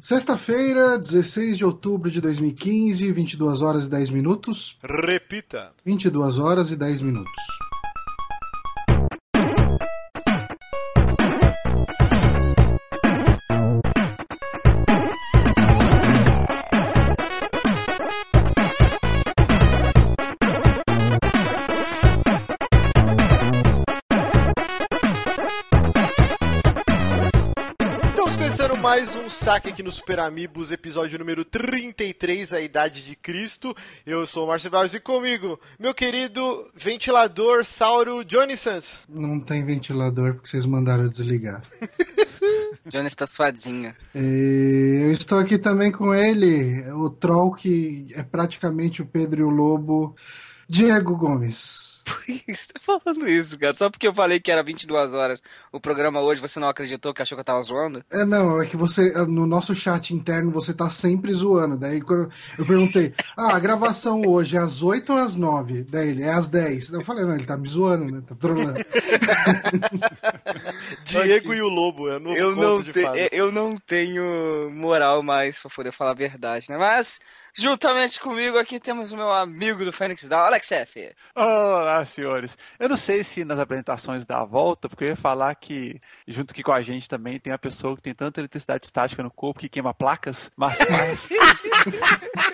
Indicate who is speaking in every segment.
Speaker 1: Sexta-feira, 16 de outubro de 2015, 22 horas e 10 minutos.
Speaker 2: Repita.
Speaker 1: 22 horas e 10 minutos.
Speaker 2: Um saque aqui no Super Amigos, episódio número 33, a Idade de Cristo. Eu sou o Márcio Barros e comigo, meu querido ventilador Sauro Johnny Santos.
Speaker 1: Não tem ventilador porque vocês mandaram eu desligar.
Speaker 3: Johnny está suadinho.
Speaker 1: E eu estou aqui também com ele, o troll que é praticamente o Pedro e o Lobo, Diego Gomes.
Speaker 3: Por que você tá falando isso, cara? Só porque eu falei que era 22 horas o programa hoje, você não acreditou que achou que eu tava zoando?
Speaker 1: É, não, é que você, no nosso chat interno, você tá sempre zoando. Daí quando eu perguntei, ah, a gravação hoje é às 8 ou às 9? Daí ele, é às 10. Daí eu falei, não, ele tá me zoando, né? Tá trolando.
Speaker 2: Diego e o Lobo, é novo
Speaker 3: Eu não,
Speaker 2: de
Speaker 3: te- eu não tenho moral mais pra poder falar a verdade, né? Mas, juntamente comigo aqui temos o meu amigo do Fênix Down, Alex F.
Speaker 4: Olá, senhores. Eu não sei se nas apresentações dá a volta, porque eu ia falar que, junto aqui com a gente também, tem a pessoa que tem tanta eletricidade estática no corpo que queima placas, mas, mas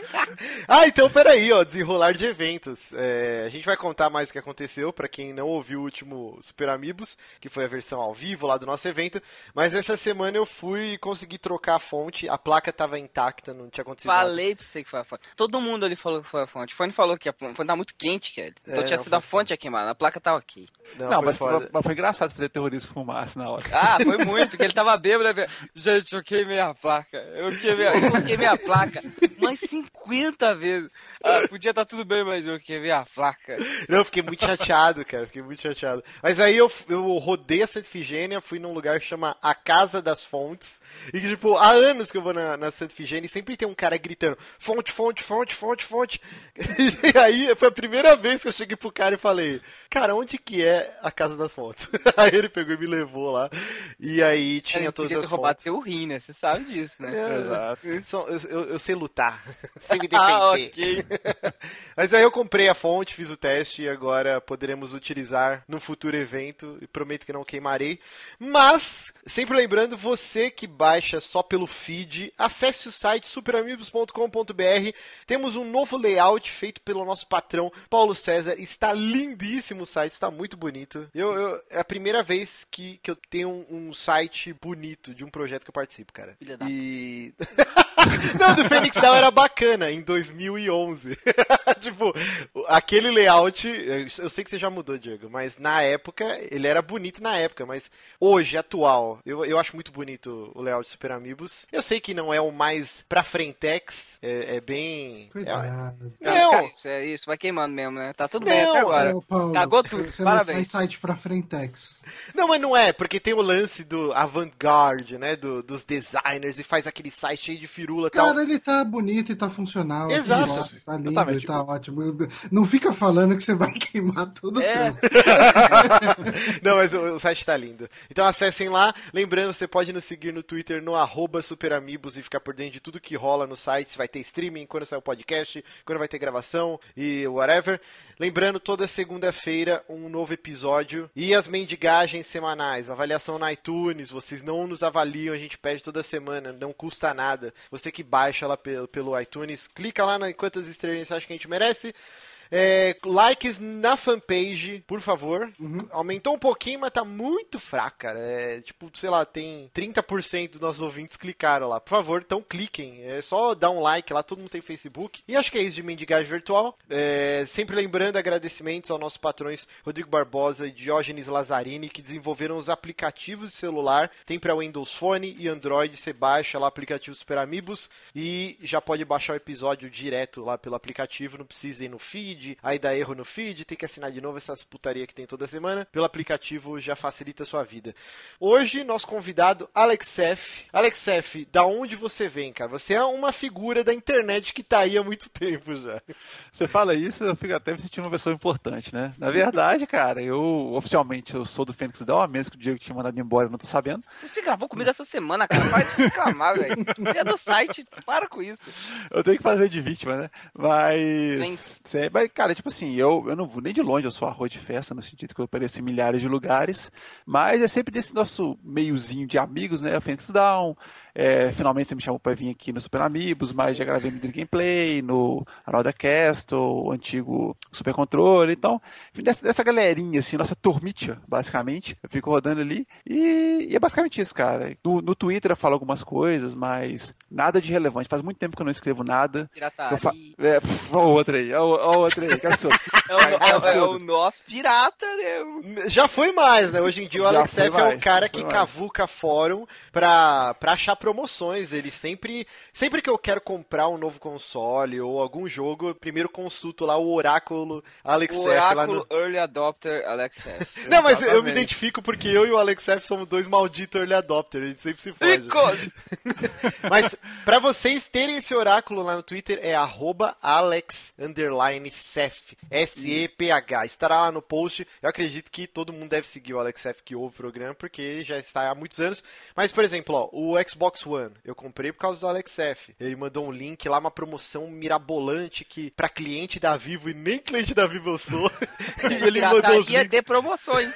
Speaker 2: Ah, então peraí, ó, desenrolar de eventos. É, a gente vai contar mais o que aconteceu pra quem não ouviu o último Super Amigos, que foi a versão ao vivo lá do nosso evento. Mas essa semana eu fui e consegui trocar a fonte, a placa tava intacta, não tinha acontecido nada.
Speaker 3: Falei pra você que foi a fonte. Todo mundo ali falou que foi a fonte. O Fone falou que a fonte tava muito quente, cara. Então
Speaker 2: É,
Speaker 3: tinha sido a fonte a queimar, a placa tava aqui.
Speaker 2: Não,
Speaker 4: não,
Speaker 2: foi
Speaker 4: mas, foi, mas foi engraçado fazer terrorismo com fumaça na hora.
Speaker 3: Ah, foi muito, que ele tava bêbado. né? Gente, eu queimei a placa. Eu queimei, a- eu queimei a placa umas 50 vezes. Ah, podia estar tudo bem, mas eu queimei a placa.
Speaker 2: Não, eu fiquei muito chateado, cara. Fiquei muito chateado. Mas aí eu, eu rodei a Santa Ifigênia, fui num lugar que chama A Casa das Fontes. E que, tipo, há anos que eu vou na, na Santa Ifigênia e sempre tem um cara gritando: fonte, fonte, fonte, fonte, fonte. E aí foi a primeira vez que eu cheguei pro cara e falei: Cara, onde que é a Casa das Fontes? Aí ele pegou e me levou lá. E aí tinha todas as
Speaker 3: roubado
Speaker 2: fontes.
Speaker 3: teu rim, né? Você sabe disso, né?
Speaker 2: É,
Speaker 4: Exato.
Speaker 2: eu, eu- eu- eu sei lutar, sei me defender.
Speaker 3: Ah, ok.
Speaker 2: Mas aí eu comprei a fonte, fiz o teste e agora poderemos utilizar no futuro evento e prometo que não queimarei. Mas, sempre lembrando, você que baixa só pelo feed, acesse o site superamigos.com.br. Temos um novo layout feito pelo nosso patrão Paulo César. Está lindíssimo o site, está muito bonito. Eu, eu- é a primeira vez que, que eu tenho um, um site bonito de um projeto que eu participo, cara.
Speaker 3: Filha da
Speaker 2: E. Não, do Phoenix Down era bacana em 2011. tipo, aquele layout, eu sei que você já mudou, Diego, mas na época, ele era bonito na época, mas hoje, atual, eu, eu acho muito bonito o layout Super Amigos. Eu sei que não é o mais pra frentex, é, é bem...
Speaker 1: Cuidado.
Speaker 2: Não.
Speaker 3: Cara, isso é isso, vai queimando mesmo, né? Tá tudo bem
Speaker 2: Não,
Speaker 3: até agora.
Speaker 1: É, Paulo,
Speaker 3: Cagou
Speaker 1: você-
Speaker 3: tudo,
Speaker 1: Você não
Speaker 3: parabéns.
Speaker 1: faz site pra Frentex.
Speaker 2: Não, mas não é, porque tem o lance do avant-garde, né, do- dos designers, e faz aquele site cheio de firula e tal.
Speaker 1: Cara, ele tá bonito e tá funcional. aqui
Speaker 2: Exato.
Speaker 1: Tá lindo,
Speaker 4: Exatamente.
Speaker 1: tá ótimo. Não fica falando que você vai queimar tudo.
Speaker 3: É.
Speaker 1: trampo.
Speaker 2: Não, mas o, o site tá lindo. Então acessem lá. Lembrando, você pode nos seguir no Twitter no arroba superamigos e ficar por dentro de tudo que rola no site. Se vai ter streaming, quando sai o podcast, quando vai ter gravação e whatever. Lembrando, toda segunda-feira um novo episódio e as mendigagens semanais. Avaliação no iTunes, vocês não nos avaliam, a gente pede toda semana, não custa nada. Você que baixa lá pelo, pelo iTunes, clica lá na quantas estrelas você acha que a gente merece. É, likes na fanpage, por favor. Aumentou um pouquinho, mas tá muito fraco, cara. É, tipo, sei lá, tem 30% dos nossos ouvintes clicaram lá. Por favor, então cliquem. É só dar um like lá, todo mundo tem Facebook. E acho que é isso de mendigagem virtual. É, sempre lembrando agradecimentos aos nossos patrões Rodrigo Barbosa e Diógenes Lazzarini, que desenvolveram os aplicativos de celular. Tem para Windows Phone e Android. Você baixa lá aplicativo Super Amigos e já pode baixar o episódio direto lá pelo aplicativo. Não precisa ir no feed feed, aí dá erro no feed, tem que assinar de novo essas putaria que tem toda semana. Pelo aplicativo já facilita a sua vida. Hoje, nosso convidado, Alexef. Alexef, da onde você vem, cara? Você é uma figura da internet que tá aí há muito tempo já.
Speaker 4: Você fala isso, eu fico até me sentindo uma pessoa importante, né? Na verdade, cara, eu oficialmente eu sou do Fênix Down, mesmo que o Diego tinha mandado embora, eu não tô sabendo.
Speaker 3: Você gravou comigo essa semana, cara. Faz de reclamar, velho. É do site, para com isso.
Speaker 4: Eu tenho que fazer de vítima, né? Mas. Cê, mas, cara, tipo assim, eu, eu não vou nem de longe, eu sou arroz de festa, no sentido que eu apareço em milhares de lugares. Mas é sempre desse nosso meiozinho de amigos, né? Fênix Down. É, finalmente você me chamou para vir aqui no Super Amigos, mas já gravei no Dream Gameplay, no Arnold Cast, o antigo Super Controle. Então, dessa, dessa galerinha, assim, nossa turmitia, basicamente. Eu fico rodando ali. E, e é basicamente isso, cara. No, no, Twitter eu falo algumas coisas, mas nada de relevante. Faz muito tempo que eu não escrevo nada.
Speaker 3: Pirataria.
Speaker 4: Fa... É, ó, outra aí, ó, ó, outra aí, que absurdo.
Speaker 3: É o, é, é o nosso pirata, né?
Speaker 2: Já foi mais, né? Hoje em dia o Alex F é o cara que mais. cavuca fórum pra, pra achar promoções. Ele sempre, sempre que eu quero comprar um novo console ou algum jogo, eu primeiro consulto lá o oráculo Alex
Speaker 3: o oráculo no... Early Adopter Alex F.
Speaker 2: Não, mas eu me identifico porque eu e o Alex F somos dois malditos Early Adopter. A gente sempre se foge. mas pra vocês terem esse oráculo lá no Twitter é arroba Alex Sef. S-E-P-H. Estará lá no post. Eu acredito que todo mundo deve seguir o Alex F que ouve o programa, porque já está há muitos anos. Mas, por exemplo, ó, o Xbox One, eu comprei por causa do Alex F. Ele mandou um link lá, uma promoção mirabolante que para cliente da Vivo e nem cliente da Vivo eu sou.
Speaker 3: e ele mandou os links. de promoções.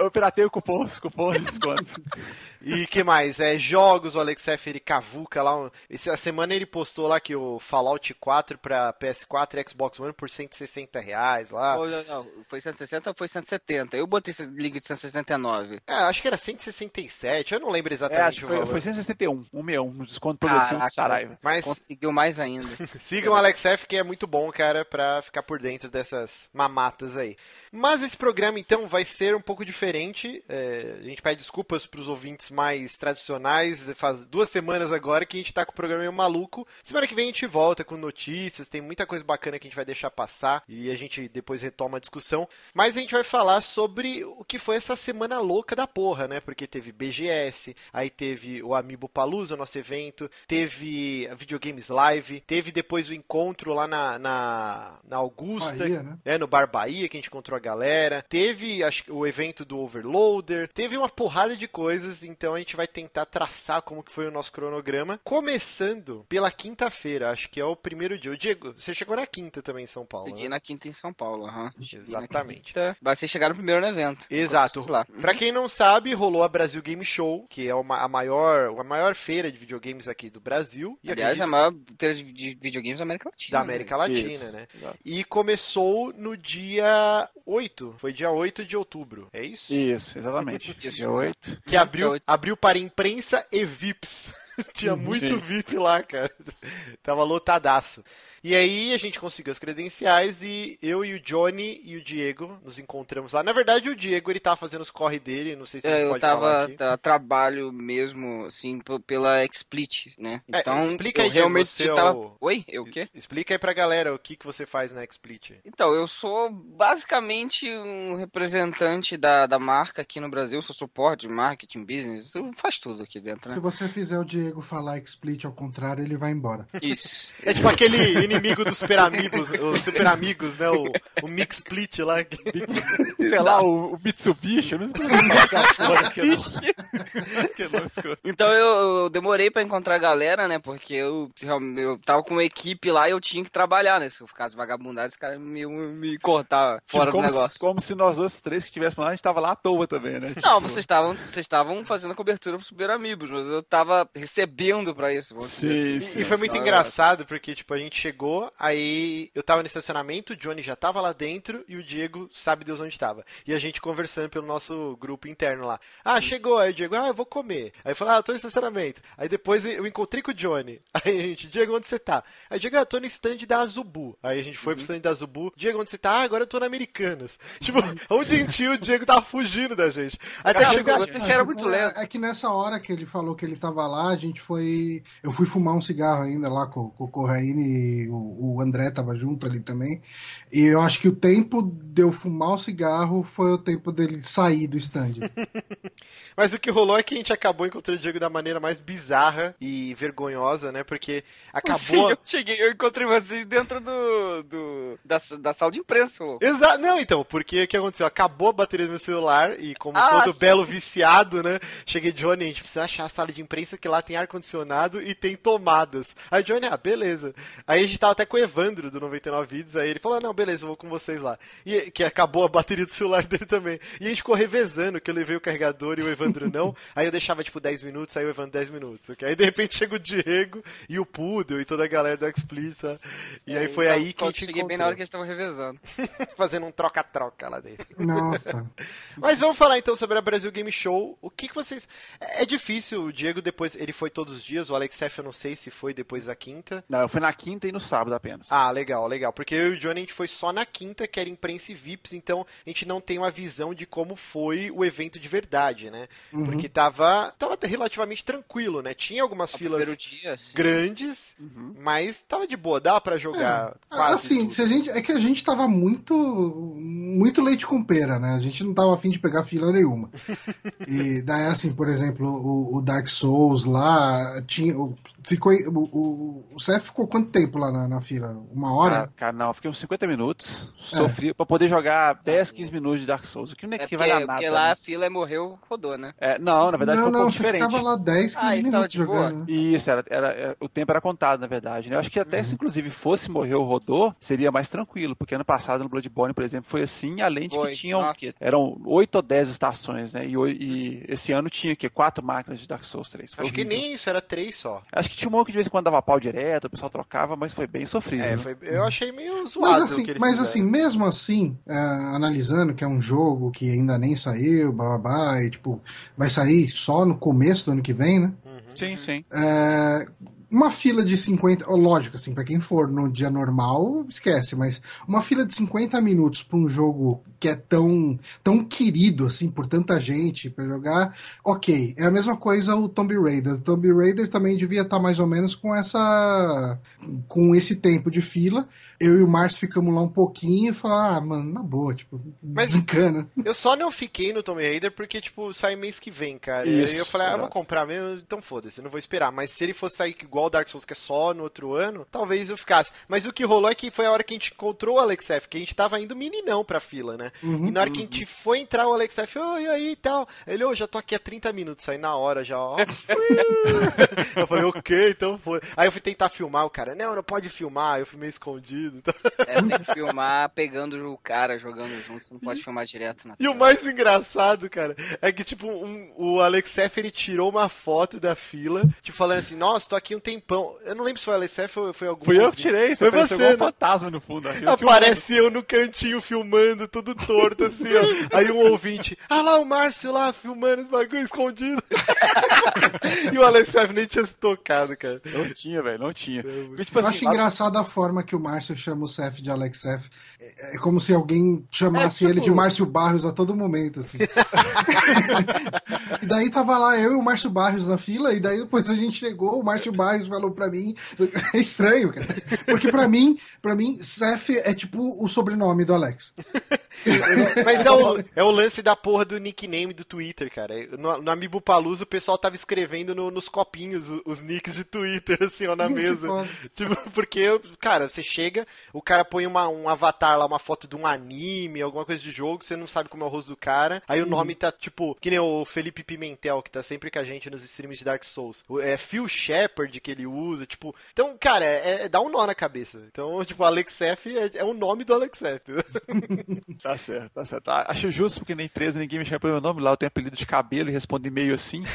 Speaker 4: eu piratei o cupom, os cupons de desconto.
Speaker 2: E que mais? É, jogos, o Alex F, ele cavuca lá. Essa semana ele postou lá que o Fallout 4 pra PS4 e Xbox One por 160 reais lá.
Speaker 3: Não, não, foi 160 ou foi 170? Eu botei esse link de 169.
Speaker 2: É, acho que era 167, eu não lembro exatamente
Speaker 4: é, foi, foi 161, 161, no desconto progressivo de Saraiva.
Speaker 3: Mas... Conseguiu mais ainda.
Speaker 2: Sigam o Alex F, que é muito bom, cara, pra ficar por dentro dessas mamatas aí. Mas esse programa, então, vai ser um pouco diferente. É, a gente pede desculpas para os mais tradicionais. Faz duas semanas agora que a gente está com o programa meio maluco. Semana que vem a gente volta com notícias. Tem muita coisa bacana que a gente vai deixar passar e a gente depois retoma a discussão. Mas a gente vai falar sobre o que foi essa semana louca da porra, né? Porque teve BGS, aí teve o Amiibo Palusa, nosso evento, teve Videogames Live, teve depois o encontro lá na, na, na Augusta,
Speaker 1: Bahia, né?
Speaker 2: é, no Bar Bahia, que a gente encontrou a galera. Teve acho, o evento do Overloader, teve uma porrada de coisas, então a gente vai tentar traçar como que foi o nosso cronograma, começando pela quinta-feira, acho que é o primeiro dia. O Diego, você chegou na quinta também em São Paulo.
Speaker 3: Cheguei
Speaker 2: né?
Speaker 3: na quinta em São Paulo, aham.
Speaker 2: Uhum. Exatamente.
Speaker 3: Vocês chegaram primeiro no evento.
Speaker 2: Exato. Lá. Pra quem não sabe, rolou a Brasil Game Show, que é uma, a, maior, a maior feira de videogames aqui do Brasil.
Speaker 3: E Aliás, a maior feira de videogames da América Latina.
Speaker 2: Da América né? Latina, Isso. né? Exato. E começou no dia 8. Foi dia 8 de outubro. É isso?
Speaker 4: Isso, exatamente.
Speaker 2: Isso, dia 8. Que abriu, abriu para imprensa e VIPs. Tinha muito Sim. VIP lá, cara. Tava lotadaço. E aí a gente conseguiu as credenciais e eu e o Johnny e o Diego nos encontramos lá. Na verdade, o Diego ele tava fazendo os corre dele, não sei se é,
Speaker 3: ele
Speaker 2: pode
Speaker 3: tava,
Speaker 2: falar.
Speaker 3: Eu trabalho mesmo, assim, pela Explit, né?
Speaker 2: É,
Speaker 3: então,
Speaker 2: explica aí,
Speaker 3: realmente
Speaker 2: Diego,
Speaker 3: tava...
Speaker 2: o...
Speaker 3: Oi? Eu o quê?
Speaker 2: Explica aí pra galera o que, que você faz na Explit.
Speaker 3: Então, eu sou basicamente um representante da, da marca aqui no Brasil, sou suporte, marketing, business, faz tudo aqui dentro, né?
Speaker 1: Se você fizer o Diego falar Explit ao contrário, ele vai embora.
Speaker 3: Isso.
Speaker 2: É tipo aquele inimigo dos Super Amigos, os Super Amigos, né? O, o Mix Split lá.
Speaker 4: Sei lá, o, o Mitsubishi, não
Speaker 3: Então eu, eu, demorei pra encontrar a galera, né? Porque eu, eu tava com uma equipe lá e eu tinha que trabalhar, né? Se eu ficasse vagabundado, os caras me, me cortar fora tipo,
Speaker 4: do
Speaker 3: negócio.
Speaker 4: Se, como se nós dois três que tivéssemos lá, a gente tava lá à toa também, né?
Speaker 3: Não, tipo... vocês estavam vocês estavam fazendo a cobertura pro Super Amigos, mas eu tava recebendo pra isso.
Speaker 2: Sim, assim. sim, e, e foi muito engraçado, porque, tipo, a gente chegou, aí eu tava no estacionamento, o Johnny já tava lá dentro e o Diego sabe Deus onde tava. E a gente conversando pelo nosso grupo interno lá. Ah, chegou. Aí o Diego, ah, eu vou comer. Aí eu falei, ah, eu tô no estacionamento. Aí depois eu encontrei com o Johnny. Aí a gente, Diego, onde você tá? Aí o Diego, ah, eu tô no stand da Azubu. Aí a gente foi uhum. pro stand da Azubu. Diego, onde você tá? Ah, agora eu tô na Americanas. Tipo, onde gentil o Diego tava fugindo da gente. Até
Speaker 3: Cara, chegou. Você era muito lento.
Speaker 1: É, é que nessa hora que ele falou que ele tava lá, a gente foi. Eu fui fumar um cigarro ainda lá com, com o Corraine e o, o André tava junto ali também. E eu acho que o tempo de eu fumar o cigarro foi o tempo dele sair do stand.
Speaker 2: Mas o que rolou é que a gente acabou encontrando o Diego da maneira mais bizarra e vergonhosa, né? Porque acabou. Sim,
Speaker 3: eu cheguei, eu encontrei vocês dentro do. do da, da sala de imprensa.
Speaker 2: Exato. Não, então, porque o que aconteceu? Acabou a bateria do meu celular e, como ah, todo sim. belo viciado, né? Cheguei, Johnny, a gente precisa achar a sala de imprensa que lá tem ar-condicionado e tem tomadas. Aí, Johnny, ah, beleza. Aí a gente tava até com o Evandro do 99 Vídeos, aí ele falou: não, beleza, eu vou com vocês lá. E que acabou a bateria do celular dele também. E a gente ficou revezando, que eu levei o carregador e o Evandro não. aí eu deixava tipo 10 minutos, aí o Evandro 10 minutos. Okay? Aí de repente chega o Diego e o Pudel e toda a galera do Explicit. E é, aí foi aí que a gente
Speaker 3: cheguei
Speaker 2: encontrou.
Speaker 3: bem na hora que eles estavam revezando.
Speaker 2: Fazendo um troca-troca lá dentro.
Speaker 1: Nossa.
Speaker 2: Mas vamos falar então sobre a Brasil Game Show. O que, que vocês. É difícil, o Diego depois. Ele foi todos os dias, o Alex F eu não sei se foi depois da quinta.
Speaker 4: Não, eu fui na quinta e no sábado apenas.
Speaker 2: Ah, legal, legal. Porque eu e o Johnny a gente foi só na quinta, que era imprensa e VIPs, então a gente não tem uma visão de como foi o evento de verdade, né? Uhum. Porque tava, tava relativamente tranquilo, né? Tinha algumas filas dia, grandes, uhum. mas tava de boa, dá para jogar é, quase
Speaker 1: Assim,
Speaker 2: tudo.
Speaker 1: se a gente, é que a gente tava muito muito leite com pera, né? A gente não tava afim de pegar fila nenhuma. e daí, assim, por exemplo, o, o Dark Souls lá, tinha, ficou, o, o, o Cef ficou quanto tempo lá na, na fila? Uma hora?
Speaker 4: Ah, cara, não, fiquei uns 50 minutos, sofri, é. pra poder jogar 10, 15 minutos de Dark Souls, o que não é, é que vai dar nada.
Speaker 3: Porque lá né? a fila é morreu, rodou, né?
Speaker 4: É, não, na verdade
Speaker 1: não,
Speaker 4: foi um
Speaker 1: não,
Speaker 4: pouco diferente.
Speaker 1: ficava lá 10, 15 ah, minutos jogando. Né?
Speaker 4: Isso, era, era, era, o tempo era contado, na verdade, né? Eu acho que até uhum. se inclusive fosse morrer ou rodou, seria mais tranquilo, porque ano passado no Bloodborne, por exemplo, foi assim, além de foi. que tinham, que, eram 8 ou 10 estações, né? E, e esse ano tinha que quatro máquinas de Dark Souls 3.
Speaker 2: Foi acho horrível. que nem isso, era três só.
Speaker 4: Acho que tinha um monte que de vez em quando dava pau direto, o pessoal trocava, mas foi bem sofrido. É,
Speaker 2: né? foi, eu achei meio zoado.
Speaker 1: Mas assim, mas assim mesmo assim, é, analisando que é um jogo que ainda nem saiu, babá, e tipo, vai sair só no começo do ano que vem, né?
Speaker 4: Uhum. Sim, sim.
Speaker 1: É, uma fila de 50, lógico, assim, para quem for no dia normal, esquece, mas uma fila de 50 minutos para um jogo que é tão, tão querido, assim, por tanta gente para jogar, ok. É a mesma coisa o Tomb Raider. O Tomb Raider também devia estar tá mais ou menos com essa, com esse tempo de fila. Eu e o Márcio ficamos lá um pouquinho e falamos, ah, mano, na boa, tipo,
Speaker 2: mas desencana. Eu só não fiquei no Tomb Raider porque, tipo, sai mês que vem, cara. Isso, e eu falei, ah, eu vou comprar mesmo, então foda-se, não vou esperar. Mas se ele fosse sair igual o Dark Souls, que é só no outro ano, talvez eu ficasse. Mas o que rolou é que foi a hora que a gente encontrou o Alex F, que a gente tava indo meninão pra fila, né? Uhum, e na hora uhum. que a gente foi entrar, o Alex F, oi, e aí e tal. Ele, ô, oh, já tô aqui há 30 minutos, aí na hora já, ó. eu falei, ok, então foi. Aí eu fui tentar filmar, o cara, não, não pode filmar, eu fui meio escondido.
Speaker 3: É, tem que filmar pegando o cara jogando junto, você não pode filmar direto na
Speaker 2: E tela. o mais engraçado, cara, é que, tipo, um, o Alex F, ele tirou uma foto da fila, tipo, falando assim, nossa, tô aqui um tempão. Eu não lembro se foi o Alex F ou foi algum.
Speaker 4: Fui eu que tirei,
Speaker 2: você foi você.
Speaker 4: Né? Um fantasma no fundo.
Speaker 2: Eu Aparece filmando. eu no cantinho filmando, tudo torto, assim, ó. Aí um ouvinte, ah lá o Márcio lá filmando os bagulho escondido. e o Alex F nem tinha se tocado, cara.
Speaker 4: Não tinha, velho, não tinha.
Speaker 1: Eu, tipo, assim, acho engraçado a forma que o Márcio chama o Cef de Alex F. É, é como se alguém chamasse é, tipo... ele de Márcio Barros a todo momento, assim. e daí tava lá eu e o Márcio Barros na fila, e daí depois a gente chegou, o Márcio Barros falou pra mim. É estranho, cara. Porque pra mim, pra mim, Cef é tipo o sobrenome do Alex.
Speaker 2: Sim, mas é o, é o lance da porra do nickname do Twitter, cara. No, no Amiibo Palusa o pessoal tava escrevendo no, nos copinhos os, os, nicks de Twitter, assim, ó, na mesa. Tipo, porque, cara, você chega, o cara põe uma, um avatar lá, uma foto de um anime, alguma coisa de jogo, você não sabe como é o rosto do cara. Aí o nome tá, tipo, que nem o Felipe Pimentel, que tá sempre com a gente nos streams de Dark Souls. É Phil Shepard que ele usa, tipo. Então, cara, é, é dá um nó na cabeça. Então, tipo, Alex F é, é o nome do Alex F.
Speaker 4: tá certo, tá certo. Ah, acho justo porque na empresa ninguém me chama pelo meu nome lá, eu tenho apelido de cabelo e respondo e-mail assim.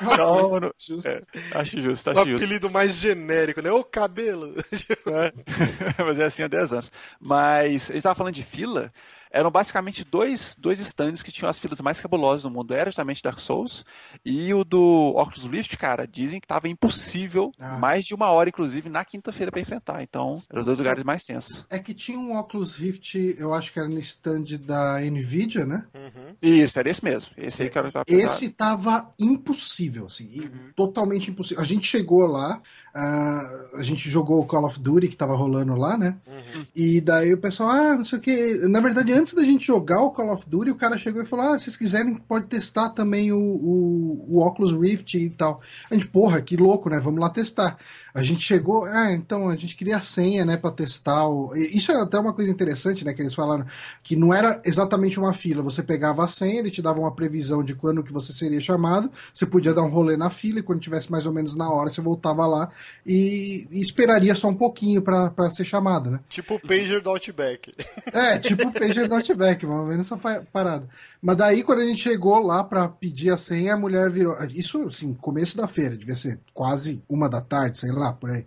Speaker 4: Então, mano, justo. É, acho justo, acho o
Speaker 2: justo. apelido mais genérico, né? O cabelo.
Speaker 4: É. Mas é assim há 10 anos. Mas a gente tava falando de fila eram basicamente dois, dois stands que tinham as filas mais cabulosas do mundo. Era justamente Dark Souls e o do Oculus Rift, cara, dizem que estava impossível, ah. mais de uma hora, inclusive, na quinta-feira para enfrentar. Então, eram os dois lugares mais tensos.
Speaker 1: É que tinha um Oculus Rift, eu acho que era no stand da Nvidia, né?
Speaker 4: Uhum. Isso, era esse mesmo. Esse aí que era
Speaker 1: Esse tava impossível, assim, uhum. totalmente impossível. A gente chegou lá, Uh, a gente jogou o Call of Duty que tava rolando lá, né? Uhum. E daí o pessoal, ah, não sei o que. Na verdade, antes da gente jogar o Call of Duty, o cara chegou e falou: ah, se vocês quiserem, pode testar também o, o, o Oculus Rift e tal. A gente, porra, que louco, né? Vamos lá testar. A gente chegou, ah, então a gente queria a senha, né, para testar. O... Isso era até uma coisa interessante, né, que eles falaram que não era exatamente uma fila. Você pegava a senha, ele te dava uma previsão de quando que você seria chamado. Você podia dar um rolê na fila e quando tivesse mais ou menos na hora, você voltava lá e, e esperaria só um pouquinho para ser chamado, né?
Speaker 2: Tipo o pager do Outback.
Speaker 1: É, tipo o pager do Outback, vamos ver nessa parada. Mas daí quando a gente chegou lá para pedir a senha, a mulher virou, isso assim, começo da feira, devia ser quase uma da tarde, sei lá lá, por aí.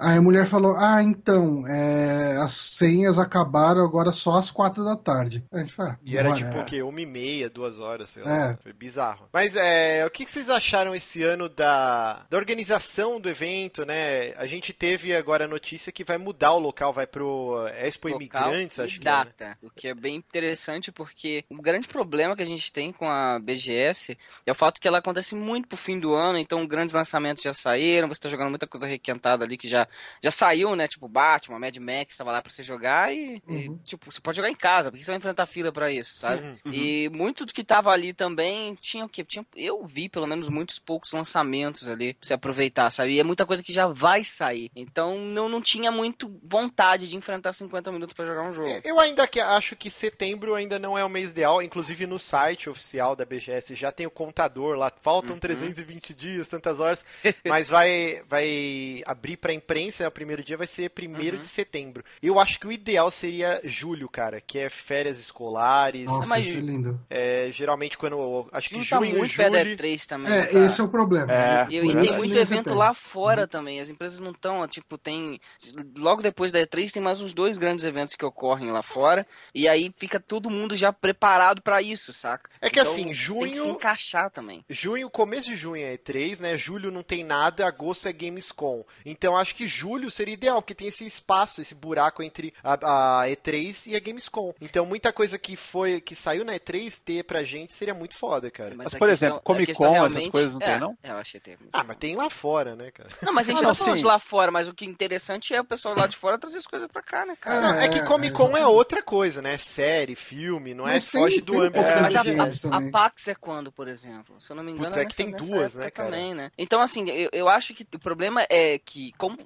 Speaker 1: Aí a mulher falou: Ah, então, é, as senhas acabaram agora só às quatro da tarde. A gente
Speaker 2: fala, e era tipo o quê? Uma e meia, duas horas, sei lá. É. Foi bizarro. Mas é, o que, vocês acharam esse ano da, da organização do evento, né? A gente teve agora a notícia que vai mudar o local, vai pro Expo local Imigrantes, acho que.
Speaker 3: É, né? Data, é, o que é bem interessante porque o grande problema que a gente tem com a BGS é o fato que ela acontece muito pro fim do ano, então grandes lançamentos já saíram, você tá jogando muita coisa requentada ali que já já saiu, né? Tipo, Batman, Mad Max, tava lá pra você jogar e, uhum. e, tipo, você pode jogar em casa, porque você vai enfrentar fila para isso, sabe? Uhum. uhum. E muito do que tava ali também tinha o quê? Tinha, eu vi pelo menos muitos poucos lançamentos ali pra você aproveitar, sabe? E é muita coisa que já vai sair. Então não, não tinha muito vontade de enfrentar 50 minutos para jogar um jogo.
Speaker 2: Eu ainda que, acho que setembro ainda não é o mês ideal, inclusive no site oficial da BGS já tem o contador lá, faltam uhum. 320 dias, tantas horas, mas vai, vai abrir pra imprensa imprensa, né, o primeiro dia vai ser primeiro uhum. de setembro. Eu acho que o ideal seria julho, cara, que é férias escolares.
Speaker 1: Nossa, mas, isso é lindo.
Speaker 2: É, geralmente quando. Acho que
Speaker 3: não
Speaker 2: junho,
Speaker 3: tá muito
Speaker 2: julho...
Speaker 3: 3 também.
Speaker 1: É, tá? esse é o problema. É.
Speaker 3: E, e tem muito evento lá fora uhum. também. As empresas não estão, tipo, tem. Logo depois da E3 tem mais uns dois grandes eventos que ocorrem lá fora. E aí fica todo mundo já preparado para isso, saca?
Speaker 2: É que então, assim, junho. Tem
Speaker 3: que se encaixar também.
Speaker 2: Junho, começo de junho é E3, né? Julho não tem nada, agosto é Gamescom. Então acho que julho seria ideal, porque tem esse espaço, esse buraco entre a, a, E3 e a Gamescom. Então muita coisa que foi que saiu na E3 ter pra gente seria muito foda, cara.
Speaker 4: Mas, mas por questão, exemplo, Comic Con, realmente... essas coisas não é, tem, não?
Speaker 3: É, eu achei que tem.
Speaker 2: Ah, mas tem lá fora, né, cara?
Speaker 3: Não, mas a gente não, não tá falando de lá fora, mas o que é interessante é o pessoal lá de fora trazer as coisas pra cá, né, cara?
Speaker 2: Não, é, que Comic Con é, é, outra coisa, né? Série, filme, não é mas é tem, foge do âmbito.
Speaker 3: É, mas a, a, a, Pax é quando, por exemplo? Se eu não me engano,
Speaker 2: Putz, é que tem duas, né,
Speaker 3: cara? Também, né? Então, assim, eu, eu acho que o problema é que, como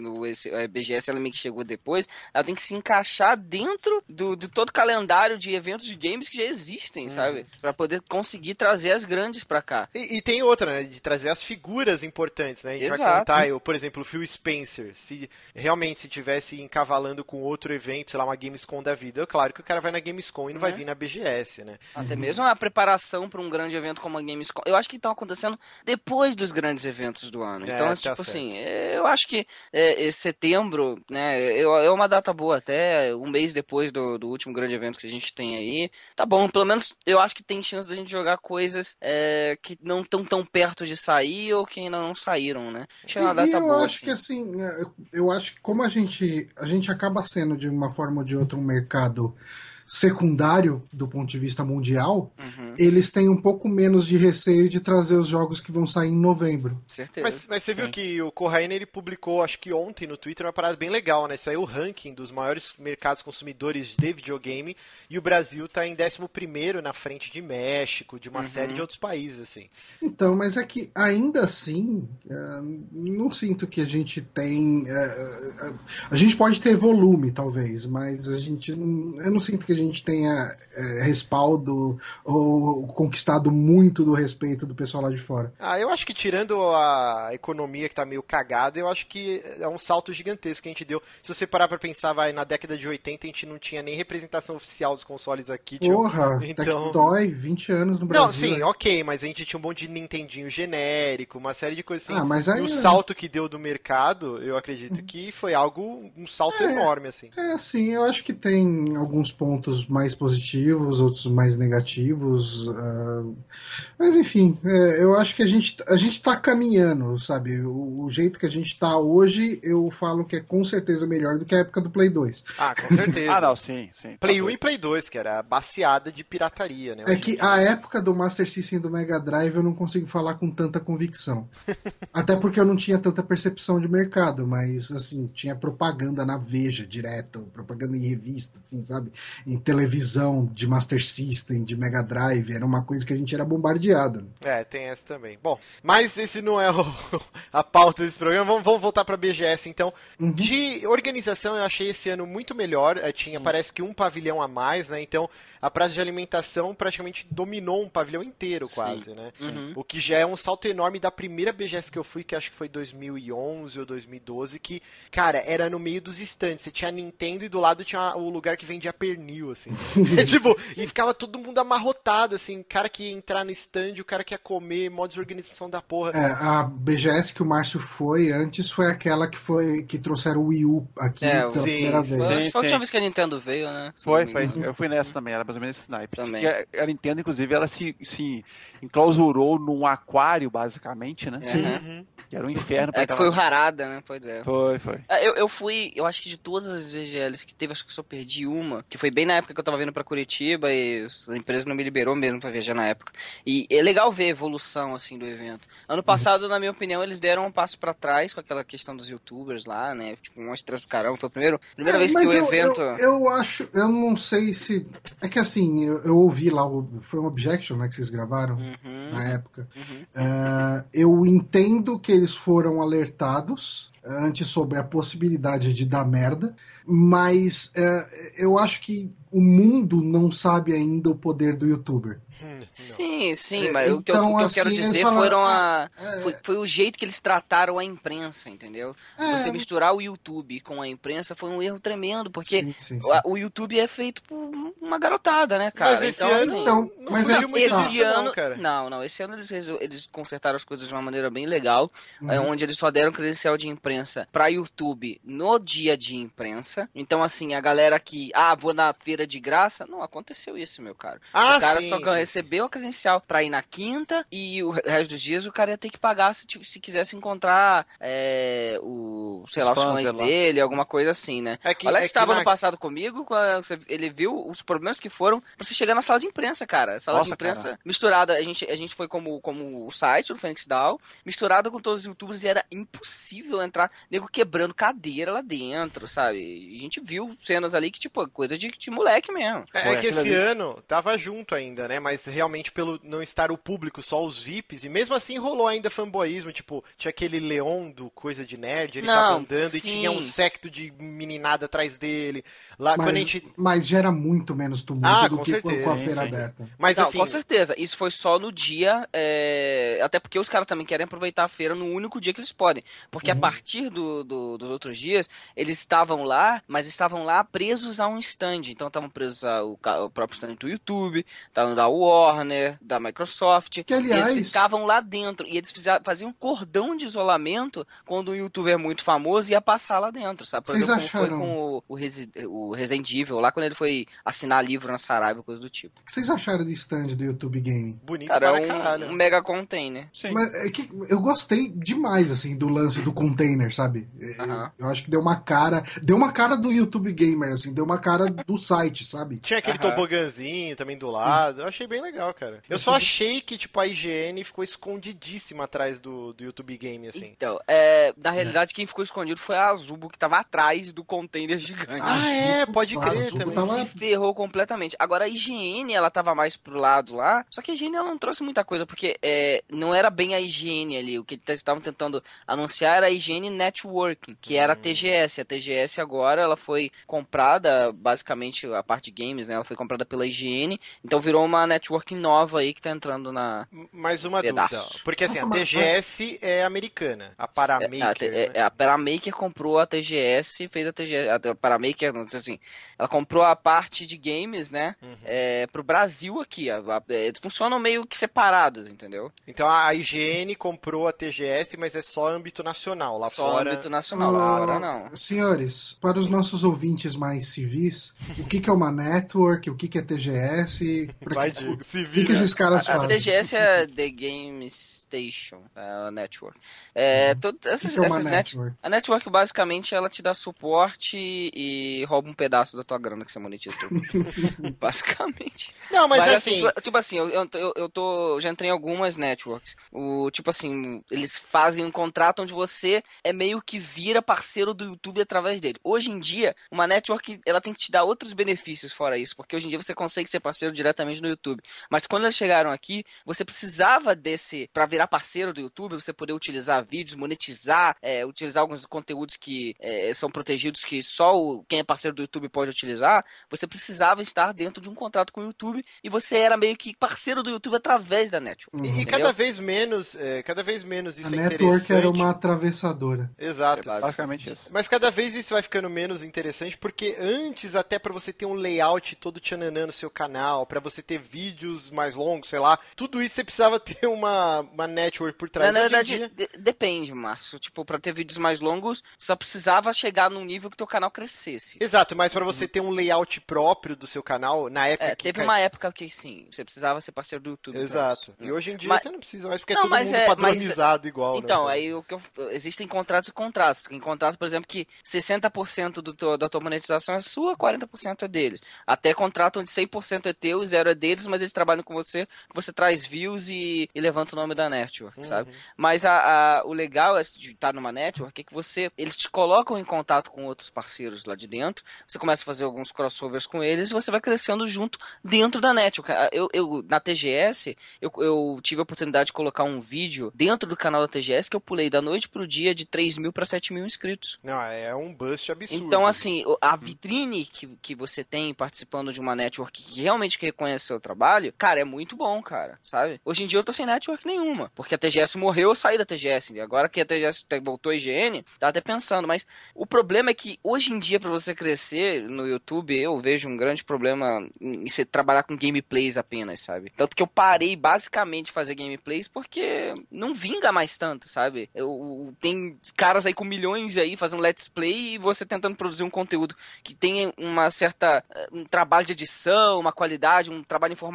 Speaker 3: no esse, a BGS ela meio que chegou depois, ela tem que se encaixar dentro do, do todo calendário de eventos de games que já existem, hum. sabe? Para poder conseguir trazer as grandes para cá.
Speaker 2: E, e, tem outra, né? De trazer as figuras importantes, né? A gente Exato. vai contar, eu, por exemplo, o Phil Spencer. Se realmente se tivesse encavalando com outro evento, sei lá, uma Gamescom da vida, é claro que o cara vai na Gamescom e não vai uhum. vir na BGS, né?
Speaker 3: Até mesmo a preparação para um grande evento como a Gamescom. Eu acho que estão acontecendo depois dos grandes eventos do ano. É, então, tá tipo certo. assim, eu acho que é, setembro, né? É uma data boa, até um mês depois do, do último grande evento que a gente tem aí. Tá bom, pelo menos eu acho que tem chance da gente jogar coisas é, que não estão tão perto de sair ou que ainda não saíram, né?
Speaker 1: Acho uma data eu boa, acho assim. que assim, é, eu acho que como a gente, a gente acaba sendo de uma forma ou de outra um mercado secundário do ponto de vista mundial, uhum. eles têm um pouco menos de receio de trazer os jogos que vão sair em novembro.
Speaker 2: Certeza. Mas, mas você viu Sim. que o Corraine ele publicou, acho que ontem no Twitter, uma parada bem legal, né? Saiu o ranking dos maiores mercados consumidores de videogame e o Brasil está em 11 na frente de México, de uma uhum. série de outros países, assim.
Speaker 1: Então, mas é que ainda assim, uh, não sinto que a gente tem. A gente pode ter volume, talvez, mas a gente. Eu não sinto que a gente tenha respaldo ou conquistado muito do respeito do pessoal lá de fora.
Speaker 2: Ah, eu acho que tirando a economia que tá meio cagada, eu acho que é um salto gigantesco que a gente deu. Se você parar pra pensar, vai, na década de 80 a gente não tinha nem representação oficial dos consoles aqui.
Speaker 1: Porra, então... Tectoy, 20 anos no Brasil.
Speaker 2: Não, sim, né? ok, mas a gente tinha um monte de Nintendinho genérico, uma série de coisas assim.
Speaker 1: Ah, mas aí...
Speaker 2: o salto que deu do mercado, eu acredito que foi algo, um salto é, enorme, assim.
Speaker 1: É, sim, eu acho que tem alguns pontos pontos mais positivos, outros mais negativos. Uh, mas enfim, é, eu acho que a gente, a gente tá caminhando, sabe? O, o, jeito que a gente tá hoje, eu falo que é com certeza melhor do que a época do Play 2.
Speaker 2: Ah, com certeza.
Speaker 4: ah, não, sim, sim.
Speaker 2: Play 1 e Play 2, que era baseada de pirataria, né?
Speaker 1: É que a época do Master System do Mega Drive eu não consigo falar com tanta convicção. Até porque eu não tinha tanta percepção de mercado, mas assim, tinha propaganda na Veja direto, propaganda em revista, assim, sabe? Em televisão de Master System, de Mega Drive, era uma coisa que a gente era bombardeado.
Speaker 2: É, tem essa também. Bom, mas esse não é o, a pauta desse programa. Vamos, vamos voltar para BGS então. Uhum. De organização, eu achei esse ano muito melhor. É, tinha, Sim. parece que um pavilhão a mais, né? Então, a praça de alimentação praticamente dominou um pavilhão inteiro, quase, Sim. né? Uhum. O que já é um salto enorme da primeira BGS que eu fui, que acho que foi 2011 ou 2012, que, cara, era no meio dos estantes. Você tinha a Nintendo e do lado tinha o lugar que vendia pernil, assim. é, tipo, e ficava todo mundo amarrotado, assim, cara que ia entrar no stand, o cara que ia comer, modo de organização da porra.
Speaker 1: É, a BGS que o Márcio foi antes foi aquela que foi que trouxeram o Wii U aqui é, pela sim, primeira vez. Foi,
Speaker 3: sim, foi a última vez que a Nintendo veio, né?
Speaker 4: Foi, foi. Eu fui nessa também, era mais ou menos esse snipe. Também. a, a Nintendo, inclusive, ela se, se enclausurou num aquário, basicamente, né?
Speaker 3: Sim. Uhum.
Speaker 4: Que era um inferno.
Speaker 3: É que foi o Harada, né? Pois é.
Speaker 4: Foi, foi.
Speaker 3: É, eu, eu fui, eu acho que de todas as VGLs que teve, acho que só perdi uma, que foi bem na época que eu tava vindo pra Curitiba e a empresa não me liberou mesmo pra viajar na época. E é legal ver a evolução, assim, do evento. Ano passado, na minha opinião, eles deram um passo para trás com aquela questão dos youtubers lá, né? Tipo, um estresse caramba. Foi a primeira, primeira é, vez que o eu, evento.
Speaker 1: Eu, eu, acho, eu não sei se. É que assim, eu, eu ouvi lá, foi um objection, né, que vocês gravaram uhum. na época. Uhum. Uh, eu entendo que eles foram alertados antes sobre a possibilidade de dar merda, mas uh, eu acho que o mundo não sabe ainda o poder do youtuber.
Speaker 3: Sim, sim, mas então, o que eu, o que assim, eu quero dizer falaram, foram a, é, foi, foi, o jeito que eles trataram a imprensa, entendeu? É, Você misturar o YouTube com a imprensa foi um erro tremendo, porque sim, sim, sim. O, o, YouTube é feito por uma garotada, né, cara?
Speaker 2: Mas esse então, ano assim, não,
Speaker 3: não mas é, esse ano, não, cara. Não, não, esse ano eles, eles consertaram as coisas de uma maneira bem legal, uhum. é, onde eles só deram credencial de imprensa para YouTube no dia de imprensa. Então, assim, a galera que, ah, vou na feira de graça, não aconteceu isso, meu cara. Ah, o cara sim. só recebeu a credencial para ir na quinta e o resto dos dias o cara ia ter que pagar se, se quisesse encontrar é, o, sei os lá, os fãs dele, alguma coisa assim, né? É que, o Alex estava é na... no passado comigo, ele viu os problemas que foram pra você chegar na sala de imprensa, cara. Sala Nossa, de imprensa cara. misturada, a gente, a gente foi como, como o site do Phoenix Down, misturado com todos os youtubers e era impossível entrar, nego quebrando cadeira lá dentro, sabe? E a gente viu cenas ali que, tipo, coisa de, de moleque mesmo.
Speaker 2: É, é que esse ano tava junto ainda, né? Mas realmente pelo não estar o público, só os VIPs, e mesmo assim rolou ainda fanboyismo, tipo, tinha aquele Leon do Coisa de Nerd, ele não, tava andando sim. e tinha um secto de meninada atrás dele. Lá,
Speaker 1: mas,
Speaker 2: quando a gente...
Speaker 1: mas gera muito menos tumulto ah, do que certeza. com a feira sim, aberta.
Speaker 3: Mas não, assim... com certeza, isso foi só no dia, é... até porque os caras também querem aproveitar a feira no único dia que eles podem, porque uhum. a partir do, do, dos outros dias, eles estavam lá, mas estavam lá presos a um stand, então estavam presos ao, ao próprio stand do YouTube, estavam da Warner, da Microsoft.
Speaker 1: Que, aliás...
Speaker 3: Eles ficavam lá dentro e eles faziam um cordão de isolamento quando um youtuber muito famoso ia passar lá dentro, sabe?
Speaker 1: Por Vocês acharam...
Speaker 3: foi com o, o, Resi... o Resident Evil, lá quando ele foi assinar livro na Saraiva, coisa do tipo.
Speaker 1: O que vocês acharam do stand do YouTube Game?
Speaker 3: Bonito Cara, para é um, caralho. um mega container.
Speaker 1: Sim. Mas é que eu gostei demais, assim, do lance do container, sabe? Eu, eu acho que deu uma cara... Deu uma cara do YouTube Gamer, assim, deu uma cara do site, sabe?
Speaker 2: Tinha aquele uhum. tobogãzinho também do lado. Eu achei bem legal, cara. Eu só achei que, tipo, a IGN ficou escondidíssima atrás do, do YouTube Game, assim.
Speaker 3: Então, é, na realidade, quem ficou escondido foi a Azubo, que tava atrás do container gigante.
Speaker 2: Ah, é, pode crer também.
Speaker 3: Tava... Se ferrou completamente. Agora, a IGN, ela tava mais pro lado lá, só que a IGN, ela não trouxe muita coisa, porque é, não era bem a IGN ali. O que eles estavam tentando anunciar era a IGN Networking, que era a hum. TGS. A TGS agora, ela foi comprada, basicamente, a parte de games, né? Ela foi comprada pela IGN, então virou uma networking nova aí que tá entrando na.
Speaker 2: Mais uma pedaço. dúvida. Porque assim, Nossa, a TGS mas... é americana. A Paramaker.
Speaker 3: É, a, é, é a Paramaker comprou a TGS, fez a TGS, a Paramaker, não sei assim, ela comprou a parte de games, né, uhum. é, pro Brasil aqui, a, a, é, funcionam meio que separados, entendeu?
Speaker 2: Então a IGN comprou a TGS, mas é só âmbito nacional, lá
Speaker 3: só
Speaker 2: fora...
Speaker 3: Só âmbito nacional, lá fora não.
Speaker 1: Senhores, para os nossos ouvintes mais civis, o que, que é uma network, o que, que é TGS...
Speaker 2: Vai, Diego,
Speaker 1: o que, que esses caras
Speaker 3: a,
Speaker 1: fazem?
Speaker 3: A TGS é The Games Station, a network. É,
Speaker 1: uhum.
Speaker 3: todo, essas, é essas network? Net, a network basicamente ela te dá suporte e rouba um pedaço da tua grana que você monetiza. basicamente.
Speaker 2: Não, mas, mas assim,
Speaker 3: assim tipo, tipo, assim, eu, eu, eu tô já entrei em algumas networks. O tipo assim, eles fazem um contrato onde você é meio que vira parceiro do YouTube através dele. Hoje em dia, uma network ela tem que te dar outros benefícios fora isso, porque hoje em dia você consegue ser parceiro diretamente no YouTube. Mas quando eles chegaram aqui, você precisava desse para virar parceiro do YouTube, você poder utilizar vídeos, monetizar, é, utilizar alguns conteúdos que é, são protegidos que só o, quem é parceiro do YouTube pode utilizar, você precisava estar dentro de um contrato com o YouTube e você era meio que parceiro do YouTube através da network.
Speaker 2: Uhum. E, cada vez menos, é, cada vez menos isso
Speaker 1: a
Speaker 2: é
Speaker 1: network era uma atravessadora.
Speaker 2: Exato.
Speaker 4: É basicamente isso.
Speaker 2: Mas cada vez isso vai ficando menos interessante porque antes até para você ter um layout todo tchananã no seu canal, para você ter vídeos mais longos, sei lá, tudo isso você precisava ter uma, uma network por trás.
Speaker 3: Na, na verdade, dia... de depende, Márcio. Tipo, pra ter vídeos mais longos, só precisava chegar num nível que teu canal crescesse.
Speaker 2: Exato, mas para você ter um layout próprio do seu canal, na época.
Speaker 3: É, teve uma época que sim, você precisava ser parceiro do YouTube.
Speaker 2: Exato. E hoje em dia mas... você não precisa mais, porque é não, é todo mundo é, padronizado
Speaker 3: mas...
Speaker 2: igual.
Speaker 3: Né, então,
Speaker 2: né?
Speaker 3: aí o que eu... existem contratos e contratos. Tem contrato, por exemplo, que 60% do teu, da tua monetização é sua, 40% é deles. Até contrato onde 100% é teu e 0 é deles, mas eles trabalham com você, você traz views e, e levanta o nome da network, uhum. sabe? Mas a, a, o legal é de estar numa network é que você, eles te colocam em contato com outros parceiros lá de dentro, você começa a fazer alguns crossovers com eles e você vai crescendo junto dentro da network. Eu, eu na TGS, eu, eu tive a oportunidade de colocar um vídeo dentro do canal da TGS que eu pulei da noite pro dia de 3 mil para 7 mil inscritos.
Speaker 2: Não, é um bust absurdo.
Speaker 3: Então, assim, a vitrine que, que você tem participando de uma network que realmente reconhece seu trabalho, cara, é muito bom, cara, sabe? Hoje em dia eu tô sem network nenhuma, porque a TGS morreu, eu saí da TGS. Agora que a TGS voltou a IGN, tá até pensando, mas o problema é que hoje em dia, para você crescer no YouTube, eu vejo um grande problema em você trabalhar com gameplays apenas, sabe? Tanto que eu parei basicamente de fazer gameplays porque não vinga mais tanto, sabe? Eu, tem caras aí com milhões aí fazendo let's play e você tentando produzir um conteúdo que tenha uma certa um trabalho de edição, uma qualidade, um trabalho informativo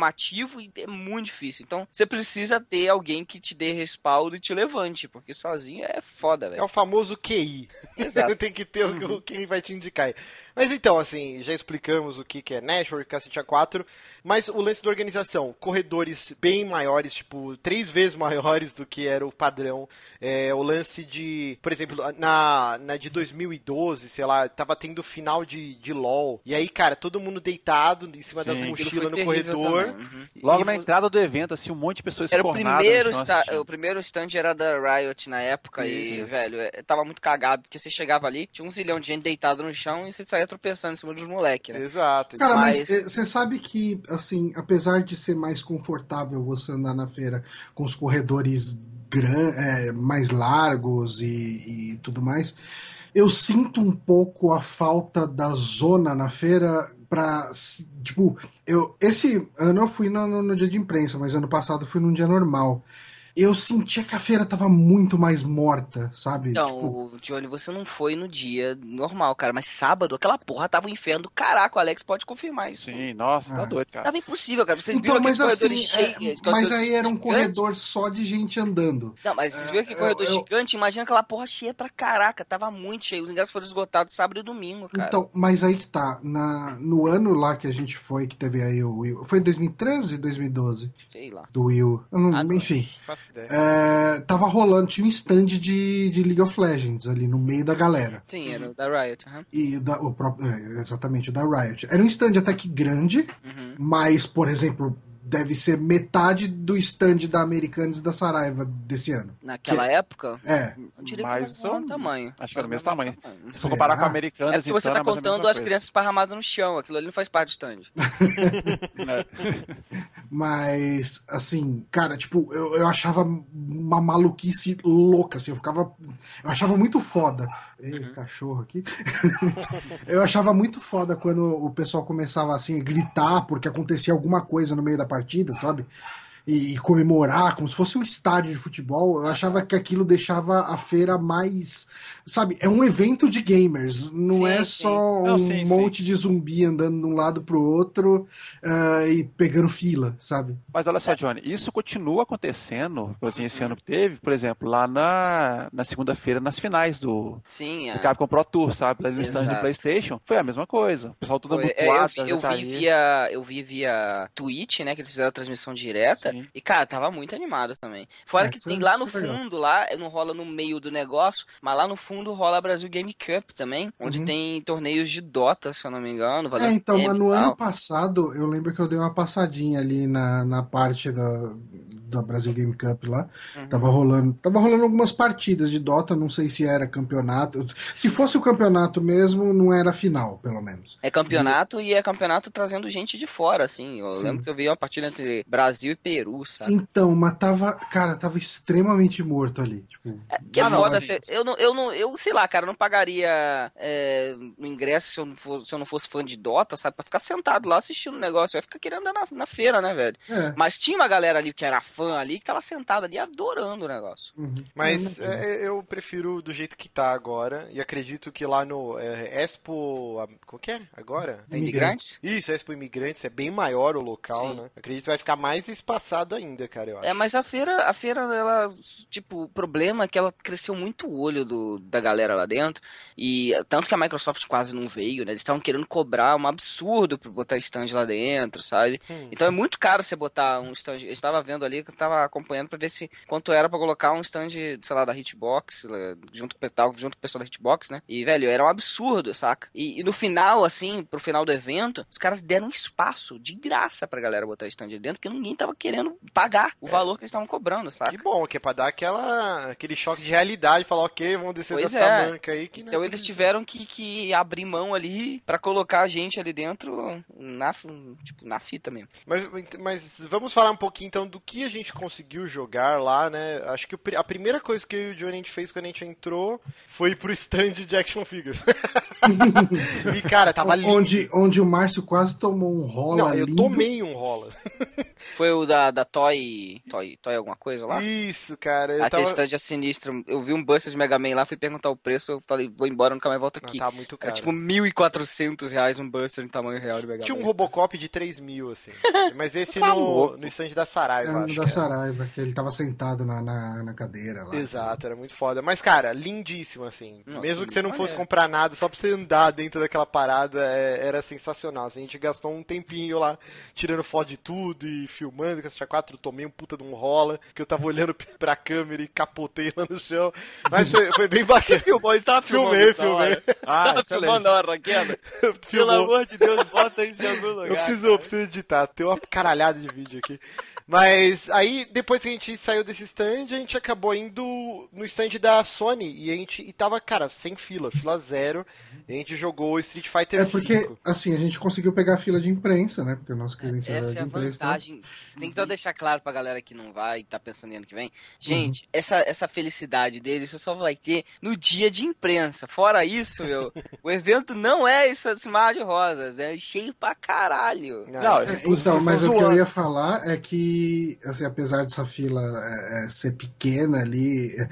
Speaker 3: e é muito difícil. Então, você precisa ter alguém que te dê respaldo e te levante, porque sozinho é foda, velho.
Speaker 2: É o famoso QI.
Speaker 3: Exato.
Speaker 2: Tem que ter uhum. quem vai te indicar. Mas então, assim, já explicamos o que é Network, Cacete A4, mas o lance da organização, corredores bem maiores, tipo, três vezes maiores do que era o padrão. É, o lance de, por exemplo, na, na de 2012, sei lá, tava tendo final de, de LOL. E aí, cara, todo mundo deitado em cima Sim, das mochilas no corredor.
Speaker 4: Uhum. Logo e na entrada do evento, assim, um monte de pessoas
Speaker 3: era o primeiro O primeiro stand era da Riot na época Isso. e, velho, é, tava muito cagado, porque você chegava ali, tinha um zilhão de gente deitado no chão e você saía tropeçando em cima dos moleques, né?
Speaker 2: Exato.
Speaker 1: Cara, mas, eh, você sabe que, assim, apesar de ser mais confortável você andar na feira com os corredores gran, é, mais largos e, e tudo mais, eu sinto um pouco a falta da zona na feira pra. Tipo, eu. Esse ano eu fui no, no, no, dia de imprensa, mas ano passado fui num dia normal eu sentia que a feira tava muito mais morta, sabe?
Speaker 3: Então, tipo... Johnny, você não foi no dia normal, cara, mas sábado aquela porra tava um inferno. Caraca, o Alex pode confirmar isso.
Speaker 4: Sim, nossa, tá ah. doido, cara.
Speaker 3: Tava impossível, cara. Vocês
Speaker 1: então,
Speaker 3: viram
Speaker 1: mas assim, é, mas aí era um gigante? corredor só de gente andando.
Speaker 3: Não, mas vocês viram que é, corredor eu, gigante? Imagina aquela porra cheia pra caraca, tava muito cheio. Os ingressos foram esgotados sábado e domingo, cara.
Speaker 1: Então, mas aí que tá, na, no ano lá que a gente foi, que teve aí o Will, foi 2013, 2012?
Speaker 3: Sei lá.
Speaker 1: Do Will. Não, ah, enfim. Não ideia. É, tava rolando, tinha um stand de, de League of Legends ali no meio da galera.
Speaker 3: Sim, era o da Riot. Uhum.
Speaker 1: E da, o próprio, é, exatamente, o da Riot. Era um stand até que grande, uhum. mas, por exemplo, deve ser metade do stand da Americanas e da Saraiva desse ano.
Speaker 3: Naquela
Speaker 1: que,
Speaker 3: época?
Speaker 1: É.
Speaker 3: Eu diria mais que era tamanho.
Speaker 4: Acho que era o mesmo tamanho. tamanho. Se for comparar com a Americanas, é
Speaker 3: porque você
Speaker 4: então,
Speaker 3: tá é contando as crianças esparramadas no chão. Aquilo ali não faz parte do stand.
Speaker 1: é. Mas, assim, cara, tipo, eu, eu achava uma maluquice louca, assim, eu ficava. Eu achava muito foda. Ei, uhum. cachorro aqui. eu achava muito foda quando o pessoal começava, assim, a gritar porque acontecia alguma coisa no meio da partida, sabe? e, comemorar como se fosse um estádio de futebol, eu achava que aquilo deixava a feira mais. Sabe, é um evento de gamers, não sim, é só não, um sim, monte sim. de zumbi andando de um lado pro outro uh, e pegando fila, sabe?
Speaker 4: Mas olha só, Johnny, isso continua acontecendo, assim, esse ano que teve, por exemplo, lá na, na segunda-feira, nas finais do,
Speaker 3: sim,
Speaker 4: é. do Capcom Pro Tour, sabe? Lá no stand do PlayStation, foi a mesma coisa. O pessoal todo mundo
Speaker 3: é, eu, vi, eu vi via Eu vi via Twitch, né, que eles fizeram a transmissão direta. Sim. E, cara, tava muito animado também. Fora é, que tem lá no fundo, lá, não rola no meio do negócio, mas lá no fundo rola Brasil Game Cup também, onde uhum. tem torneios de Dota, se eu não me engano.
Speaker 1: É, então, mas no ano passado, eu lembro que eu dei uma passadinha ali na, na parte da, da Brasil Game Cup lá. Uhum. Tava rolando, tava rolando algumas partidas de Dota, não sei se era campeonato. Se fosse o campeonato mesmo, não era final, pelo menos.
Speaker 3: É campeonato e, e é campeonato trazendo gente de fora, assim. Eu Sim. lembro que eu vi uma partida entre Brasil e Peru, sabe?
Speaker 1: Então, mas tava, cara, tava extremamente morto ali. Tipo,
Speaker 3: é, que é foda, eu, não, eu não, eu sei lá, cara, eu não pagaria é, o ingresso se eu, não fosse, se eu não fosse fã de Dota, sabe? Pra ficar sentado lá assistindo o negócio. Eu ia ficar querendo andar na, na feira, né, velho? É. Mas tinha uma galera ali que era fã ali, que tava sentada ali adorando o negócio.
Speaker 2: Uhum. Mas é, eu prefiro do jeito que tá agora, e acredito que lá no é, Expo. Como que é? Agora?
Speaker 3: Imigrantes?
Speaker 2: Isso, Expo Imigrantes, é bem maior o local, Sim. né? Acredito que vai ficar mais espaçado ainda, cara, eu
Speaker 3: acho. É, mas a feira, a feira, ela, tipo, o problema é que ela cresceu muito o olho do, da galera lá dentro, e tanto que a Microsoft quase não veio, né? Eles estavam querendo cobrar um absurdo pra botar stand lá dentro, sabe? Hum. Então é muito caro você botar um stand. Eu estava vendo ali que eu tava acompanhando para ver se quanto era para colocar um stand, sei lá, da Hitbox, junto com, junto com o pessoal da Hitbox, né? E, velho, era um absurdo, saca? E, e, no final, assim, pro final do evento, os caras deram um espaço de graça pra galera botar stand dentro, porque ninguém tava querendo pagar o é. valor que eles estavam cobrando, saca?
Speaker 2: Que bom, que é pra dar aquela, aquele choque de realidade, falar, ok, vamos descer pois dessa é. banca aí. Que
Speaker 3: então eles tiveram que, que abrir mão ali para colocar a gente ali dentro na, tipo, na fita mesmo.
Speaker 2: Mas, mas vamos falar um pouquinho então do que a gente conseguiu jogar lá, né? Acho que a primeira coisa que eu e o Johnny a gente fez quando a gente entrou foi pro stand de action figures. e, cara, tava lindo.
Speaker 1: Onde, onde o Márcio quase tomou um rola Não,
Speaker 2: eu
Speaker 1: lindo.
Speaker 2: tomei um rola.
Speaker 3: foi o da, da Toy, Toy... Toy alguma coisa lá?
Speaker 2: Isso, cara.
Speaker 3: Eu Aquele tava... stand é sinistro. Eu vi um Buster de Mega Man lá, fui perguntar o preço, eu falei, vou embora, nunca mais volto aqui.
Speaker 2: Não, tá muito caro.
Speaker 3: Era tipo 1.400 reais um Buster em tamanho real de Mega
Speaker 2: Tinha um Robocop de 3 mil, assim. Mas esse tá no, no stand da Saraiva,
Speaker 1: era acho. da Saraiva, que ele tava sentado na, na, na, cadeira lá.
Speaker 2: Exato, era muito foda. Mas, cara, lindíssimo, assim. Nossa, Mesmo que você não fosse comprar nada, só pra você andar dentro daquela parada, é, era sensacional. Assim, a gente gastou um tempinho lá, tirando foto de tudo e filmando, que a 4 tomei um puta de um rola, que eu tava olhando pra câmera e capotei lá no chão. Mas foi, foi bem bacana.
Speaker 3: Filmou, estava filmando. Filmei, filmei. Ah, tava filmando a hora, queda. Pelo amor de Deus, bota isso em algum lugar.
Speaker 2: Eu preciso, eu preciso editar, tem uma caralhada de vídeo aqui. Mas aí, depois que a gente saiu desse stand, a gente acabou indo no stand da Sony e a gente e tava, cara, sem fila, fila zero. a gente jogou Street Fighter
Speaker 1: É porque, 5. assim, a gente conseguiu pegar a fila de imprensa, né? Porque o nosso credencial
Speaker 3: essa
Speaker 1: é
Speaker 3: é a
Speaker 1: imprensa.
Speaker 3: Vantagem. Você tem que só deixar claro pra galera que não vai e tá pensando em ano que vem. Gente, uhum. essa, essa felicidade deles só vai ter no dia de imprensa. Fora isso, meu, o evento não é isso esse mar de rosas, é cheio pra caralho.
Speaker 1: Não, não é, então, mas o que eu ia falar é que assim, apesar dessa fila é, é, ser pequena ali, é,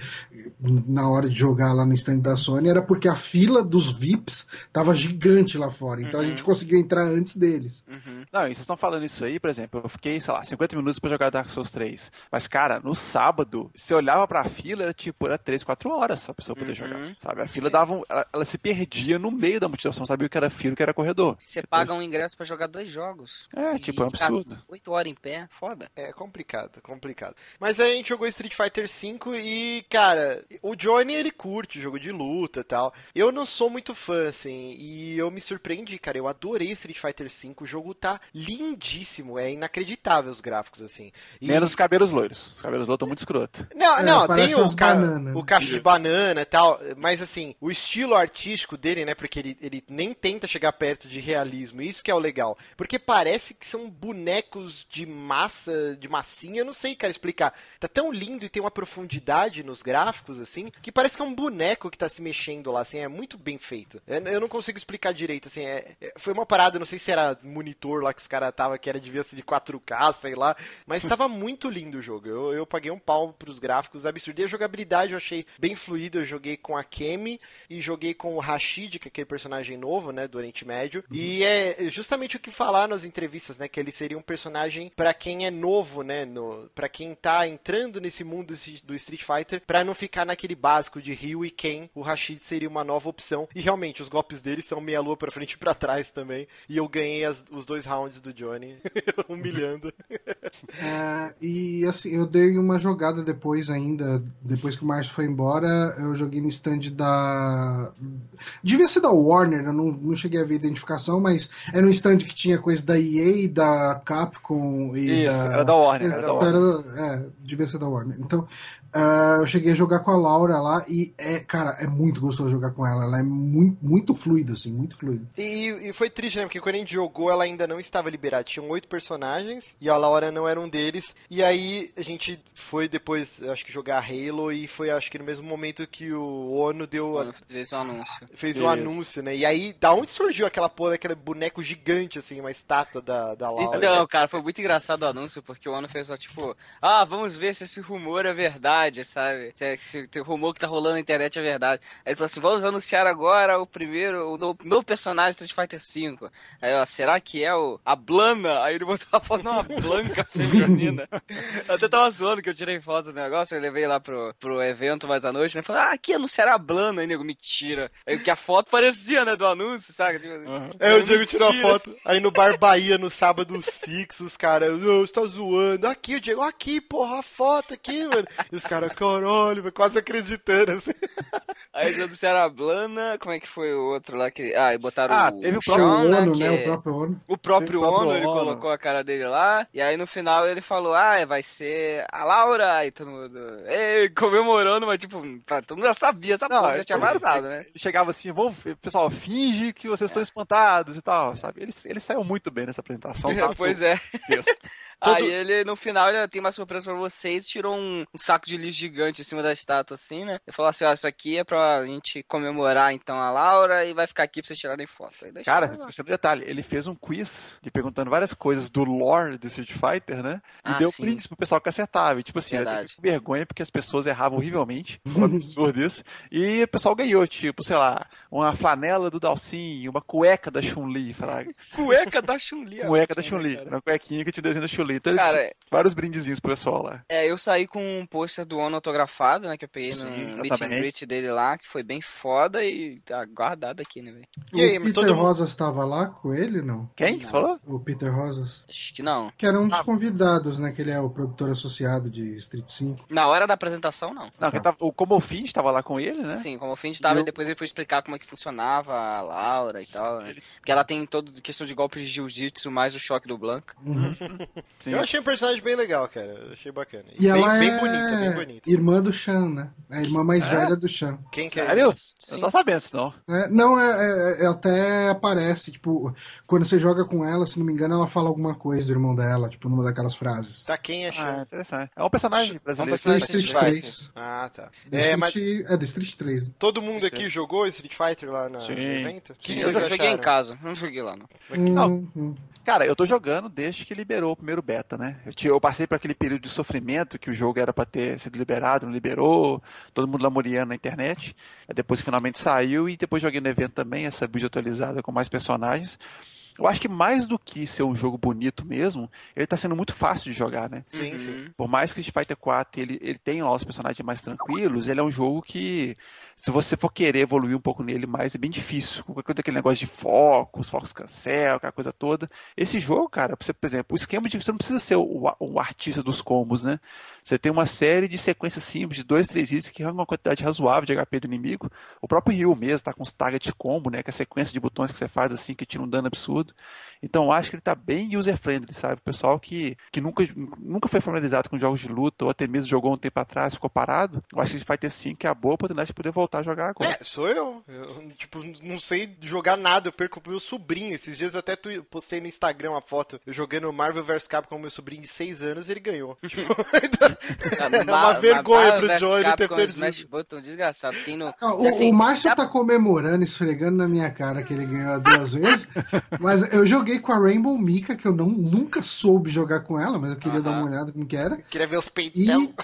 Speaker 1: na hora de jogar lá no stand da Sony, era porque a fila dos VIPs tava gigante lá fora. Então uhum. a gente conseguiu entrar antes deles.
Speaker 4: Uhum. Não, e vocês estão falando isso aí, por exemplo, eu fiquei, sei lá, 50 minutos para jogar Dark Souls 3. Mas, cara, no sábado, você olhava pra fila, era tipo, era 3, 4 horas só a pessoa poder uhum. jogar. Sabe? A fila dava. Um, ela, ela, se perdia no meio da multidão, você não sabia o que era fila o que era corredor.
Speaker 3: Você Depois... paga um ingresso para jogar dois jogos.
Speaker 4: É, tipo, é um absurdo.
Speaker 3: 8 horas em pé, foda.
Speaker 2: É complicado, complicado. Mas aí a gente jogou Street Fighter V e, cara, o Johnny ele curte jogo de luta e tal. Eu não sou muito fã, assim, e eu me surpreendi, cara. Eu adorei Street Fighter V. O jogo tá lindíssimo, é inacreditável os gráficos, assim.
Speaker 4: E... Menos os cabelos loiros. Os cabelos loiros estão muito escroto.
Speaker 2: Não, é, não, tem o, ca... o cacho de banana e tal, mas assim, o estilo artístico dele, né, porque ele, ele nem tenta chegar perto de realismo, isso que é o legal. Porque parece que são bonecos de massa, de massinha, eu não sei, cara, explicar. Tá tão lindo e tem uma profundidade nos gráficos, assim, que parece que é um boneco que tá se mexendo lá, assim, é muito bem feito. Eu não consigo explicar direito, assim, é, é, foi uma parada, não sei se era monitor lá que os caras tava, que era devia ser de 4K, sei lá, mas tava muito lindo o jogo. Eu, eu paguei um pau pros gráficos absurdos. E a jogabilidade eu achei bem fluida, eu joguei com a Kemi e joguei com o Rashid, que é aquele personagem novo, né, do Oriente Médio. Uhum. E é justamente o que falar nas entrevistas, né, que ele seria um personagem para quem é novo, né, no, para quem tá entrando nesse mundo do Street Fighter, para não ficar naquele básico de Ryu e Ken, o Rashid seria uma nova opção. E realmente, os golpes dele são meia lua para frente e pra trás também. E eu ganhei as, os dois rounds do Johnny, humilhando.
Speaker 1: É, e assim, eu dei uma jogada depois ainda, depois que o Márcio foi embora, eu joguei no stand da. Devia ser da Warner, eu não, não cheguei a ver a identificação, mas era um stand que tinha coisa da EA, da Capcom e
Speaker 4: Isso,
Speaker 1: da.
Speaker 4: Era da Warner.
Speaker 1: Era
Speaker 4: da então,
Speaker 1: Warner. Era, é, devia ser da Warner. Então, Uh, eu cheguei a jogar com a Laura lá e é, cara, é muito gostoso jogar com ela. Ela é muito, muito fluida, assim, muito fluida.
Speaker 2: E, e, foi triste, né? Porque quando a gente jogou, ela ainda não estava liberada. Tinham oito personagens e a Laura não era um deles. E aí a gente foi depois, acho que jogar Halo e foi, acho que no mesmo momento que o ONU deu. A...
Speaker 3: Fez o um anúncio.
Speaker 2: Fez o um anúncio, né? E aí, da onde surgiu aquela porra daquele boneco gigante, assim, uma estátua da, da Laura?
Speaker 3: Então, cara, foi muito engraçado o anúncio, porque o ONU fez só tipo, ah, vamos ver se esse rumor é verdade, sabe? Se, se, se o rumor que tá rolando na internet é verdade. Aí ele falou assim: vamos anunciar agora o primeiro, o novo, novo personagem Street Fighter V. Aí, ó, será que é o a Blana? Aí ele botou a foto numa Blanca feminina. eu até tava zoando que eu tirei foto do negócio, eu levei lá pro, pro evento mais à noite, né? Falei, ah, aqui anunciaram a Blana. Aí nego, mentira. Aí que a foto parecia, né, do anúncio, sabe? Tipo,
Speaker 2: uhum. É, o Diego tirou a foto. Aí no Bar Bahia, no sábado, Six, os caras, você tá zoando. Aqui, o Diego, aqui, porra, a foto aqui, mano. E os caras, caralho, quase acreditando, assim.
Speaker 3: Aí eles anunciaram a Blana, como é que foi o outro lá que. Ah, e botaram
Speaker 1: ah,
Speaker 3: o.
Speaker 1: Teve o próprio
Speaker 3: Sean,
Speaker 1: ONU,
Speaker 3: né?
Speaker 1: né?
Speaker 3: O
Speaker 1: próprio ONU.
Speaker 3: O próprio, ONU, ele colocou a cara dele lá. E aí no final ele falou: Ah, vai ser a Laura. E todo mundo. Ei, comemorando, mas tipo, todo mundo já sabia essa não, porra, já tinha vazado, né?
Speaker 4: Ele chegava assim, vamos, pessoal, finge que vocês estão espantados e tal, sabe? Ele, ele saiu muito bem nessa apresentação. Tá?
Speaker 3: pois é. Todo... Aí ele, no final, ele tem uma surpresa pra vocês, tirou um, um, saco de lixo gigante em cima da estátua, assim, né? Ele falou assim, ó, isso aqui é pra gente comemorar, então, a Laura e vai ficar aqui pra vocês tirarem foto.
Speaker 4: Cara, você esqueceu um detalhe, ele fez um quiz de perguntando várias coisas do lore do Street Fighter, né? E ah, deu sim. prints pro pessoal que acertava. E, tipo assim, eu vergonha porque as pessoas erravam horrivelmente, um absurdo isso. E o pessoal ganhou, tipo, sei lá, uma flanela do Dalcin, uma cueca da Chun-Li.
Speaker 3: Cueca da Chun-Li.
Speaker 4: Cueca da Chun-Li. Uma cuequinha que tinha desenho da Chun-Li então, Cara, vários brindezinhos pro pessoal lá.
Speaker 3: É, eu saí com um pôster do ONU autografado, né? Que eu peguei Sim, no meet and greet dele lá, que foi bem foda e tá guardado aqui, né, velho?
Speaker 1: O aí, Peter todo... Rosas tava lá com ele, não?
Speaker 4: Quem que você falou?
Speaker 1: O Peter Rosas.
Speaker 3: Acho que não.
Speaker 1: Que era um dos ah. convidados, né? Que ele é o produtor associado de Street 5.
Speaker 3: Na hora da apresentação, não.
Speaker 4: Não, tá. tava, o Como Finch tava lá com ele, né?
Speaker 3: Sim, Como Finch tava eu... e depois ele foi explicar como é que funcionava a Laura e Sim, tal, né? Porque ela tem todo questão de golpes de jiu-jitsu mais o choque do Blanca.
Speaker 2: Uhum. eu achei um personagem bem legal, cara. Eu achei bacana.
Speaker 1: E,
Speaker 2: bem,
Speaker 1: ela
Speaker 2: bem
Speaker 1: é
Speaker 2: bonita, bem bonita.
Speaker 1: Irmã do Chan, né? É a irmã mais é? velha do Chan.
Speaker 2: Quem que é
Speaker 4: Sério? Sim. Eu não tô sabendo isso, não.
Speaker 1: É, não, é, é, é, até aparece, tipo, quando você joga com ela, se não me engano, ela fala alguma coisa do irmão dela, tipo, numa daquelas frases.
Speaker 2: Tá, quem é Chan?
Speaker 4: Ah, interessante. É um personagem brasileiro. É um
Speaker 1: personagem Street 3.
Speaker 2: Ah, tá.
Speaker 1: É, Street, mas... é do Street 3.
Speaker 2: Todo mundo aqui jogou Street Fighter lá no evento?
Speaker 3: Sim, eu joguei em casa, não joguei lá, não.
Speaker 1: Hum, hum.
Speaker 4: Cara, eu tô jogando desde que liberou o primeiro beta, né? Eu, eu passei por aquele período de sofrimento que o jogo era para ter sido liberado, não liberou, todo mundo lamuriando na internet. Depois finalmente saiu e depois joguei no evento também, essa vídeo atualizada com mais personagens. Eu acho que mais do que ser um jogo bonito mesmo, ele está sendo muito fácil de jogar, né?
Speaker 2: Sim, uhum. sim.
Speaker 4: Por mais que Street Fighter 4 ele, ele tenha lá os personagens mais tranquilos, ele é um jogo que se você for querer evoluir um pouco nele mais, é bem difícil. Qualquer aquele negócio de focos, focos cancel, aquela coisa toda. Esse jogo, cara, você, por exemplo, o esquema de você não precisa ser o, o artista dos combos, né? Você tem uma série de sequências simples, de dois, três hits que arrancam uma quantidade razoável de HP do inimigo. O próprio Ryu mesmo tá com os target combo, né? Que é a sequência de botões que você faz assim, que tira um dano absurdo. And. Então eu acho que ele está bem user-friendly, sabe? O pessoal que, que nunca, nunca foi familiarizado com jogos de luta ou até mesmo jogou um tempo atrás, ficou parado, eu acho que vai ter sim que é a boa oportunidade de poder voltar a jogar agora.
Speaker 2: É, sou eu. eu. Tipo, não sei jogar nada, eu perco pro meu sobrinho. Esses dias eu até postei no Instagram uma foto eu jogando Marvel vs Capcom com meu sobrinho de 6 anos e ele ganhou. Tipo, é uma vergonha pro Johnny ter perdido. Smash
Speaker 3: Button desgraçado. Tem no...
Speaker 1: Ah, o, assim, o Márcio dá... tá comemorando, esfregando na minha cara que ele ganhou duas vezes, mas eu joguei com a Rainbow Mika, que eu não, nunca soube jogar com ela, mas eu queria dar uma olhada como que era.
Speaker 2: Queria ver os peitão.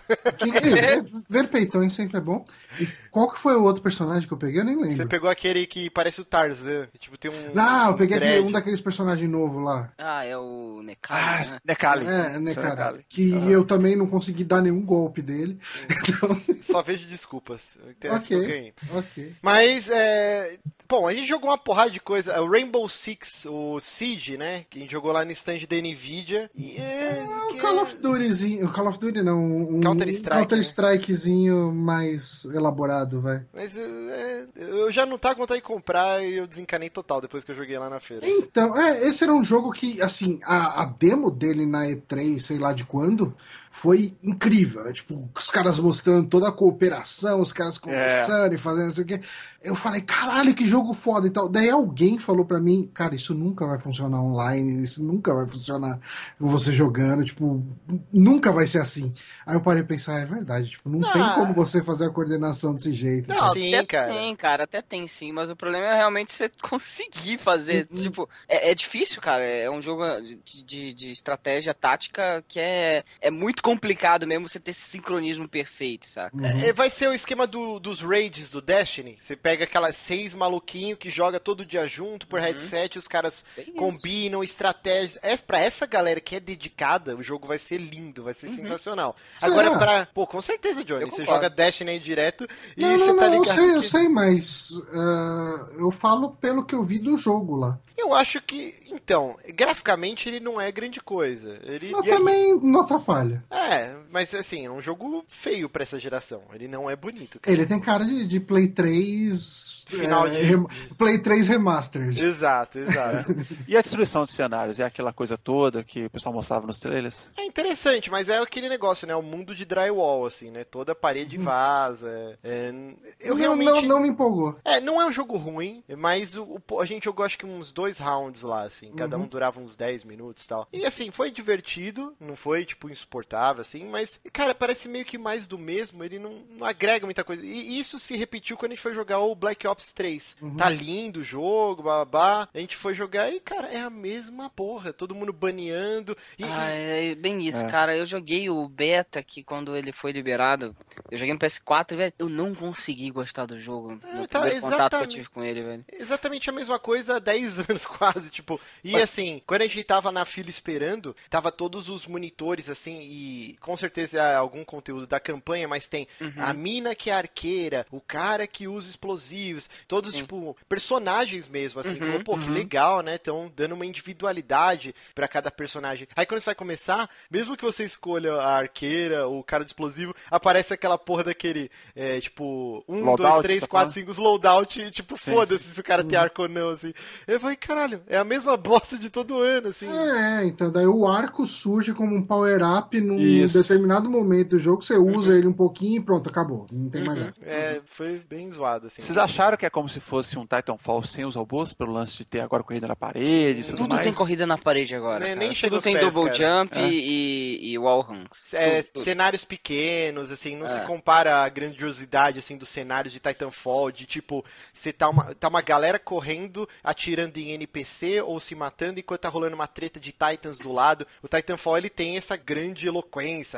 Speaker 2: E...
Speaker 1: ver, ver peitões sempre é bom. E qual que foi o outro personagem que eu peguei? Eu nem lembro.
Speaker 2: Você pegou aquele que parece o Tarzan. Tipo, tem um.
Speaker 1: Não, eu peguei aquele, um daqueles personagens novos lá.
Speaker 3: Ah, é o Nekali. Ah,
Speaker 4: né? Nekali.
Speaker 1: É, Nekali. Que ah. eu também não consegui dar nenhum golpe dele.
Speaker 2: Então... Só vejo desculpas.
Speaker 1: Ok. Ok.
Speaker 2: Mas, é... bom, a gente jogou uma porrada de coisa. O Rainbow Six, o Siege, né? Que a gente jogou lá no stand da Nvidia. E...
Speaker 1: É, o Call of Dutyzinho. O Call of Duty não. Um Counter-Strike. Counter-Strikezinho né? mais elaborado, vai.
Speaker 2: Mas é, eu já não tava com vontade de comprar e eu desencanei total depois que eu joguei lá na feira.
Speaker 1: Então, é, esse era um jogo que, assim, a, a demo dele na E3, sei lá de quando, foi incrível, né? Tipo, os caras mostrando toda a cooperação, os caras conversando é. e fazendo isso aqui. Eu falei, caralho, que jogo foda e tal. Daí alguém falou para mim, cara, isso nunca vai funcionar online, isso nunca vai funcionar com você jogando, tipo, nunca vai ser assim. Aí eu parei a pensar, é verdade, tipo, não, não tem como você fazer a coordenação desse jeito.
Speaker 3: Não, sim, até cara. tem, cara, até tem sim, mas o problema é realmente você conseguir fazer, uhum. tipo, é, é, difícil, cara, é um jogo de, de, de estratégia tática que é, é muito complicado mesmo você ter esse sincronismo perfeito, saca? Uhum.
Speaker 2: É, vai ser o esquema do, dos raids do Destiny. Você pega aquelas seis maluquinhos que joga todo dia junto por uhum. headset, os caras Bem combinam estratégias. É, pra essa galera que é dedicada, o jogo vai ser lindo, vai ser uhum. sensacional. Agora, pra. Pô, com certeza, Johnny. Você joga Destiny aí direto e não, você
Speaker 1: não,
Speaker 2: tá ligado.
Speaker 1: Eu sei, que... eu sei, mas uh, eu falo pelo que eu vi do jogo lá.
Speaker 2: Eu acho que, então, graficamente ele não é grande coisa. Ele
Speaker 1: mas também não atrapalha.
Speaker 2: É, mas assim, é um jogo feio para essa geração. Ele não é bonito.
Speaker 1: Cara. Ele tem cara de, de Play 3 Final é, de... Play 3 Remastered.
Speaker 2: Exato, exato.
Speaker 4: e a destruição de cenários? É aquela coisa toda que o pessoal mostrava nos trailers?
Speaker 2: É interessante, mas é aquele negócio, né? O mundo de drywall, assim, né? Toda parede hum. vaza. É...
Speaker 1: Eu não, realmente... Não, não me empolgou.
Speaker 2: É, não é um jogo ruim, mas o, o, a gente jogou acho que uns dois rounds lá, assim. Cada uhum. um durava uns 10 minutos e tal. E assim, foi divertido, não foi, tipo, insuportável, assim, mas, cara, parece meio que mais do mesmo, ele não, não agrega muita coisa. E isso se repetiu quando a gente foi jogar o Black Ops 3. Uhum. Tá lindo o jogo, babá. A gente foi jogar e, cara, é a mesma porra. Todo mundo baneando. E,
Speaker 3: ah, é bem isso, é. cara. Eu joguei o beta aqui quando ele foi liberado. Eu joguei no PS4, velho. Eu não consegui gostar do jogo. É, no tá, contato que eu tive com ele, velho.
Speaker 2: Exatamente a mesma coisa há 10 anos quase, tipo. E Mas... assim, quando a gente tava na fila esperando, tava todos os monitores, assim, e com certeza é algum conteúdo da campanha, mas tem uhum. a mina que é arqueira, o cara que usa explosivos, todos, Sim. tipo, personagens mesmo, assim. Uhum, falou, pô, uhum. que legal, né? Estão dando uma individualidade para cada personagem. Aí quando você vai começar, mesmo que você escolha a arqueira, o cara de explosivo, aparece aquela porra daquele, é, tipo, um, loadout, dois, três, tá quatro, cinco, os loadout, tipo, foda-se se o cara tem uhum. arco ou não, assim. Eu falei, caralho, é a mesma bosta de todo ano, assim.
Speaker 1: É, então daí o arco surge como um power-up num Isso. determinado momento do jogo, você usa uhum. ele um pouquinho e pronto, acabou. Não tem mais arco.
Speaker 2: É, foi bem zoado, assim.
Speaker 4: Vocês acharam que é como se fosse um Titanfall sem os robôs, pelo lance de ter agora corrida na parede tudo,
Speaker 3: tudo
Speaker 4: mais?
Speaker 3: tem corrida na parede agora. Nem, nem tudo tem pés, double cara. jump é. e, e wall runs.
Speaker 2: É, tudo, cenários pequenos, assim, não é. se compara a grandiosidade assim dos cenários de Titanfall, de tipo, você tá uma, tá uma galera correndo, atirando em NPC ou se matando enquanto tá rolando uma treta de Titans do lado. O Titanfall ele tem essa grande eloquência,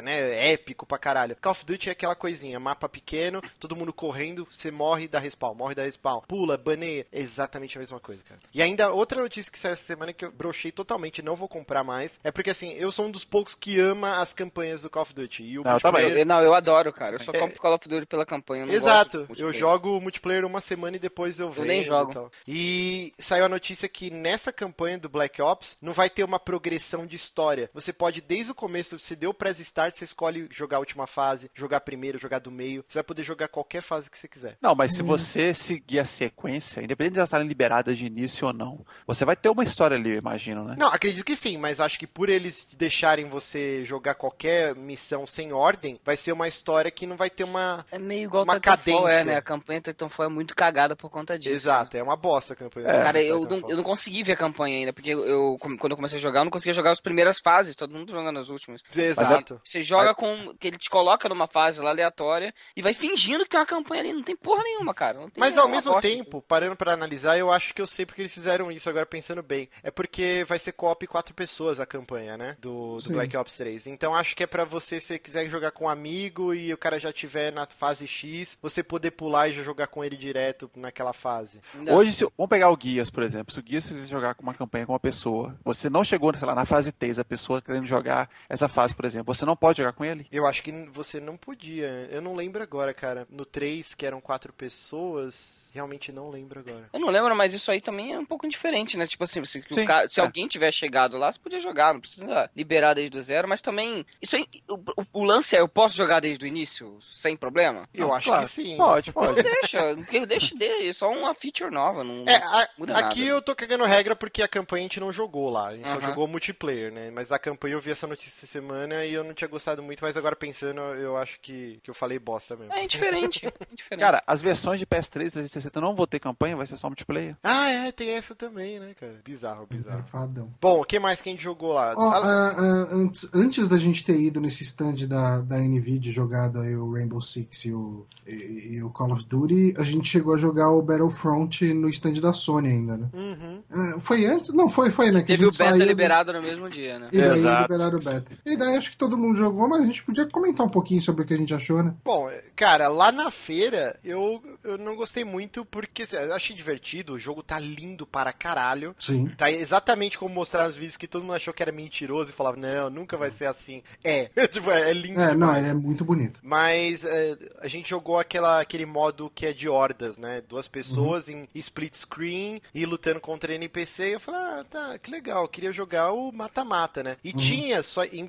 Speaker 2: né? Épico pra caralho. Call of Duty é aquela coisinha, mapa pequeno, todo mundo correndo, você morre da respawn, morre da respawn. Pula, baneia. Exatamente a mesma coisa, cara. E ainda outra notícia que saiu essa semana que eu brochei totalmente, não vou comprar mais, é porque assim, eu sou um dos poucos que ama as campanhas do Call of Duty. E o
Speaker 3: não, tá multiplayer... eu, não, eu adoro, cara. Eu só é... compro Call of Duty pela campanha.
Speaker 2: Exato. Eu jogo o multiplayer uma semana e depois eu eu vendo.
Speaker 3: Eu nem jogo.
Speaker 2: E, tal. e saiu a notícia que nessa campanha do Black Ops não vai ter uma progressão de história. Você pode, desde o começo, você deu o press start, você escolhe jogar a última fase, jogar primeiro, jogar do meio. Você vai poder jogar qualquer fase que você quiser.
Speaker 4: Não, mas se você seguir a sequência, independente de elas estarem liberadas de início ou não, você vai ter uma história ali, eu imagino, né?
Speaker 2: Não, acredito que sim, mas acho que por eles deixarem você jogar qualquer missão sem ordem, vai ser uma história que não vai ter uma.
Speaker 3: É meio igual
Speaker 2: uma cadência.
Speaker 3: é, né? A campanha Titanfall é muito cagada por conta disso.
Speaker 2: Exato, é uma bosta a campanha.
Speaker 4: É.
Speaker 3: Cara, eu não,
Speaker 2: Titanfall.
Speaker 3: eu não consegui ver a campanha ainda, porque eu, quando eu comecei a jogar, eu não conseguia jogar as primeiras fases, todo mundo jogando as últimas.
Speaker 2: Exato.
Speaker 3: Você joga com. que ele te coloca numa fase lá aleatória e vai fingindo que tem uma campanha ali. Não tem porra nenhuma, cara. Não tem
Speaker 2: Mas ao mesmo tempo, parando pra analisar, eu acho que eu sei porque eles fizeram isso agora pensando bem. É porque vai ser co-op quatro pessoas a campanha, né? Do, do. Black Ops 3. Então acho que é pra você, se você quiser jogar com um amigo e o cara já tiver na fase X, você poder pular e já jogar com ele direto naquela fase.
Speaker 3: Ainda-
Speaker 4: Hoje, se, vamos pegar o Guias, por exemplo. Se o Guias quiser jogar com uma campanha com uma pessoa, você não chegou, sei lá, na fase 3, a pessoa querendo jogar essa fase, por exemplo, você não pode jogar com ele?
Speaker 2: Eu acho que você não podia. Eu não lembro agora, cara. No 3, que eram quatro pessoas, realmente não lembro agora.
Speaker 3: Eu não lembro, mas isso aí também é um pouco diferente, né? Tipo assim, se, o
Speaker 4: Sim,
Speaker 3: cara- se
Speaker 4: é.
Speaker 3: alguém tiver chegado lá, você podia jogar, não precisa liberar desde o zero, mas também. Isso aí, o, o- o lance é, eu posso jogar desde o início, sem problema?
Speaker 2: Eu
Speaker 4: Não,
Speaker 2: acho
Speaker 4: claro.
Speaker 2: que sim.
Speaker 4: Pode, pode.
Speaker 3: Deixa, deixa dele, é só uma feature nova. Não,
Speaker 2: É, a-
Speaker 3: muda
Speaker 2: aqui
Speaker 3: nada.
Speaker 2: eu tô cagando regra porque a campanha a gente não jogou lá. A gente só
Speaker 3: Aham.
Speaker 2: jogou multiplayer, né? Mas a campanha eu vi essa notícia essa semana e eu não tinha gostado muito, mas agora pensando, eu acho que, que eu falei bosta mesmo.
Speaker 3: É indiferente. é indiferente.
Speaker 4: Cara, as versões de PS3 e 360 não vão ter campanha, vai ser só multiplayer.
Speaker 2: Ah, é, tem essa também, né, cara? Bizarro,
Speaker 1: Era
Speaker 2: bizarro.
Speaker 1: fadão.
Speaker 2: Bom, o que mais que a gente jogou lá?
Speaker 1: Ah, ah, antes, antes da gente ter ido nesse stand da, da NVIDIA jogado aí o Rainbow Six e o, e, e o Call of Duty, a gente chegou a jogar o Battlefront no stand da Sony ainda, né?
Speaker 2: Uhum.
Speaker 1: Ah, foi antes? Não, foi, foi, né? Que a
Speaker 3: Teve o beta
Speaker 1: saiu-
Speaker 3: liberado no mesmo dia, né?
Speaker 1: E daí
Speaker 4: Exato.
Speaker 1: liberaram o beta. E daí acho que todo mundo jogou, mas a gente podia comentar um pouquinho sobre o que a gente achou, né?
Speaker 2: Bom, cara, lá na feira eu, eu não gostei muito porque assim, eu achei divertido, o jogo tá lindo para caralho.
Speaker 1: Sim.
Speaker 2: Tá exatamente como mostrar nos vídeos que todo mundo achou que era mentiroso e falava, não, nunca vai ser assim. É, tipo, é, é lindo
Speaker 1: É, não, ele é muito bonito.
Speaker 2: Mas é, a gente jogou aquela, aquele modo que é de hordas, né? Duas pessoas em split screen e lutando contra NPC. E eu falei, ah, tá, que legal. Queria jogar o mata-mata, né? E tinha só em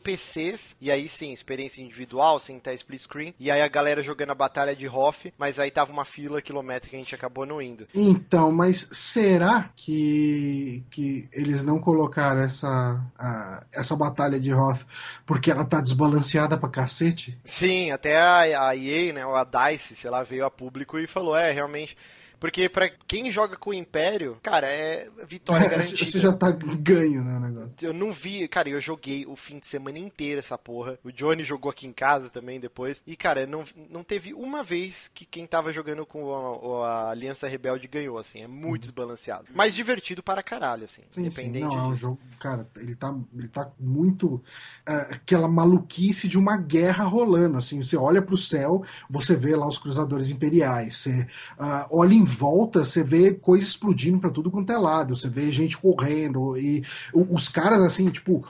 Speaker 2: E aí sim, experiência individual, sem estar split screen. E aí a galera jogando a batalha de Hoff, mas aí tava uma fila quilométrica e a gente acabou não indo.
Speaker 1: Então, mas será que, que eles não colocaram essa, a- essa batalha de Hoth porque ela tá desbalanceada pra cacete?
Speaker 2: Sim, até a, a EA, né, ou a DICE, sei lá, veio a público e falou, é, realmente... Porque pra quem joga com o Império, cara, é vitória garantida.
Speaker 1: Você já tá ganho, né, o negócio.
Speaker 2: Eu não vi, cara, eu joguei o fim de semana inteiro essa porra. O Johnny jogou aqui em casa também depois. E, cara, não, não teve uma vez que quem tava jogando com a, a Aliança Rebelde ganhou, assim. É muito desbalanceado. Mas divertido para caralho, assim.
Speaker 1: Sim, sim,
Speaker 2: independente
Speaker 1: não, é um jogo, cara, ele tá, ele tá muito é, aquela maluquice de uma guerra rolando, assim, você olha pro céu, você vê lá os cruzadores imperiais, você ah, olha em volta, você vê coisa explodindo pra tudo quanto é lado, você vê gente correndo e os caras, assim, tipo,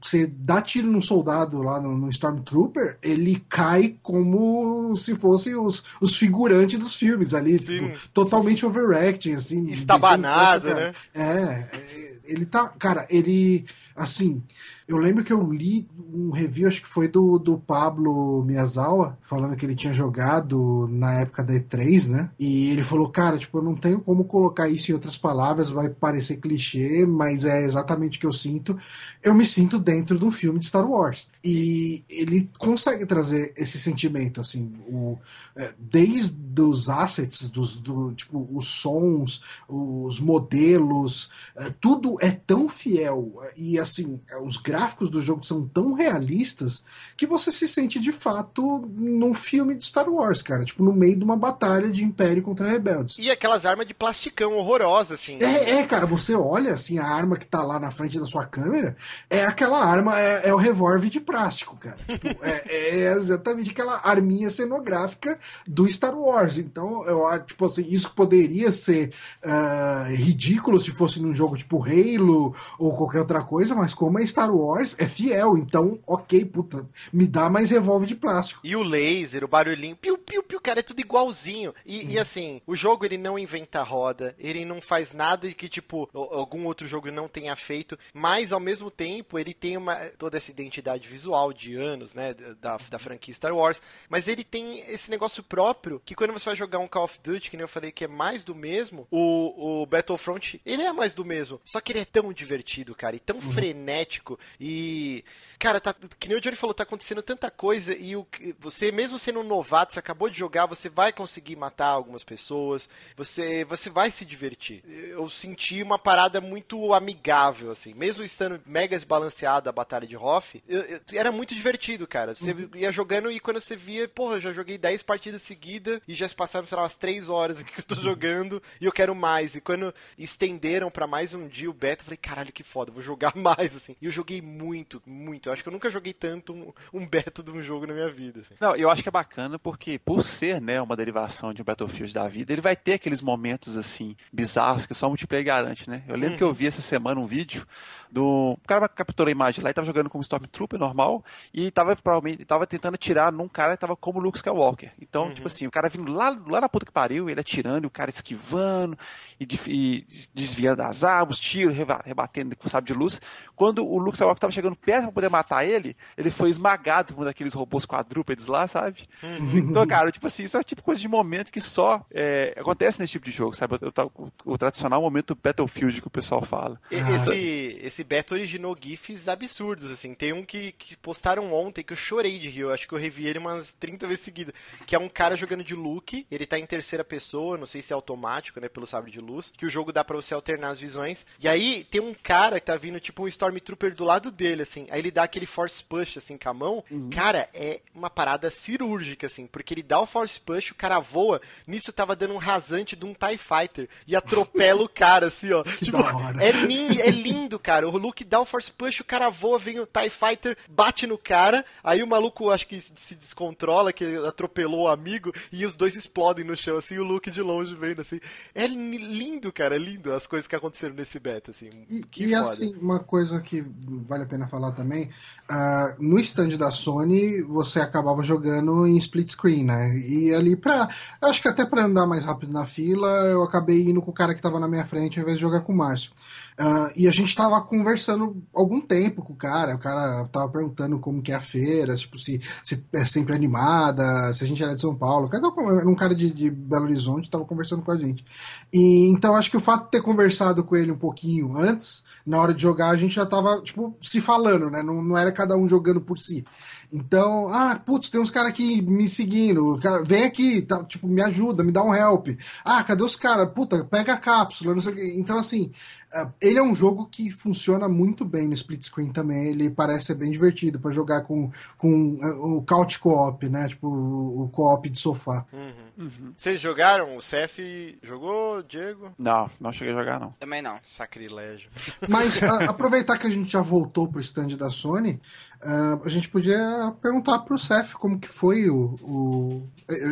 Speaker 1: você dá tiro num soldado lá no, no Stormtrooper, ele cai como se fosse os, os figurantes dos filmes ali, tipo, totalmente overacting, assim.
Speaker 2: Estabanado, né?
Speaker 1: é, é, ele tá. Cara, ele. Assim, eu lembro que eu li um review, acho que foi do, do Pablo Miyazawa, falando que ele tinha jogado na época da E3, né? E ele falou, cara, tipo, eu não tenho como colocar isso em outras palavras, vai parecer clichê, mas é exatamente o que eu sinto. Eu me sinto dentro de um filme de Star Wars. E ele consegue trazer esse sentimento, assim, o, é, desde os assets, dos, do, tipo, os sons, os modelos, é, tudo é tão fiel e assim, é, os gráficos do jogo são tão realistas que você se sente de fato num filme de Star Wars, cara, tipo no meio de uma batalha de Império contra rebeldes.
Speaker 2: E aquelas armas de plasticão horrorosas, assim.
Speaker 1: É, é, cara, você olha assim, a arma que tá lá na frente da sua câmera, é aquela arma, é, é o revólver de plástico, cara. Tipo, é, é exatamente aquela arminha cenográfica do Star Wars. Então, eu acho, tipo assim, isso poderia ser ah, ridículo se fosse num jogo tipo Halo ou qualquer outra coisa, mas como é Star Wars, é fiel, então, ok, puta, me dá mais revólver de plástico.
Speaker 2: E o laser, o barulhinho, piu, piu, piu, cara, é tudo igualzinho. E, hum. e assim, o jogo ele não inventa roda, ele não faz nada que, tipo, algum outro jogo não tenha feito, mas ao mesmo tempo ele tem uma, toda essa identidade visual de anos, né, da, da franquia Star Wars, mas ele tem esse negócio próprio que quando você vai jogar um Call of Duty, que nem eu falei que é mais do mesmo, o, o Battlefront, ele é mais do mesmo, só que ele é tão divertido, cara, e tão uhum. frenético e Cara, tá, que nem o Johnny falou, tá acontecendo tanta coisa e o, você, mesmo sendo um novato, você acabou de jogar, você vai conseguir matar algumas pessoas, você, você vai se divertir. Eu senti uma parada muito amigável, assim, mesmo estando mega desbalanceada a batalha de Hoff, eu, eu, era muito divertido, cara. Você uhum. ia jogando e quando você via, porra, eu já joguei 10 partidas seguidas e já se passaram, sei lá, umas 3 horas que eu tô jogando e eu quero mais. E quando estenderam para mais um dia o beta, eu falei, caralho, que foda, vou jogar mais, assim. E eu joguei muito, muito eu acho que eu nunca joguei tanto um, um beta de um jogo na minha vida. Assim.
Speaker 4: Não, eu acho que é bacana porque, por ser né, uma derivação de um Battlefield da vida, ele vai ter aqueles momentos assim bizarros que só o multiplayer garante, né? Eu lembro uhum. que eu vi essa semana um vídeo do. O cara capturou a imagem lá e tava jogando como Stormtrooper normal e tava provavelmente tava tentando atirar num cara que tava como Luke Skywalker. Então, uhum. tipo assim, o cara vindo lá, lá na puta que pariu, ele atirando, e o cara esquivando e, e desviando das árvores, tiro, rebatendo com sabre de luz. Quando o Luke Skywalker tava chegando perto pra poder matar ele, ele foi esmagado por um daqueles robôs quadrúpedes lá, sabe? Uhum. Então, cara, tipo assim, isso é tipo coisa de momento que só é, acontece nesse tipo de jogo, sabe? O, o, o, tradicional momento Battlefield que o pessoal fala.
Speaker 2: Esse, esse beta originou GIFs absurdos, assim. Tem um que, que postaram ontem que eu chorei de rir. Eu acho que eu revi ele umas 30 vezes seguidas. Que é um cara jogando de Luke, ele tá em terceira pessoa, não sei se é automático, né, pelo sabre de luz, que o jogo dá para você alternar as visões. E aí tem um cara que tá vindo, tipo um Stormtrooper do lado dele, assim. Aí ele dá aquele force push, assim, com a mão. Uhum. Cara, é uma parada cirúrgica, assim, porque ele dá o force push, o cara voa. Nisso tava dando um rasante de um TIE Fighter e atropela o cara, assim, ó.
Speaker 1: Que tipo,
Speaker 2: é lindo, é lindo, cara. O Luke dá o force push, o cara voa, vem o TIE Fighter, bate no cara. Aí o maluco, acho que se descontrola, que atropelou o amigo, e os dois explodem no chão, assim, o Luke de longe vendo, assim. É lindo, cara, é lindo as coisas que aconteceram nesse beta, assim.
Speaker 1: E, e assim, uma coisa que vale a pena falar também, Uh, no stand da Sony, você acabava jogando em split screen, né? E ali pra. Acho que até para andar mais rápido na fila, eu acabei indo com o cara que tava na minha frente ao invés de jogar com o Márcio. Uh, e a gente tava conversando algum tempo com o cara, o cara tava perguntando como que é a feira, tipo, se, se é sempre animada, se a gente era de São Paulo. Era um cara de, de Belo Horizonte, tava conversando com a gente. E então acho que o fato de ter conversado com ele um pouquinho antes, na hora de jogar, a gente já tava, tipo, se falando, né? Não, não era cada um jogando por si. Então, ah, putz, tem uns caras aqui me seguindo. Cara, vem aqui, tá, tipo, me ajuda, me dá um help. Ah, cadê os caras? Puta, pega a cápsula, não sei o quê. Então, assim, uh, ele é um jogo que funciona muito bem no split screen também. Ele parece ser bem divertido para jogar com, com uh, o couch co-op, né? Tipo, o co-op de sofá.
Speaker 2: Uhum. Uhum. Vocês jogaram? O CF jogou, Diego?
Speaker 4: Não, não cheguei a jogar, não.
Speaker 3: Também não.
Speaker 2: Sacrilégio.
Speaker 1: Mas a, aproveitar que a gente já voltou pro stand da Sony, Uh, a gente podia perguntar pro Seth como que foi o, o,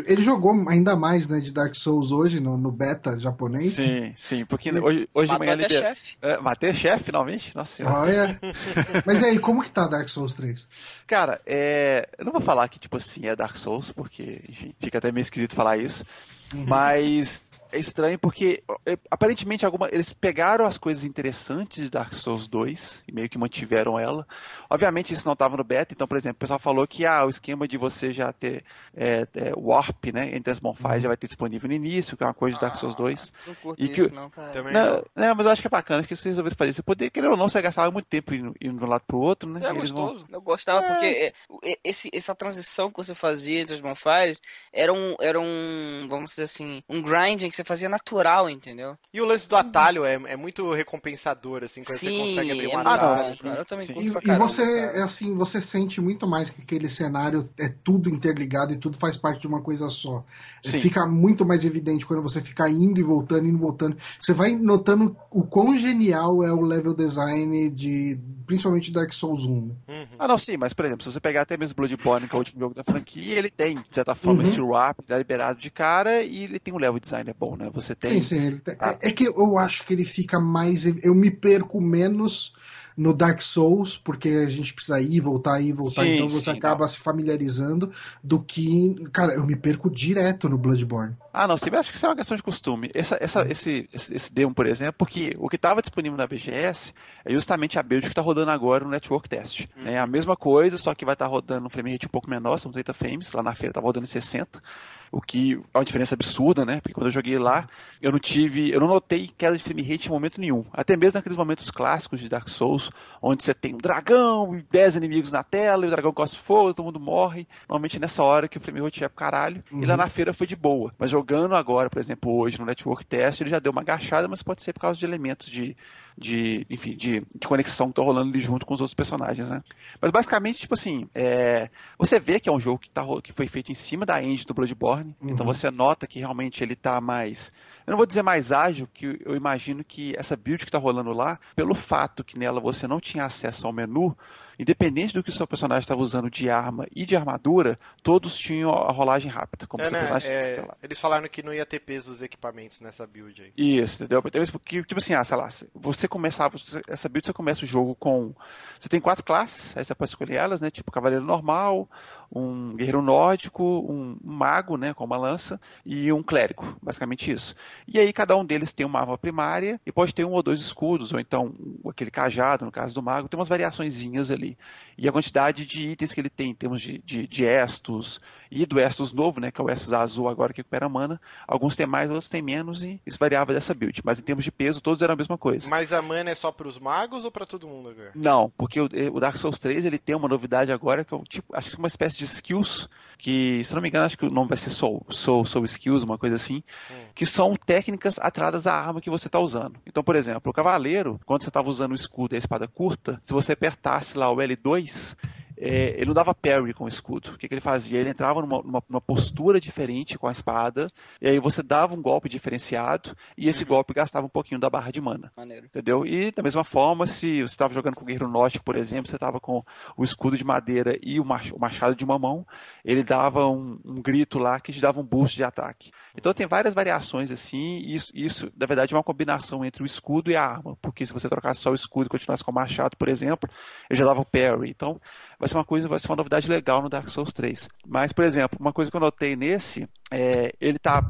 Speaker 1: Ele jogou ainda mais né, de Dark Souls hoje no, no beta japonês.
Speaker 4: Sim, sim, porque ele... hoje, hoje de manhã ele. Chef. É, matei chefe, finalmente? Nossa senhora.
Speaker 1: Olha. Mas aí, como que tá Dark Souls 3?
Speaker 4: Cara, é... eu não vou falar que, tipo assim, é Dark Souls, porque, enfim, fica até meio esquisito falar isso. Uhum. Mas é estranho porque é, aparentemente alguma, eles pegaram as coisas interessantes de Dark Souls 2 e meio que mantiveram ela. Obviamente isso não estava no beta, então, por exemplo, o pessoal falou que ah, o esquema de você já ter é, é, warp né, entre as bonfires já vai ter disponível no início, que é uma coisa de Dark Souls 2.
Speaker 3: Ah, não curto e que, isso, não, cara.
Speaker 4: Também não, não. mas eu acho que é bacana que eles resolveram fazer. Você poder, querer ou não, você gastava muito tempo indo, indo de um lado pro outro, né?
Speaker 3: É gostoso. Vão... Eu gostava é. porque é, esse, essa transição que você fazia entre as bonfires era um, era um, vamos dizer assim, um grinding você fazia natural, entendeu?
Speaker 2: E o lance do atalho é, é muito recompensador, assim, quando Sim, você consegue abrir um é atalho.
Speaker 1: Ah, eu também e, e você, é assim, você sente muito mais que aquele cenário é tudo interligado e tudo faz parte de uma coisa só. Sim. Fica muito mais evidente quando você fica indo e voltando, indo e voltando. Você vai notando o quão genial é o level design de principalmente Dark Souls 1. Uhum.
Speaker 4: Ah, não, sim, mas por exemplo, se você pegar até mesmo Bloodborne, que é o último jogo da franquia, ele tem, de certa forma, uhum. esse warp, tá liberado de cara e ele tem um level design é bom, né? Você tem.
Speaker 1: Sim, sim. Tem... Ah. É, é, que eu acho que ele fica mais. Eu me perco menos no Dark Souls, porque a gente precisa ir, voltar, ir, voltar, sim, então você sim, acaba não. se familiarizando do que. Cara, eu me perco direto no Bloodborne.
Speaker 4: Ah, não, eu acho que isso é uma questão de costume. Essa, essa, uhum. esse, esse, esse demo, por exemplo, porque o que estava disponível na BGS é justamente a build que está rodando agora no Network Test. Uhum. É a mesma coisa, só que vai estar tá rodando um frame rate um pouco menor, são 30 frames, lá na feira estava rodando em 60 o que é uma diferença absurda, né? Porque quando eu joguei lá, eu não tive, eu não notei queda de frame rate em momento nenhum. Até mesmo naqueles momentos clássicos de Dark Souls, onde você tem um dragão e 10 inimigos na tela, e o dragão gosta fogo, todo mundo morre. Normalmente nessa hora que o frame rate é pro caralho, uhum. e lá uhum. na feira foi de boa. Mas jogando agora, por exemplo, hoje no Network Test, ele já deu uma agachada, mas pode ser por causa de elementos de de, enfim, de, de conexão que tá rolando ali junto com os outros personagens, né? Mas basicamente, tipo assim, é, você vê que é um jogo que, tá, que foi feito em cima da engine do Bloodborne, então uhum. então você nota que realmente ele tá mais eu não vou dizer mais ágil, que eu imagino que essa build que está rolando lá, pelo fato que nela você não tinha acesso ao menu, independente do que o seu personagem estava usando de arma e de armadura, todos tinham a rolagem rápida, como é, né?
Speaker 2: é, Eles falaram que não ia ter peso os equipamentos nessa build aí.
Speaker 4: Isso, entendeu? Porque, tipo assim, ah, sei lá, você começava, essa build você começa o jogo com. Você tem quatro classes, aí você pode escolher elas, né? Tipo cavaleiro normal, um guerreiro nórdico, um mago, né, com uma lança, e um clérigo, basicamente isso. E aí cada um deles tem uma arma primária e pode ter um ou dois escudos, ou então aquele cajado, no caso do mago, tem umas variaçõezinhas ali. E a quantidade de itens que ele tem em termos de, de, de estos, e do Estus novo, né, que é o Estus azul agora que recupera mana, alguns têm mais, outros têm menos, e isso variava dessa build. Mas em termos de peso, todos eram a mesma coisa.
Speaker 2: Mas a mana é só para os magos ou para todo mundo agora?
Speaker 4: Não, porque o, o, Dark Souls 3 ele tem uma novidade agora, que é um tipo, acho que uma espécie de skills, que, se não me engano, acho que o nome vai ser Soul, Soul, Soul Skills, uma coisa assim, hum. que são técnicas atreladas à arma que você está usando. Então, por exemplo, o cavaleiro, quando você estava usando o escudo e a espada curta, se você apertasse lá o L2, é, ele não dava parry com o escudo. O que, que ele fazia? Ele entrava numa, numa, numa, postura diferente com a espada, e aí você dava um golpe diferenciado, e esse uhum. golpe gastava um pouquinho da barra de mana. Maneiro. Entendeu? E da mesma forma, se você estava jogando com o Guerreiro Norte, por exemplo, você estava com o escudo de madeira e o machado de uma mão, ele dava um, um grito lá que te dava um boost de ataque. Então tem várias variações assim, e isso, isso, na verdade, é uma combinação entre o escudo e a arma, porque se você trocasse só o escudo e continuasse com o machado, por exemplo, ele já dava o parry. Então, vai ser uma coisa, vai ser uma novidade legal no Dark Souls 3. Mas, por exemplo, uma coisa que eu notei nesse, é, ele tá,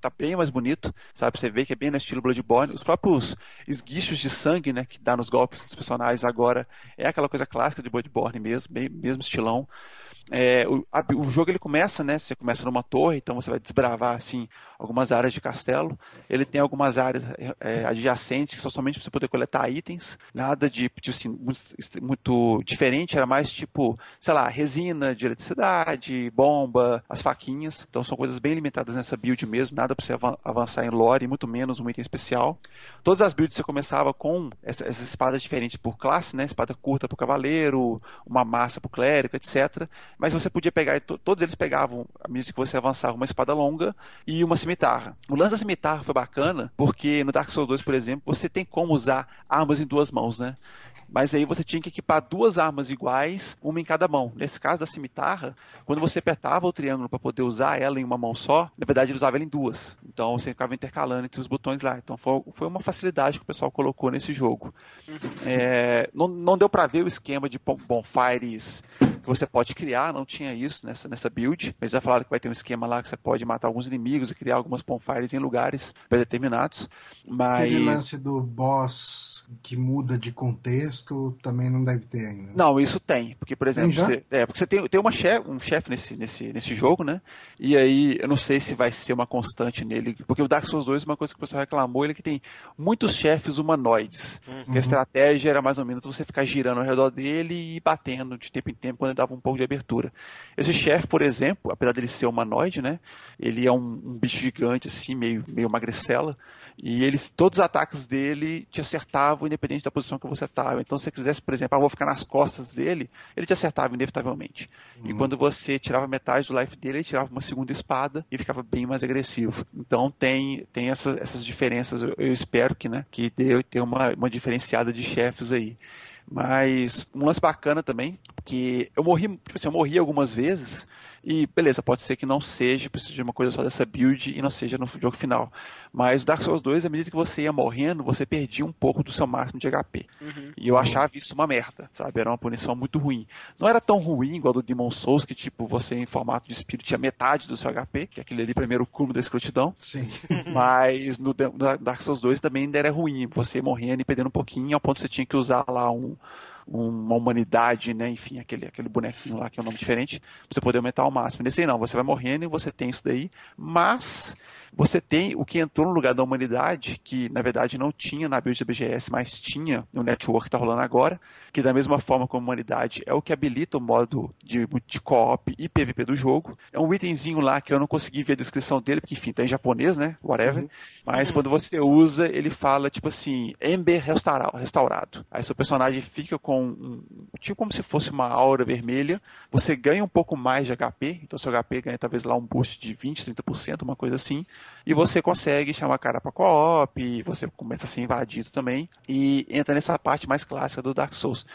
Speaker 4: tá bem mais bonito, sabe? Você vê que é bem no estilo Bloodborne. Os próprios esguichos de sangue, né, que dá nos golpes dos personagens agora, é aquela coisa clássica de Bloodborne mesmo, bem, mesmo estilão. É, o, a, o, jogo ele começa, né? Você começa numa torre, então você vai desbravar assim algumas áreas de castelo. Ele tem algumas áreas é, adjacentes que são somente para você poder coletar itens. Nada de tipo assim, muito, muito, diferente, era mais tipo, sei lá, resina de eletricidade, bomba, as faquinhas. Então são coisas bem limitadas nessa build mesmo, nada para você avançar em lore, muito menos um item especial. Todas as builds você começava com essas, essas espadas diferentes por classe, né? Espada curta para o cavaleiro, uma massa para o clérigo, etc mas você podia pegar, todos eles pegavam, à medida que você avançava, uma espada longa e uma cimitarra. O lance da cimitarra foi bacana, porque no Dark Souls 2, por exemplo, você tem como usar armas em duas mãos, né? Mas aí você tinha que equipar duas armas iguais, uma em cada mão. Nesse caso da cimitarra, quando você apertava o triângulo para poder usar ela em uma mão só, na verdade ele usava ela em duas. Então você ficava intercalando entre os botões lá. Então foi, foi uma facilidade que o pessoal colocou nesse jogo. É, não, não deu para ver o esquema de bonfires que você pode criar, não tinha isso nessa, nessa build. Eles já falaram que vai ter um esquema lá que você pode matar alguns inimigos e criar algumas bonfires em lugares determinados. Mas...
Speaker 1: Aquele lance do boss que muda de contexto também não deve ter ainda.
Speaker 4: Não, isso tem. Porque, por exemplo, você, é, porque você tem, tem uma chef, um chefe nesse, nesse, nesse jogo, né? E aí, eu não sei se vai ser uma constante nele. Porque o Dark Souls 2, uma coisa que o pessoal reclamou, ele é que tem muitos chefes humanoides. Uhum. a estratégia era mais ou menos você ficar girando ao redor dele e batendo de tempo em tempo quando dava um pouco de abertura. Esse chefe, por exemplo, apesar dele ser humanoide, né? Ele é um, um bicho gigante, assim, meio, meio magricela. E eles, todos os ataques dele te acertavam independente da posição que você estava. Então, se você quisesse, por exemplo, ah, vou ficar nas costas dele, ele te acertava inevitavelmente. Uhum. E quando você tirava metade do life dele, ele tirava uma segunda espada e ficava bem mais agressivo. Então, tem, tem essas, essas diferenças. Eu, eu espero que, né, que dê, ter uma, uma diferenciada de chefes aí. Mas um lance bacana também, que eu morri, tipo assim, eu morri algumas vezes, e beleza, pode ser que não seja, precisa de uma coisa só dessa build e não seja no jogo final. Mas o Dark Souls 2, à medida que você ia morrendo, você perdia um pouco do seu máximo de HP. Uhum. E eu achava isso uma merda, sabe? Era uma punição muito ruim. Não era tão ruim igual do Demon Souls, que tipo, você em formato de espírito tinha metade do seu HP, que é aquele ali primeiro cubo da escrotidão.
Speaker 1: Sim.
Speaker 4: Mas no Dark Souls 2 também ainda era ruim, você morrendo e perdendo um pouquinho, ao ponto que você tinha que usar lá um uma humanidade, né? Enfim, aquele, aquele bonequinho lá que é um nome diferente, pra você poder aumentar ao máximo. Nesse aí não, você vai morrendo e você tem isso daí, mas você tem o que entrou no lugar da humanidade, que na verdade não tinha na build da BGS, mas tinha no network que está rolando agora, que da mesma forma como a humanidade é o que habilita o modo de, de co-op e PVP do jogo. É um itemzinho lá que eu não consegui ver a descrição dele, porque enfim, tá em japonês, né? Whatever. Uhum. Mas uhum. quando você usa, ele fala tipo assim, Ember restaurado. Aí seu personagem fica com um, tipo como se fosse uma aura vermelha. Você ganha um pouco mais de HP, então seu HP ganha talvez lá um boost de 20, 30%, uma coisa assim e você consegue chamar a cara para co-op, você começa a ser invadido também, e entra nessa parte mais clássica do Dark Souls.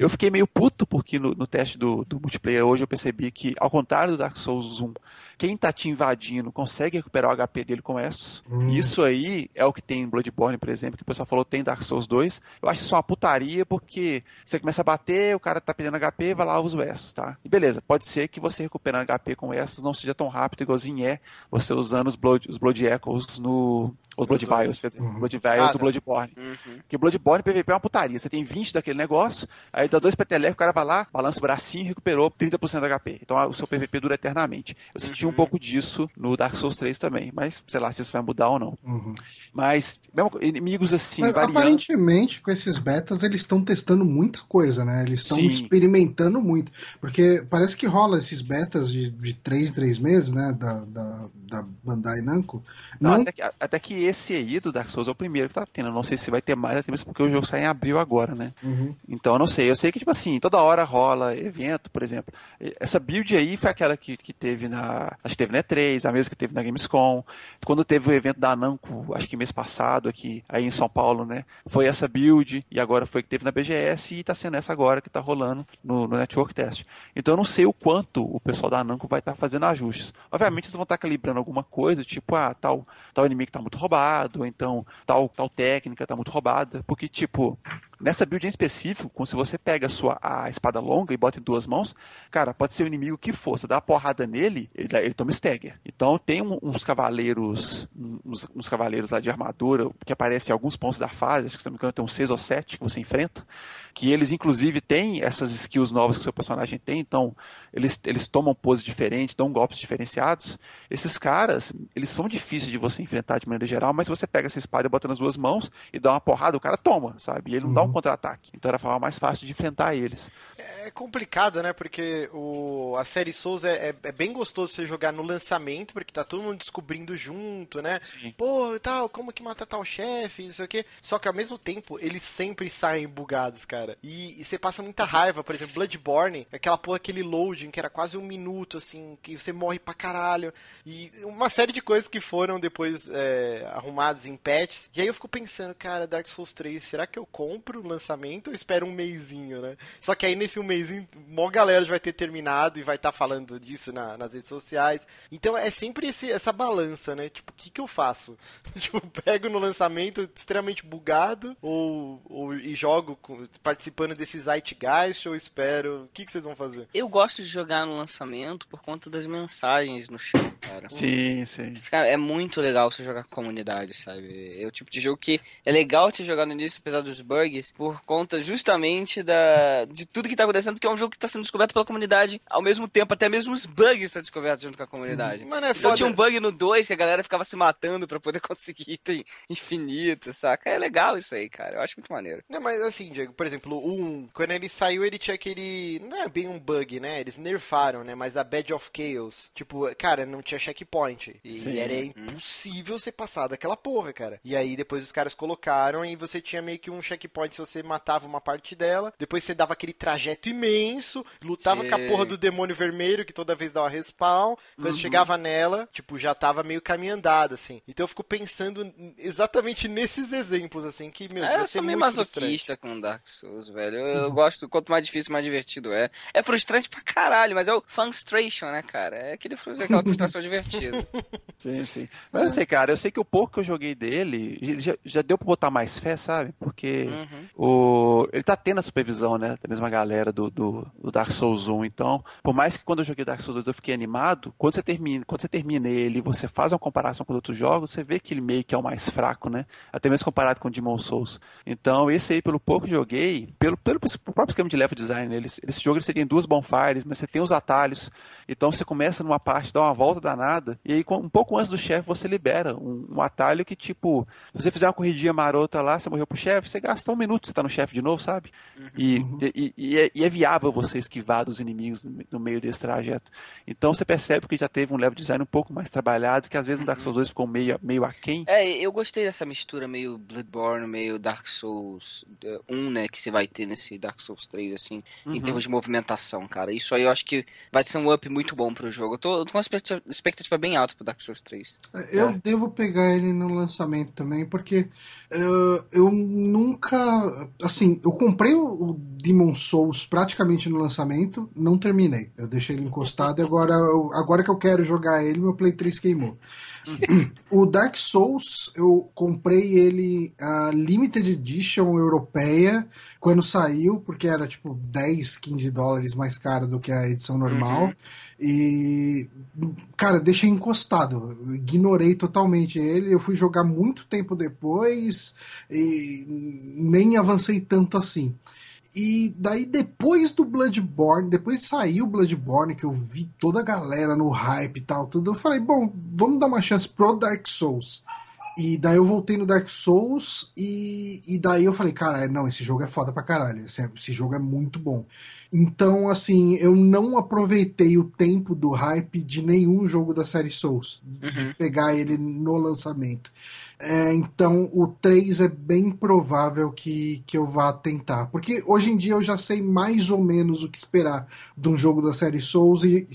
Speaker 4: Eu fiquei meio puto porque no, no teste do, do, multiplayer hoje eu percebi que, ao contrário do Dark Souls 1, quem tá te invadindo consegue recuperar o HP dele com Estus. Hum. Isso aí é o que tem em Bloodborne, por exemplo, que o pessoal falou tem Dark Souls 2. Eu acho isso uma putaria porque você começa a bater, o cara tá perdendo HP, vai lá usa o Estus, tá? E beleza, pode ser que você recuperando HP com Estus não seja tão rápido igualzinho é você usando os Blood, os Blood Echoes no... Os Blood Vials, quer dizer, uhum. Blood Vials ah, do tá. Bloodborne. Uhum. Que Bloodborne PVP é uma putaria. Você tem 20 daquele negócio, aí dá dois petelecos, o cara vai lá, balança o bracinho e recuperou 30% do HP. Então o seu PVP dura eternamente. Eu senti uhum. um pouco disso no Dark Souls 3 também, mas sei lá se isso vai mudar ou não. Uhum. Mas, mesmo, inimigos assim, mas,
Speaker 1: variando... Aparentemente, com esses betas, eles estão testando muita coisa, né? Eles estão experimentando muito. Porque parece que rola esses betas de, de 3 3 meses, né? Da, da, da Bandai Namco.
Speaker 4: Não, não... Até, que, até que esse aí do Dark Souls é o primeiro que tá tendo. Eu não sei se vai ter mais, até mesmo porque o jogo sai em abril agora, né? Uhum. Então eu não sei. Eu sei que, tipo assim, toda hora rola evento, por exemplo. Essa build aí foi aquela que, que teve na. Acho que teve na E3, a mesma que teve na Gamescom. Quando teve o evento da Namco, acho que mês passado, aqui, aí em São Paulo, né? Foi essa build, e agora foi que teve na BGS, e tá sendo essa agora que tá rolando no, no Network Test. Então eu não sei o quanto o pessoal da Namco vai estar tá fazendo ajustes. Obviamente eles vão estar tá calibrando alguma coisa, tipo, ah, tal, tal inimigo tá muito roubado, ou então tal, tal técnica tá muito roubada, porque, tipo, nessa build em específico, se você pega a sua a espada longa e bota em duas mãos, cara, pode ser o inimigo que for, você dá uma porrada nele, ele, ele toma stagger. Então tem um, uns cavaleiros, uns, uns, cavaleiros lá de armadura, que aparecem em alguns pontos da fase, acho que se não me engano tem uns seis ou sete que você enfrenta, que eles inclusive têm essas skills novas que o seu personagem tem, então eles, eles tomam pose diferente, dão golpes diferenciados. Esses caras, eles são difíceis de você enfrentar de maneira geral, mas se você pega essa espada e bota nas duas mãos e dá uma porrada, o cara toma, sabe? E ele não uhum. dá um contra-ataque. Então era a forma mais fácil de enfrentar eles.
Speaker 2: É complicado, né? Porque o, a série Souls é, é, é bem gostoso você jogar no lançamento, porque tá todo mundo descobrindo junto, né? Sim. Pô, tal, como que mata tal chefe, não sei o quê. Só que ao mesmo tempo, eles sempre saem bugados, cara. E, e você passa muita raiva, por exemplo, Bloodborne, aquela porra, aquele loading que era quase um minuto, assim, que você morre pra caralho. E uma série de coisas que foram depois é, arrumadas em patches. E aí eu fico pensando, cara, Dark Souls 3, será que eu compro o lançamento ou espero um mêsinho, né? Só que aí nesse um mêsinho, mó galera já vai ter terminado e vai estar tá falando disso na, nas redes sociais. Então é sempre esse, essa balança, né? Tipo, o que, que eu faço? tipo, pego no lançamento extremamente bugado ou, ou e jogo com, participando desse Zeitgeist ou espero? O que, que vocês vão fazer?
Speaker 3: Eu gosto de jogar no lançamento por conta das mensagens no chão, cara.
Speaker 4: Sim, sim.
Speaker 3: Cara, é muito legal você jogar com comunidade, sabe? É o tipo de jogo que é legal te jogar no início, apesar dos bugs, por conta justamente da, de tudo que tá acontecendo, porque é um jogo que tá sendo descoberto pela comunidade ao mesmo tempo, até mesmo os bugs estão descobertos junto com a comunidade. Mano, é então tinha um bug no 2 que a galera ficava se matando para poder conseguir item infinito, saca? É legal isso aí, cara. Eu acho muito maneiro.
Speaker 2: Não, mas assim, Diego, por exemplo, o 1, quando ele saiu, ele tinha aquele. Não é bem um bug, né? Eles nerfaram, né? Mas a Bad of Chaos. Tipo, cara, não tinha checkpoint. E Sim. era uhum. impossível você passar daquela porra, cara. E aí depois os caras colocaram e você tinha meio que um checkpoint você matava uma parte dela, depois você dava aquele trajeto imenso, lutava Sim. com a porra do demônio vermelho, que toda vez dava respawn, quando uhum. chegava nela, tipo, já tava meio caminho andado, assim. Então eu fico pensando exatamente nesses exemplos, assim, que, meu,
Speaker 3: é, eu sou meio masoquista com Dark Souls, velho. Eu, uhum. gosto, quanto mais difícil, mais divertido é. É frustrante pra caralho, mas é o frustration, né, cara? É aquele, aquela frustração divertida.
Speaker 4: Sim, sim. Mas eu sei, cara, eu sei que o pouco que eu joguei dele, já, já deu pra botar mais fé, sabe? Porque uhum. o, ele tá tendo a supervisão, né, da mesma galera do, do, do, Dark Souls 1. Então, por mais que quando eu joguei Dark Souls 2 eu fiquei animado, quando você termina, quando você termina ele você faz uma comparação com outros jogos, você vê que ele meio que é o mais fraco, né? Até mesmo comparado com o Demon Souls. Então, esse aí, pelo pouco que joguei, pelo, pelo próprio esquema de level design, ele, esse jogo você tem duas bonfires, mas você tem os atalhos. Então, você começa numa parte, dá uma volta danada, e aí, um pouco antes do chefe, você libera um, um atalho que, tipo, se você fizer uma corridinha marota lá, você morreu pro chefe, você gasta um minuto, você tá no chefe de novo, sabe? Uhum. E, e, e, é, e, é, viável você esquivar dos inimigos no, no, meio desse trajeto. Então você percebe que já teve um level design um pouco mais trabalhado, que às vezes no Dark Souls 2 ficou meio, meio aquém.
Speaker 3: É, eu gostei dessa mistura meio Bloodborne, meio Dark Souls 1, né, que você vai ter nesse Dark Souls 3, assim, uhum. em termos de movimentação, cara. Isso aí eu acho que vai ser um up muito bom pro jogo. Eu tô, eu tô com uma expectativa bem alta pro Dark Souls 3.
Speaker 1: É, eu é. devo pegar ele no lançamento também, porque uh, eu nunca. Assim, eu comprei o Demon Souls praticamente no lançamento, não terminei. Eu deixei ele encostado e agora, agora que eu quero jogar ele, meu Play 3 queimou. o Dark Souls, eu comprei ele a Limited Edition europeia quando saiu, porque era tipo 10, 15 dólares mais caro do que a edição normal. Uhum. E, cara, deixei encostado. Ignorei totalmente ele. Eu fui jogar muito tempo depois e nem avancei tanto assim. E daí, depois do Bloodborne, depois de sair o Bloodborne, que eu vi toda a galera no hype e tal, tudo, eu falei, bom, vamos dar uma chance pro Dark Souls. E daí eu voltei no Dark Souls e, e daí eu falei, cara, não, esse jogo é foda pra caralho. Esse, esse jogo é muito bom. Então, assim, eu não aproveitei o tempo do hype de nenhum jogo da série Souls. Uhum. De pegar ele no lançamento. É, então o 3 é bem provável que, que eu vá tentar. Porque hoje em dia eu já sei mais ou menos o que esperar de um jogo da série Souls e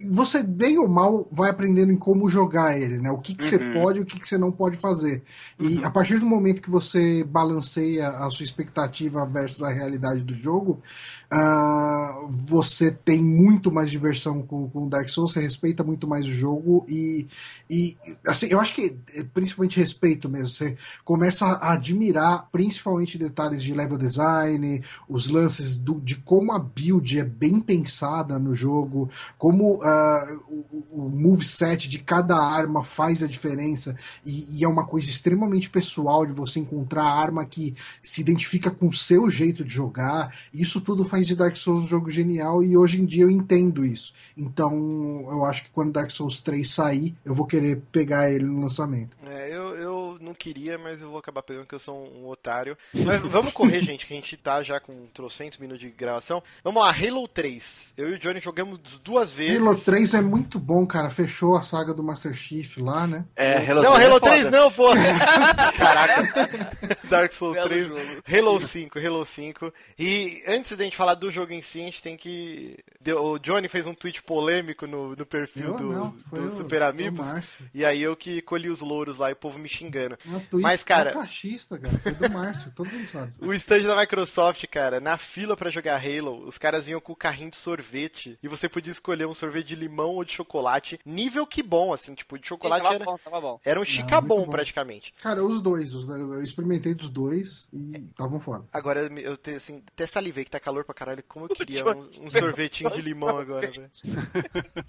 Speaker 1: você, bem ou mal, vai aprendendo em como jogar ele, né? O que, que uhum. você pode e o que, que você não pode fazer. E uhum. a partir do momento que você balanceia a sua expectativa versus a realidade do jogo, Uh, você tem muito mais diversão com, com Dark Souls, você respeita muito mais o jogo e, e assim, eu acho que é principalmente respeito mesmo. Você começa a admirar principalmente detalhes de level design, os lances do, de como a build é bem pensada no jogo, como uh, o, o moveset de cada arma faz a diferença e, e, é uma coisa extremamente pessoal de você encontrar a arma que se identifica com o seu jeito de jogar. Isso tudo faz faz de Dark Souls um jogo genial e hoje em dia eu entendo isso. Então eu acho que quando Dark Souls 3 sair, eu vou querer pegar ele no lançamento.
Speaker 2: É, eu, eu não queria, mas eu vou acabar pegando porque eu sou um, um otário. Mas vamos correr, gente, que a gente tá já com trocentos minutos de gravação. Vamos lá, Halo 3. Eu e o Johnny jogamos duas vezes.
Speaker 1: Halo 3 é muito bom, cara. Fechou a saga do Master Chief lá, né?
Speaker 2: É, Halo não, 3 Halo é 3 não, pô. Caraca. Dark Souls Belo 3. Jogo. Halo 5, Halo 5. E antes da gente falar do jogo em si, a gente tem que. O Johnny fez um tweet polêmico no, no perfil eu, do, não, do Super Amigos. E aí eu que colhi os louros lá e o povo me xingando. Mas, cara.
Speaker 1: Cachista, cara. Foi do Márcio, todo mundo sabe.
Speaker 2: O stand da Microsoft, cara, na fila para jogar Halo, os caras iam com o carrinho de sorvete e você podia escolher um sorvete de limão ou de chocolate. Nível que bom, assim, tipo, de chocolate era, bom, bom. era um chicabom praticamente.
Speaker 1: Cara, os dois, os, eu experimentei dos dois e estavam foda.
Speaker 2: Agora eu te, assim, até salivei que tá calor pra caralho, como eu queria um, um sorvetinho de limão agora, velho.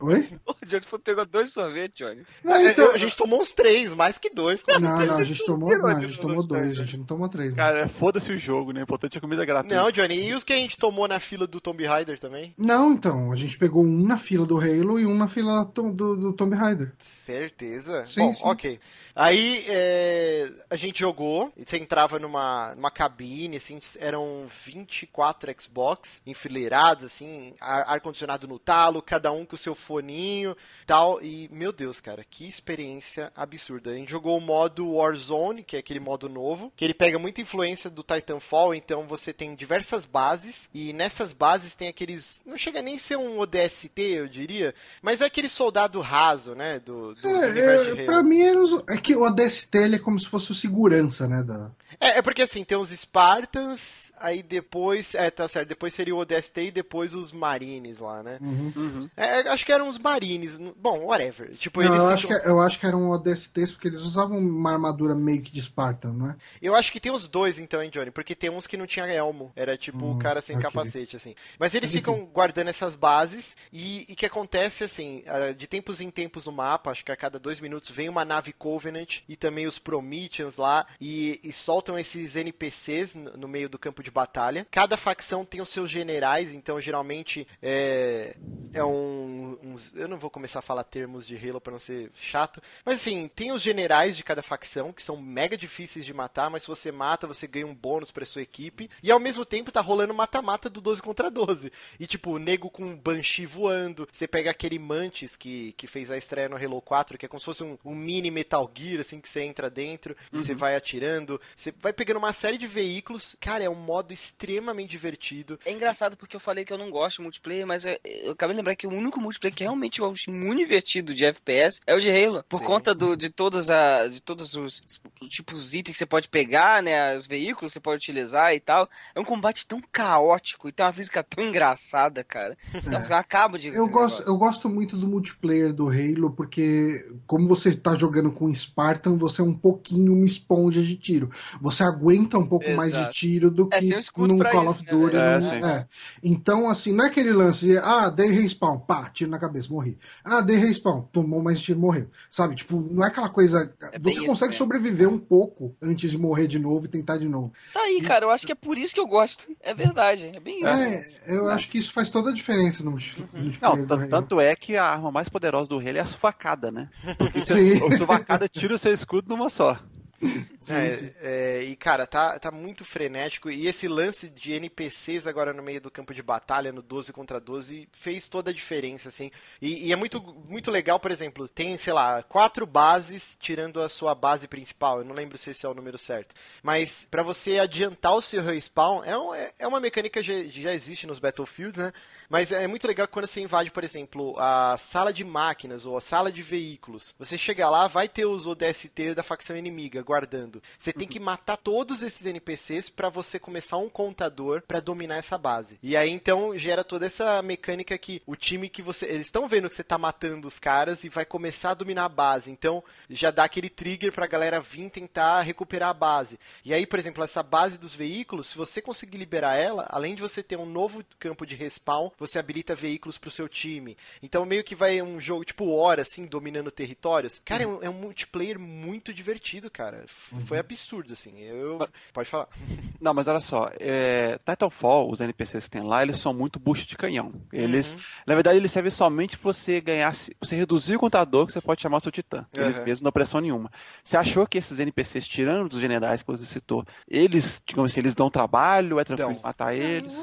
Speaker 1: Oi?
Speaker 3: O Johnny pegou dois sorvetes, Johnny.
Speaker 2: Não, então... A gente tomou uns três, mais que dois.
Speaker 1: Não, não, a gente tomou, não, a gente tomou dois, a gente não tomou três.
Speaker 4: Né? Cara, foda-se o jogo, né? O importante é comida gratuita.
Speaker 2: Não, Johnny, e os que a gente tomou na fila do Tomb Raider também?
Speaker 1: Não, então, a gente pegou um na fila do Halo e um na fila do, do, do Tomb Raider.
Speaker 2: Certeza?
Speaker 1: Sim,
Speaker 2: Bom,
Speaker 1: sim.
Speaker 2: ok. Aí é, a gente jogou, e você entrava numa, numa cabine, assim, eram 24 Xbox enfileirados, assim, ar-condicionado no talo, cada um com o seu foninho tal. E, meu Deus, cara, que experiência absurda. A gente jogou o modo Warzone, que é aquele modo novo, que ele pega muita influência do Titanfall, então você tem diversas bases, e nessas bases tem aqueles. Não chega nem a ser um ODST, eu diria, mas é aquele soldado raso, né? Do, do
Speaker 1: é, é, pra mim era os, é que o ODST ele é como se fosse o segurança, né? Da...
Speaker 2: É, é porque assim, tem os Spartans, aí depois. É, tá certo, depois seria o ODST e depois os Marines lá, né?
Speaker 1: Uhum. Uhum.
Speaker 2: É, acho que eram os Marines. Bom, whatever. Tipo,
Speaker 1: não, eu, acho que, é, eu acho que eram ODSTs porque eles usavam uma armadura meio que de Spartan, não é?
Speaker 2: Eu acho que tem os dois então, hein, Johnny? Porque tem uns que não tinha elmo. Era tipo o uhum, cara sem okay. capacete, assim. Mas eles ficam guardando essas bases e o que acontece, assim, de tempos em tempos no mapa, acho que a cada dois minutos vem uma nave Covenant e também os Prometheans lá e, e soltam esses NPCs no, meio do campo de batalha. Cada facção tem os seus generais, então geralmente é, é um, um, Eu não vou começar a falar termos de Halo para não ser chato, mas assim, tem os generais de cada facção que são mega difíceis de matar, mas se você mata, você ganha um bônus para sua equipe. E ao mesmo tempo tá rolando mata-mata do 12 contra 12. E tipo, o nego com um Banshee voando. Você pega aquele Mantis que, que fez a estreia no Halo 4, que é como se fosse um, um mini Metal Gear, assim, que você entra dentro uhum. e você vai atirando. Você vai pegando uma série de veículos. Cara, é um modo extremamente divertido.
Speaker 3: É engraçado porque eu falei que eu não gosto de multiplayer, mas eu, eu acabei de lembrar que o único multiplayer que realmente eu acho muito divertido de FPS é o de Halo. Por Sim. conta do, de todas a, de todos os tipos de itens que você pode pegar, né? Os veículos que você pode utilizar e tal. É um combate tão caótico e tem uma física tão engraçada, cara. Então, é. acaba de.
Speaker 1: Eu gosto, eu gosto muito do multiplayer do Halo, porque como você tá jogando com Spartan, você é um pouquinho uma esponja de tiro. Você aguenta um pouco Exato. mais de tiro do é, que um num Call isso, of né, Duty. Né? É, Então, assim, não é aquele lance de, ah, dei respawn, pá, tiro na cabeça, morri. Ah, dei respawn, tomou mais tiro, morreu. Sabe? Tipo, não é aquela coisa. É você consegue isso, sobreviver um pouco antes de morrer de novo e tentar de novo.
Speaker 3: Tá aí, e... cara, eu acho que é por isso que eu gosto. É verdade, é bem
Speaker 1: isso. É, eu acho que isso faz toda a diferença no, uhum.
Speaker 4: no Não, tanto é que a arma mais poderosa do rei é a sufacada, né? Porque se a sufacada tira o seu escudo numa só.
Speaker 2: sim, é, sim. É, e cara, tá, tá muito frenético. E esse lance de NPCs agora no meio do campo de batalha, no 12 contra 12, fez toda a diferença, assim. E, e, é muito, muito legal, por exemplo, tem, sei lá, quatro bases tirando a sua base principal. Eu não lembro se esse é o número certo. Mas para você adiantar o seu respawn, é, um, é, é uma mecânica que já, já existe nos Battlefields, né? Mas é muito legal quando você invade, por exemplo, a sala de máquinas ou a sala de veículos. Você chega lá, vai ter os ODST da facção inimiga guardando. Você tem que matar todos esses NPCs para você começar um contador para dominar essa base. E aí então gera toda essa mecânica que o time que você. Eles estão vendo que você tá matando os caras e vai começar a dominar a base. Então já dá aquele trigger pra galera vir tentar recuperar a base. E aí, por exemplo, essa base dos veículos, se você conseguir liberar ela, além de você ter um novo campo de respawn, você habilita veículos pro seu time. Então meio que vai um jogo tipo hora, assim, dominando territórios. Cara, é um, é um multiplayer muito divertido, cara. Uhum. Foi absurdo, assim. Eu... Pode falar.
Speaker 4: Não, mas olha só, é... Titanfall, os NPCs que tem lá, eles são muito bucha de canhão. Eles, uhum. na verdade, eles servem somente pra você ganhar, você reduzir o contador que você pode chamar o seu titã. Eles uhum. mesmos não pressão nenhuma. Você achou que esses NPCs, tirando dos generais que você citou, eles, digamos assim, eles dão trabalho, é tranquilo então, matar eles?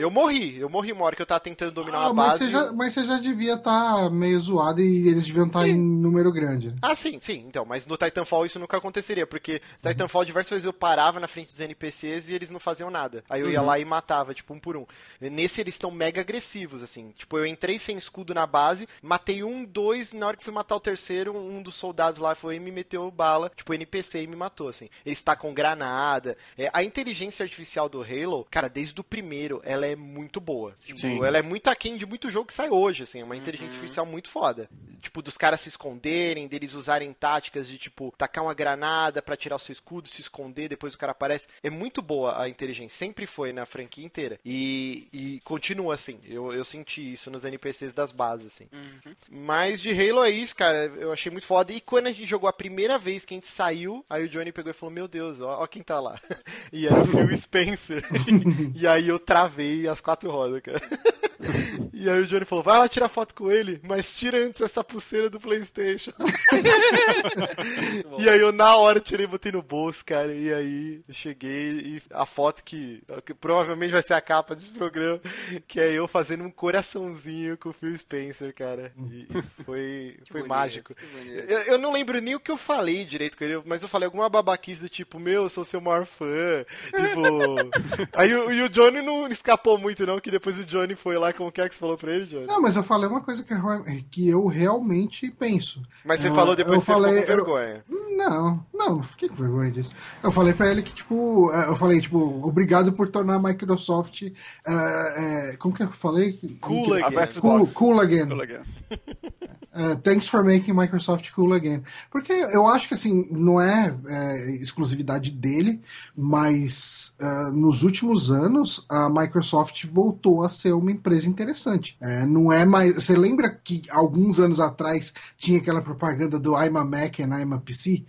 Speaker 2: Eu morri, eu morri uma hora que eu tava tentando dominar ah, uma
Speaker 1: mas
Speaker 2: base.
Speaker 1: Você já, mas você já devia estar tá meio zoado e eles deviam estar tá em número grande.
Speaker 2: Ah, sim, sim. Então, mas no Titanfall isso nunca aconteceria, porque no Titanfall diversas vezes eu parava na frente dos NPCs e eles não faziam nada. Aí eu uhum. ia lá e matava, tipo, um por um. Nesse eles estão mega agressivos, assim. Tipo, eu entrei sem escudo na base, matei um, dois, na hora que fui matar o terceiro, um dos soldados lá foi e me meteu bala, tipo, NPC e me matou, assim. Eles tá com granada. É, a inteligência artificial do Halo, cara, desde o primeiro, ela é é muito boa. Tipo, ela é muito aquém de muito jogo que sai hoje, assim, é uma inteligência uhum. artificial muito foda. Tipo, dos caras se esconderem, deles usarem táticas de, tipo, tacar uma granada para tirar o seu escudo, se esconder, depois o cara aparece. É muito boa a inteligência, sempre foi na franquia inteira. E, e continua assim, eu, eu senti isso nos NPCs das bases, assim. Uhum. Mas de Halo é isso, cara, eu achei muito foda. E quando a gente jogou a primeira vez que a gente saiu, aí o Johnny pegou e falou, meu Deus, ó, ó quem tá lá. e era o Phil Spencer. e aí eu travei as quatro rodas, cara. e aí o Johnny falou: vai lá tirar foto com ele, mas tira antes essa pulseira do PlayStation. e aí eu na hora tirei e botei no bolso, cara. E aí eu cheguei e a foto que, que provavelmente vai ser a capa desse programa, que é eu fazendo um coraçãozinho com o Phil Spencer, cara. E foi, foi bonito, mágico. Eu, eu, não lembro nem o que eu falei direito com ele, mas eu falei alguma babaquice do tipo, meu, eu sou seu maior fã. Tipo. aí o, e o Johnny não escapou muito, não, que depois o Johnny foi lá, como que é que você falou pra ele, Johnny?
Speaker 1: Não, mas eu falei uma coisa que, que eu realmente penso.
Speaker 2: Mas você uh, falou depois que você falei, ficou com vergonha.
Speaker 1: Eu, não, não, não fiquei com vergonha disso. Eu falei pra ele que, tipo, é, eu falei, tipo, obrigado por tornar a Microsoft. Uh, uh, como que eu falei?
Speaker 2: Cool again.
Speaker 1: Cool, cool again. Cool again. Uh, thanks for making Microsoft cool again. Porque eu acho que assim, não é, é exclusividade dele, mas uh, nos últimos anos a Microsoft voltou a ser uma empresa interessante. É, não é mais. Você lembra que alguns anos atrás tinha aquela propaganda do I'm a Mac and I'm a PC?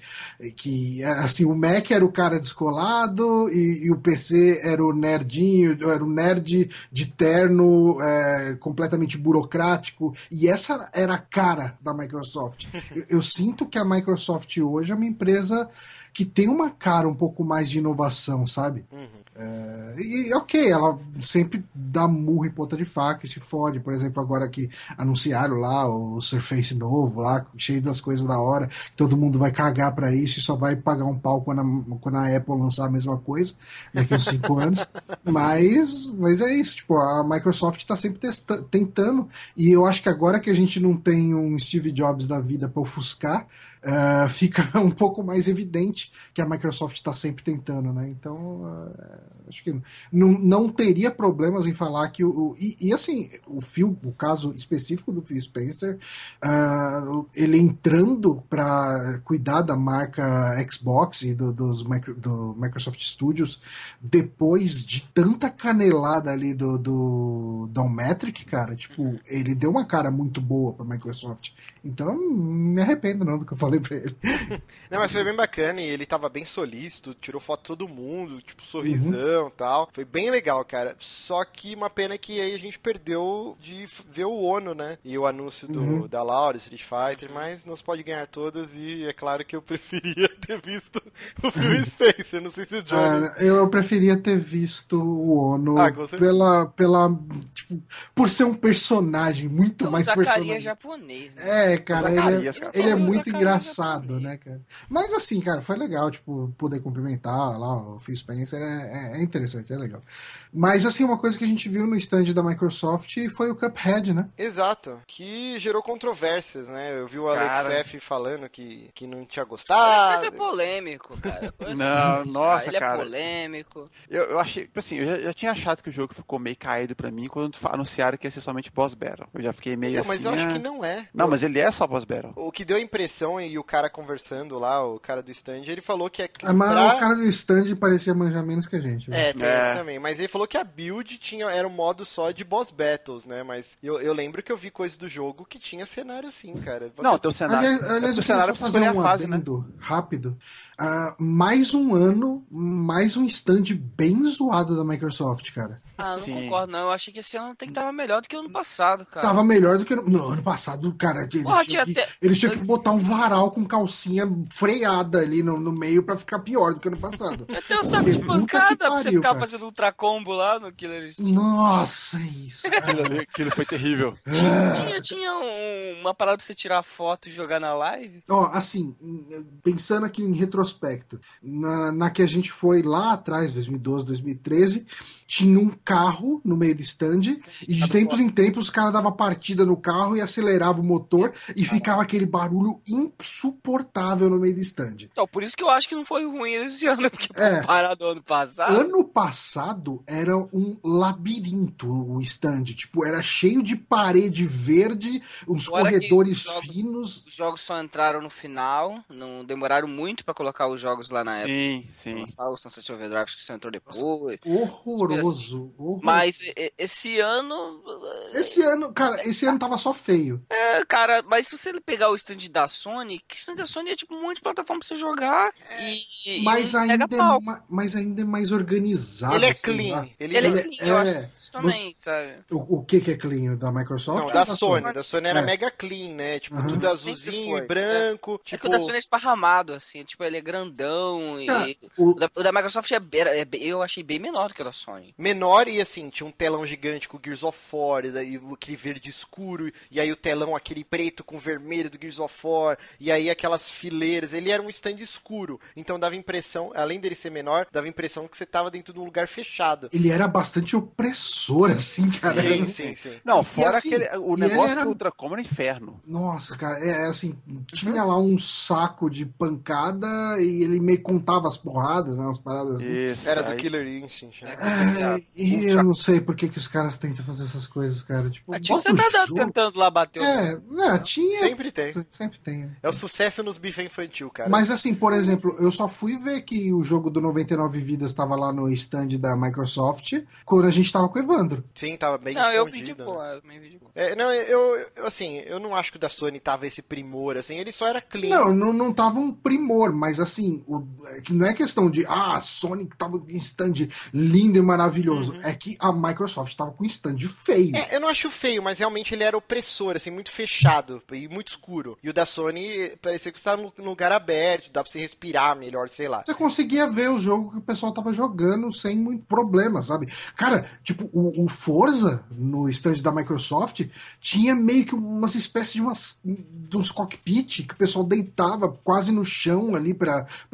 Speaker 1: Que assim, o Mac era o cara descolado e, e o PC era o nerdinho, era o nerd de terno é, completamente burocrático. E essa era a cara cara da Microsoft. eu, eu sinto que a Microsoft hoje é uma empresa que tem uma cara um pouco mais de inovação, sabe? Uhum. É, e ok, ela sempre dá murro em ponta de faca e se fode. Por exemplo, agora que anunciaram lá o Surface novo, lá, cheio das coisas da hora, que todo mundo vai cagar para isso e só vai pagar um pau quando a, quando a Apple lançar a mesma coisa daqui a uns 5 anos. Mas, mas é isso, tipo, a Microsoft está sempre testa, tentando, e eu acho que agora que a gente não tem um Steve Jobs da vida para ofuscar, uh, fica um pouco mais evidente que a Microsoft está sempre tentando, né? Então, uh, acho que não, não teria problemas em falar que o. E, e assim, o Phil, o caso específico do Phil Spencer, uh, ele entrando para cuidar da marca Xbox e do, dos micro, do Microsoft Studios depois de tanta canelada ali do, do Downmetric, cara, tipo, ele deu uma cara muito boa para Microsoft. Então, não me arrependo não do que eu falei pra ele.
Speaker 2: Não, mas foi bem bacana e ele tava bem solícito, tirou foto de todo mundo, tipo, sorrisão e tal. Foi bem legal, cara. Só que uma pena que aí a gente perdeu de ver o ONU, né? E o anúncio do, uhum. da Laura, Street Fighter, mas não se pode ganhar todas e é claro que eu preferia ter visto o Phil Spencer. Não sei se o Johnny... Cara,
Speaker 1: eu preferia ter visto o ONU ah, pela, pela, tipo, por ser um personagem muito então, mais personagem.
Speaker 3: japonês.
Speaker 1: Né? É, é, cara, ele é, ele é muito engraçado, né, cara? Mas assim, cara, foi legal, tipo, poder cumprimentar lá o Phil Spencer, é, é, é interessante, é legal. Mas, assim, uma coisa que a gente viu no stand da Microsoft foi o Cuphead, né?
Speaker 2: Exato. Que gerou controvérsias, né? Eu vi o Alex F falando que, que não tinha gostado.
Speaker 3: Mas é polêmico, cara.
Speaker 4: não, nossa,
Speaker 3: ele
Speaker 4: é cara.
Speaker 3: Ele é polêmico.
Speaker 4: Eu, eu achei, tipo assim, eu já, já, tinha achado que o jogo ficou meio caído pra mim quando anunciaram que ia ser somente boss battle. Eu já fiquei meio
Speaker 2: não,
Speaker 4: assim.
Speaker 2: Mas eu
Speaker 4: acho
Speaker 2: né? que não é.
Speaker 4: Não, mas ele é só boss battle.
Speaker 2: O que deu a impressão, e o cara conversando lá, o cara do stand, ele falou que é.
Speaker 1: Ah, mas pra... o cara do stand parecia manjar menos que a gente.
Speaker 2: É, tem é. também. Mas ele falou que a build tinha, era um modo só de boss battles, né? Mas eu, eu lembro que eu vi coisas do jogo que tinha cenário assim, cara.
Speaker 4: Não, teu cenário.
Speaker 1: Aliás, aliás
Speaker 4: o
Speaker 1: cenário fazer um fase, né? rápido. Uh, mais um ano, mais um stand bem zoado da Microsoft, cara.
Speaker 3: Ah, não Sim. concordo, não. Eu achei que esse ano tem que tava melhor do que o ano passado, cara.
Speaker 1: Tava melhor do que no, no ano passado, cara. Eles, Porra, tinham, que, eles tinham que botar um varal com calcinha freada ali no, no meio pra ficar pior do que ano passado.
Speaker 3: Até o saco de pancada pra você ficar cara. fazendo ultra combo lá no Killer
Speaker 1: Instinct. Nossa, isso.
Speaker 4: aquilo, ali, aquilo foi terrível.
Speaker 3: Tinha, tinha, tinha um, uma parada pra você tirar foto e jogar na live?
Speaker 1: Ó, assim, pensando aqui em retrospecto, na, na que a gente foi lá atrás, 2012, 2013, tinha um carro no meio do stand e de tempos em tempos os caras davam partida no carro e acelerava o motor e ficava aquele barulho insuportável no meio do stand.
Speaker 3: Então, por isso que eu acho que não foi ruim esse ano, porque é, parado ano passado.
Speaker 1: Ano passado era um labirinto o stand, tipo, era cheio de parede verde, uns Agora corredores
Speaker 3: os jogos,
Speaker 1: finos.
Speaker 3: Os jogos só entraram no final, não demoraram muito para colocar colocar os jogos lá na
Speaker 4: sim,
Speaker 3: época.
Speaker 4: Sim,
Speaker 3: Lançar o Sunset Overdrive que você entrou depois.
Speaker 1: Horroroso, horroroso.
Speaker 3: Mas esse ano.
Speaker 1: Esse ano, cara, esse ano tava só feio.
Speaker 3: É, cara, mas se você pegar o stand da Sony, que stand da Sony é tipo um monte de plataforma pra você jogar e.
Speaker 1: Mas,
Speaker 3: e
Speaker 1: ainda, é ma, mas ainda é mais organizado.
Speaker 2: Ele é
Speaker 1: assim,
Speaker 2: clean.
Speaker 3: Ele, ele, é clean, é, eu acho isso também,
Speaker 1: você,
Speaker 3: sabe?
Speaker 1: O, o que, que é clean? Da Microsoft?
Speaker 2: Não, da, da Sony. Sony. Da Sony era é. mega clean, né? Tipo, uhum. tudo azulzinho e branco.
Speaker 3: É.
Speaker 2: Tipo...
Speaker 3: é que o da Sony é esparramado, assim, tipo, ele é grandão. e... o... O, da, o da Microsoft é, é, eu achei bem menor do que o da Sony.
Speaker 2: Menor e assim, tinha um telão gigante com o Gears of War, e daí aquele verde escuro, e aí o telão aquele preto com vermelho do Gears of War, e aí aquelas fileiras. Ele era um stand escuro, então dava impressão, além dele ser menor, dava impressão que você tava dentro de um lugar fechado.
Speaker 1: Ele era bastante opressor, assim, cara.
Speaker 2: Sim, sim, sim.
Speaker 4: Não, fora assim, aquele, o negócio era... do Ultracom era inferno.
Speaker 1: Nossa, cara, é assim, tinha lá um saco de pancada e ele meio contava as porradas, né, umas paradas assim.
Speaker 2: Isso, era do Killer Instinct. Né?
Speaker 1: É, e eu não sei por que, que os caras tentam fazer essas coisas, cara. Tipo,
Speaker 3: tinha você tá tentando lá bater
Speaker 1: É, não, tinha.
Speaker 2: Sempre tem.
Speaker 1: Sempre tem.
Speaker 2: É o sucesso nos bife infantil, cara.
Speaker 1: Mas assim, por exemplo, eu só fui ver que o jogo do 99 Vidas estava lá no stand da Microsoft quando a gente tava com o Evandro.
Speaker 2: Sim, tava bem
Speaker 3: Não, eu vi de boa, eu vi de boa.
Speaker 2: É, não, eu, eu, assim, eu não acho que o da Sony tava esse primor, assim, ele só era clean.
Speaker 1: Não, não, não tava um primor, mas assim, o, é que não é questão de, ah, a Sony tava com stand lindo e maravilhoso. Uhum. É que a Microsoft tava com stand feio.
Speaker 2: É, eu não acho feio, mas realmente ele era opressor, assim, muito fechado e muito escuro. E o da Sony parecia que estava num lugar aberto, dá pra você respirar melhor, sei lá.
Speaker 1: Você conseguia ver o jogo que o pessoal tava jogando sem muito problema, sabe? Cara, tipo, o, o Forza no stand da Microsoft tinha meio que umas espécies de, umas, de uns cockpit que o pessoal deitava quase no chão ali para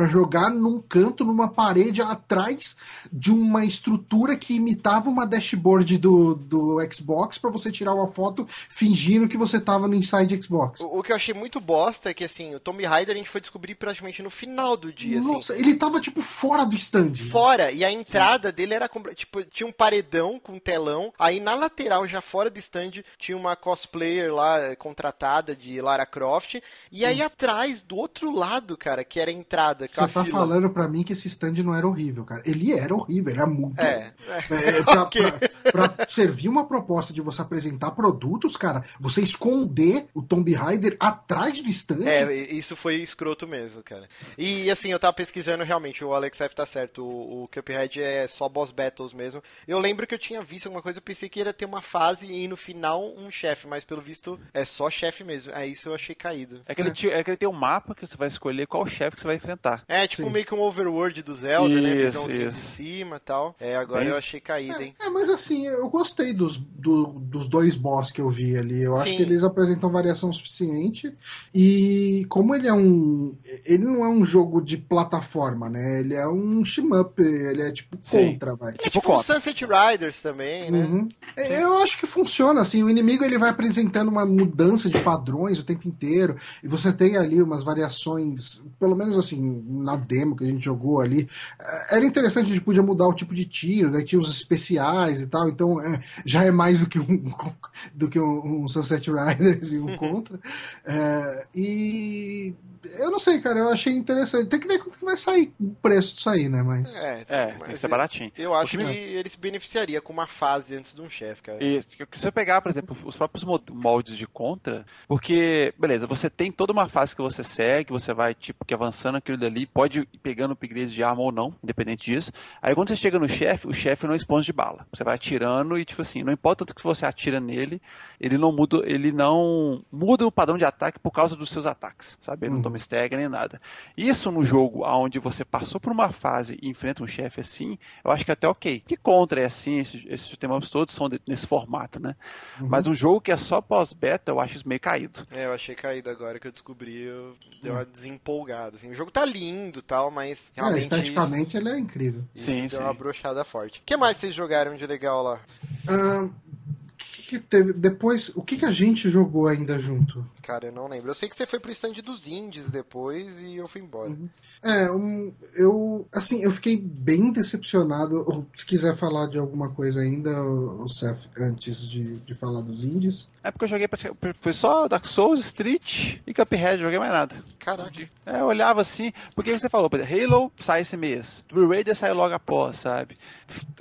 Speaker 1: jogar num canto, numa parede atrás de uma estrutura que imitava uma dashboard do, do Xbox para você tirar uma foto fingindo que você tava no Inside Xbox.
Speaker 2: O, o, que eu achei muito bosta é que assim, o Tomb Raider a gente foi descobrir praticamente no final do dia.
Speaker 1: Assim. Nossa,
Speaker 2: assim.
Speaker 1: ele tava tipo fora do stand.
Speaker 2: Fora, e a entrada Sim. dele era tipo, tinha um paredão com um telão, aí na lateral, já fora do stand, tinha uma cosplayer lá eh, contratada de Lara Croft, e aí hum. atrás, do outro lado, cara, que era a entrada.
Speaker 1: Você tá fila. falando pra mim que esse stand não era horrível, cara. Ele era horrível, era muito.
Speaker 2: É.
Speaker 1: é pra, okay. pra, pra, servir uma proposta de você apresentar produtos, cara, você esconder o Tomb Raider atrás do stand.
Speaker 2: É, isso foi escroto mesmo, cara. E assim, eu tava pesquisando realmente, o Alex F tá certo, o, o Cuphead é só boss battles mesmo. Eu lembro que eu tinha visto alguma coisa, eu pensei que ia ter uma fase e no final um chefe, mas pelo visto é só chefe mesmo. É isso eu achei caído.
Speaker 4: É que, ele, é. é que ele tem um mapa que você vai escolher qual chefe que você vai enfrentar.
Speaker 2: É, tipo Sim. meio que um overworld do Zelda, isso, né? Visãozinho isso. de cima e tal. É, agora Bem... eu achei caído, hein?
Speaker 1: É, mas assim, eu gostei dos, do, dos dois boss que eu vi ali. Eu Sim. acho que eles apresentam variação suficiente. E como ele é um. Ele não é um jogo de plataforma, né? Ele é um shmup, ele é tipo Sim. contra, vai. É
Speaker 2: tipo, tipo Sunset Riders também, né? Uhum.
Speaker 1: Eu acho que funciona, assim, o inimigo ele vai apresentando uma mudança de padrões o tempo inteiro, e você tem ali umas variações, pelo menos assim, na demo que a gente jogou ali, eh, era interessante, a gente podia mudar o tipo de tiro, daí tinha os especiais e tal, então é, já é mais do que um, do que um, um Sunset Riders e um Contra. É, e eu não sei, cara, eu achei interessante. Tem que ver quanto que vai sair o preço disso aí, né? Mas.
Speaker 4: É, é tem que ser baratinho.
Speaker 2: Eu acho que, que ele se beneficiaria com uma fase antes de um chefe, cara.
Speaker 4: E se você pegar, por exemplo, os próprios moldes de contra, porque, beleza, você tem toda uma fase que você segue, você vai, tipo, que avançando aquilo dali, pode ir pegando upgrades de arma ou não, independente disso. Aí quando você chega no chefe, o chefe não esponja de bala. Você vai atirando e, tipo assim, não importa o que você atira nele, ele não muda, ele não muda o padrão de ataque por causa dos seus ataques, sabe? Ele uhum. não toma stagger nem nada. Isso no jogo onde você passou por uma fase e enfrenta um chefe assim, eu acho que é até ok. Que contra é assim, esses, esses temas todos são de, nesse formato, né? Uhum. Mas um jogo que é só pós-beta, eu acho isso meio caído.
Speaker 2: É, eu achei caído agora que eu descobri, eu deu uma desempolgada. Assim. O jogo tá lindo tal, mas
Speaker 1: é, realmente. É, esteticamente isso, ele é incrível.
Speaker 2: Isso sim, deu sim. uma brochada forte. O que mais vocês jogaram de legal lá?
Speaker 1: Uh, que teve depois? O que, que a gente jogou ainda junto?
Speaker 2: Cara, eu não lembro. Eu sei que você foi pro stand dos indies depois e eu fui embora. Uhum.
Speaker 1: É, um, eu, assim, eu fiquei bem decepcionado. Se quiser falar de alguma coisa ainda, o Seth, antes de, de falar dos indies.
Speaker 4: É porque eu joguei, foi só Dark Souls, Street e Cuphead, joguei mais nada.
Speaker 2: Caraca.
Speaker 4: É, eu olhava assim, porque você falou, Halo sai esse mês, Tomb Raider sai logo após, sabe?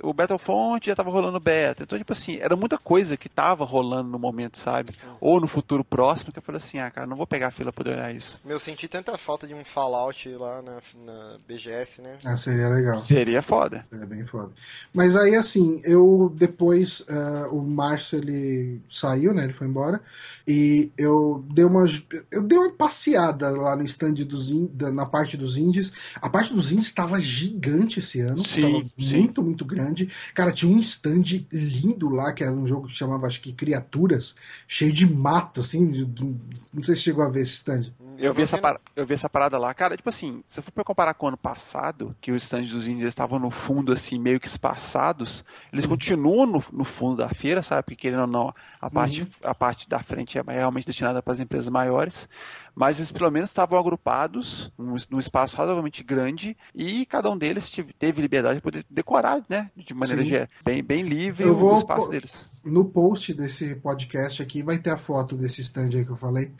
Speaker 4: O Battlefront já tava rolando beta. Então, tipo assim, era muita coisa que tava rolando no momento, sabe? Ou no futuro próximo, que eu falei assim, ah, cara, não vou pegar a fila pra olhar isso.
Speaker 2: Meu, senti tanta falta de um Fallout lá na, na BGS, né?
Speaker 1: Ah, seria legal.
Speaker 4: Seria foda.
Speaker 1: Seria bem foda. Mas aí, assim, eu depois, uh, o Márcio, ele saiu, né? Ele foi embora. E eu dei uma, eu dei uma passeada lá no stand dos in, na parte dos indies. A parte dos indies estava gigante esse ano. Sim, sim. Muito, muito grande. Cara, tinha um stand lindo lá, que era um jogo que chamava, acho que Criaturas, cheio de mato, assim. Não sei se chegou a ver esse stand.
Speaker 4: Eu vi, essa parada, eu vi essa parada lá. Cara, tipo assim, se eu for pra comparar com o ano passado, que os stands dos índios estavam no fundo, assim, meio que espaçados, eles uhum. continuam no, no, fundo da feira, sabe? Porque querendo ou não, a parte, uhum. a parte da frente é realmente destinada para as empresas maiores mas eles pelo menos estavam agrupados num, num espaço razoavelmente grande e cada um deles teve liberdade de poder decorar, né? De maneira de, bem, bem livre
Speaker 1: eu vou,
Speaker 4: o espaço deles.
Speaker 1: No post desse podcast aqui vai ter a foto desse stand aí que eu falei,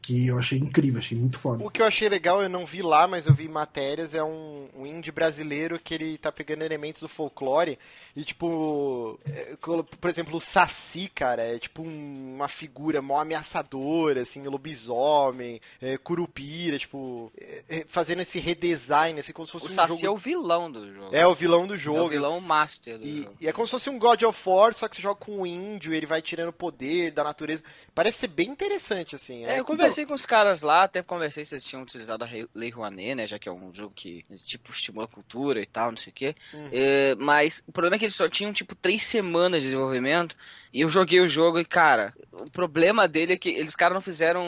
Speaker 1: que eu achei incrível, achei muito foda.
Speaker 2: O que eu achei legal, eu não vi lá, mas eu vi matérias, é um, um indie brasileiro que ele tá pegando elementos do folclore e tipo, é, por exemplo, o Saci, cara, é tipo um, uma figura mó ameaçadora, assim, lobisomem, é, Curupira, tipo, é, é, fazendo esse redesign, assim, como se fosse
Speaker 3: o
Speaker 2: um
Speaker 3: Saci
Speaker 2: jogo...
Speaker 3: é o vilão do jogo.
Speaker 2: É o vilão do jogo. É o
Speaker 3: vilão master do
Speaker 2: e,
Speaker 3: jogo.
Speaker 2: E é como se fosse um God of War, só que você joga com um índio, ele vai tirando poder da natureza. Parece ser bem interessante, assim.
Speaker 3: É, é eu conversei com os caras lá, até conversei se eles tinham utilizado a Lei Rouanet, né, já que é um jogo que, tipo, estimula a cultura e tal, não sei o quê. Uhum. É, mas o problema é que eles só tinham, tipo, três semanas de desenvolvimento e eu joguei o jogo e, cara, o problema dele é que eles, caras não fizeram